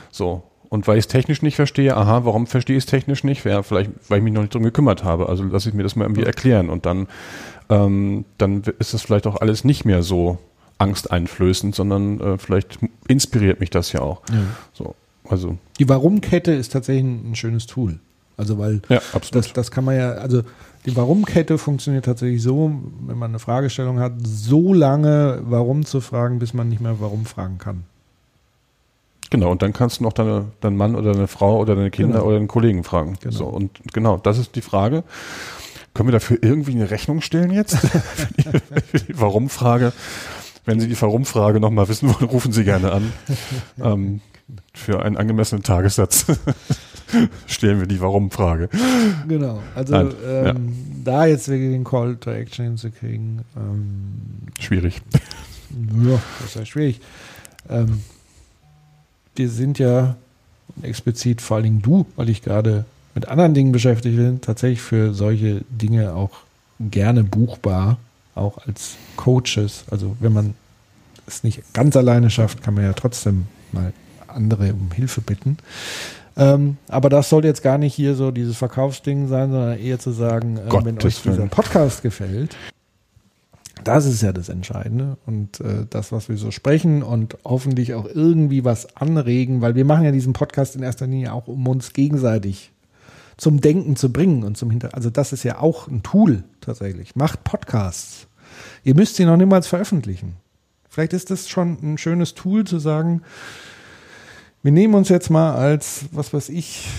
So und weil ich es technisch nicht verstehe, aha, warum verstehe ich es technisch nicht? Ja, vielleicht, weil ich mich noch nicht drum gekümmert habe. Also lasse ich mir das mal irgendwie erklären und dann, ähm, dann ist das vielleicht auch alles nicht mehr so angsteinflößend, sondern äh, vielleicht inspiriert mich das ja auch. So, also Die Warum-Kette ist tatsächlich ein, schönes Tool. Also weil ja, das, das kann man ja, also die Warum-Kette funktioniert tatsächlich so, wenn man eine Fragestellung hat, so lange Warum zu fragen, bis man nicht mehr Warum fragen kann. Genau. Und dann kannst du noch deine, deinen Mann oder deine Frau oder deine Kinder Genau. oder deinen Kollegen fragen. Genau. So und genau, das ist die Frage. Können wir dafür irgendwie eine Rechnung stellen jetzt? für die, die Warum-Frage. Wenn Sie die Warum-Frage nochmal wissen wollen, rufen Sie gerne an. ähm, für einen angemessenen Tagessatz stellen wir die Warum-Frage. Genau. Also Nein, ähm, da jetzt wirklich den Call to Action hinzukriegen, ähm, Schwierig. Ja, das ist ja schwierig. Ähm, wir sind ja explizit, vor allen Dingen du, weil ich gerade mit anderen Dingen beschäftigt bin, tatsächlich für solche Dinge auch gerne buchbar, auch als Coaches. Also wenn man es nicht ganz alleine schafft, kann man ja trotzdem mal andere um Hilfe bitten. Ähm, aber das soll jetzt gar nicht hier so dieses Verkaufsding sein, sondern eher zu sagen, äh, wenn euch dieser. Podcast gefällt, das ist ja das Entscheidende und äh, das, was wir so sprechen und hoffentlich auch irgendwie was anregen, weil wir machen ja diesen Podcast in erster Linie auch, um uns gegenseitig zum Denken zu bringen und zum Hinter. Also das ist ja auch ein Tool tatsächlich. Macht Podcasts. Ihr müsst sie noch niemals veröffentlichen. Vielleicht ist das schon ein schönes Tool zu sagen, wir nehmen uns jetzt mal als, was weiß ich,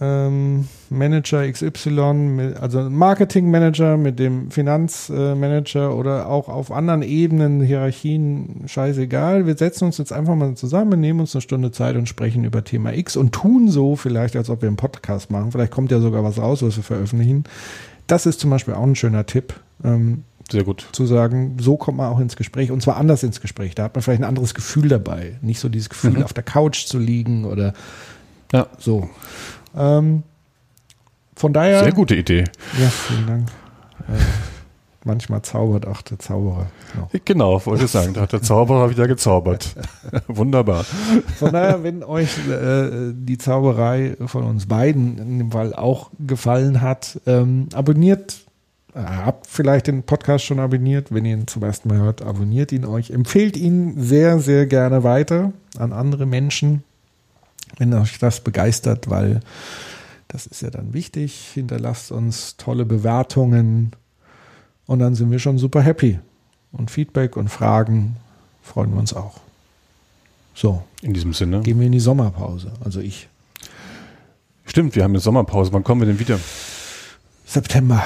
ähm, Manager XY, also Marketingmanager mit dem Finanzmanager oder auch auf anderen Ebenen, Hierarchien, scheißegal. Wir setzen uns jetzt einfach mal zusammen, nehmen uns eine Stunde Zeit und sprechen über Thema X und tun so vielleicht, als ob wir einen Podcast machen. Vielleicht kommt ja sogar was raus, was wir veröffentlichen. Das ist zum Beispiel auch ein schöner Tipp. Ähm, Sehr gut. zu sagen, so kommt man auch ins Gespräch und zwar anders ins Gespräch. Da hat man vielleicht ein anderes Gefühl dabei. Nicht so dieses Gefühl, auf der Couch zu liegen oder Ja. so. Ähm, von daher. Sehr gute Idee. Ja, vielen Dank. Äh, manchmal zaubert auch der Zauberer. noch. Genau, wollte ich sagen. Da hat der Zauberer wieder gezaubert. Wunderbar. Von daher, wenn euch äh, die Zauberei von uns beiden in dem Fall auch gefallen hat, ähm, abonniert, äh, habt vielleicht den Podcast schon abonniert. Wenn ihr ihn zum ersten Mal hört, abonniert ihn euch. Empfehlt ihn sehr, sehr gerne weiter an andere Menschen, wenn euch das begeistert, weil das ist ja dann wichtig. Hinterlasst uns tolle Bewertungen und dann sind wir schon super happy. Und Feedback und Fragen freuen wir uns auch. So, In diesem Sinne. gehen wir in die Sommerpause. Also ich. Stimmt, wir haben eine Sommerpause. Wann kommen wir denn wieder? September.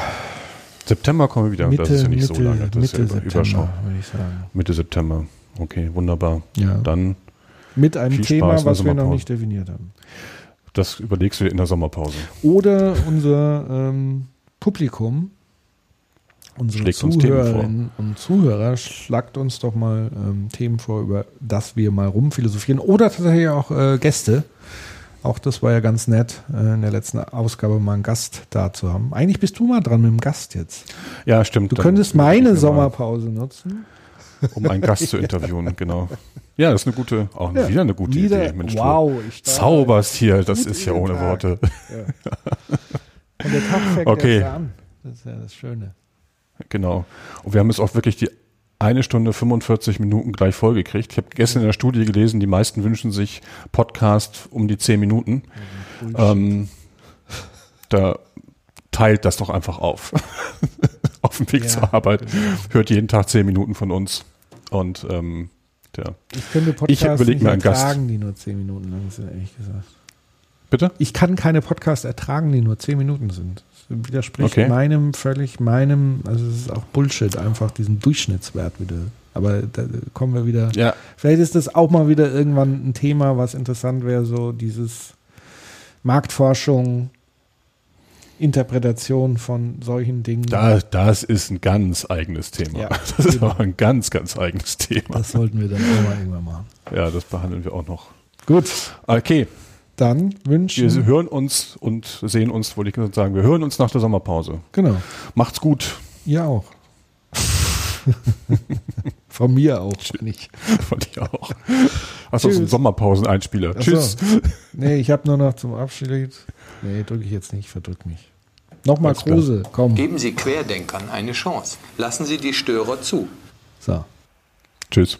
September kommen wir wieder. Mitte, das ist ja nicht Mitte, so lange. Das Mitte ist ja September, würde ich sagen. Mitte September. Okay, wunderbar. Ja. Dann, Mit einem Viel Thema, Spaß was wir noch nicht definiert haben. das überlegst du dir in der Sommerpause. Oder unser ähm, Publikum, unsere Schlägt. Zuhörerinnen und Zuhörer, schlagt uns doch mal ähm, Themen vor, über das wir mal rumphilosophieren. Oder tatsächlich auch äh, Gäste. Auch das war ja ganz nett, äh, in der letzten Ausgabe mal einen Gast da zu haben. Eigentlich bist du mal dran mit dem Gast jetzt. Ja, stimmt. Du könntest meine Sommerpause nutzen. Um einen Gast zu interviewen, genau. Ja, das ist eine gute, auch Ja, wieder eine gute wieder- Idee. Mensch, wow, ich zauberst hier, das ist ja ohne Tag. Worte. Und der Tag fängt Okay. an. Das ist ja das Schöne. Genau. Und wir haben jetzt auch wirklich die eine Stunde 45 Minuten gleich vollgekriegt. Ich habe gestern in der Studie gelesen, die meisten wünschen sich Podcast um die 10 Minuten. Ähm, da teilt das doch einfach auf. auf dem Weg Ja, zur Arbeit. Hört jeden Tag 10 Minuten von uns. Und ähm, ja. Ich könnte Podcasts überleg nicht ertragen, die nur zehn Minuten lang sind, ehrlich gesagt. Bitte? Ich kann keine Podcasts ertragen, die nur zehn Minuten sind. Das widerspricht Okay. meinem, völlig meinem, also es ist auch Bullshit, einfach diesen Durchschnittswert wieder. Aber da kommen wir wieder. Ja. Vielleicht ist das auch mal wieder irgendwann ein Thema, was interessant wäre, so dieses Marktforschung, Interpretation von solchen Dingen. Da, das ist ein ganz eigenes Thema. Ja. Das ist aber ein ganz, ganz eigenes Thema. Das sollten wir dann auch mal irgendwann machen. Ja, das behandeln wir auch noch. Gut, Okay, dann wünschen wir hören uns und sehen uns, wollte ich gerade sagen, wir hören uns nach der Sommerpause. Genau. Macht's gut. Ihr auch. Von mir auch nicht. Von dir auch. Achso, so ein Tschüss. Sommerpausen-Einspieler. So. Tschüss. Nee, ich habe nur noch zum Abschied. Nee, drücke ich jetzt nicht, verdrück mich. Nochmal Alles klar. Kruse, komm. Geben Sie Querdenkern eine Chance. Lassen Sie die Störer zu. So. Tschüss.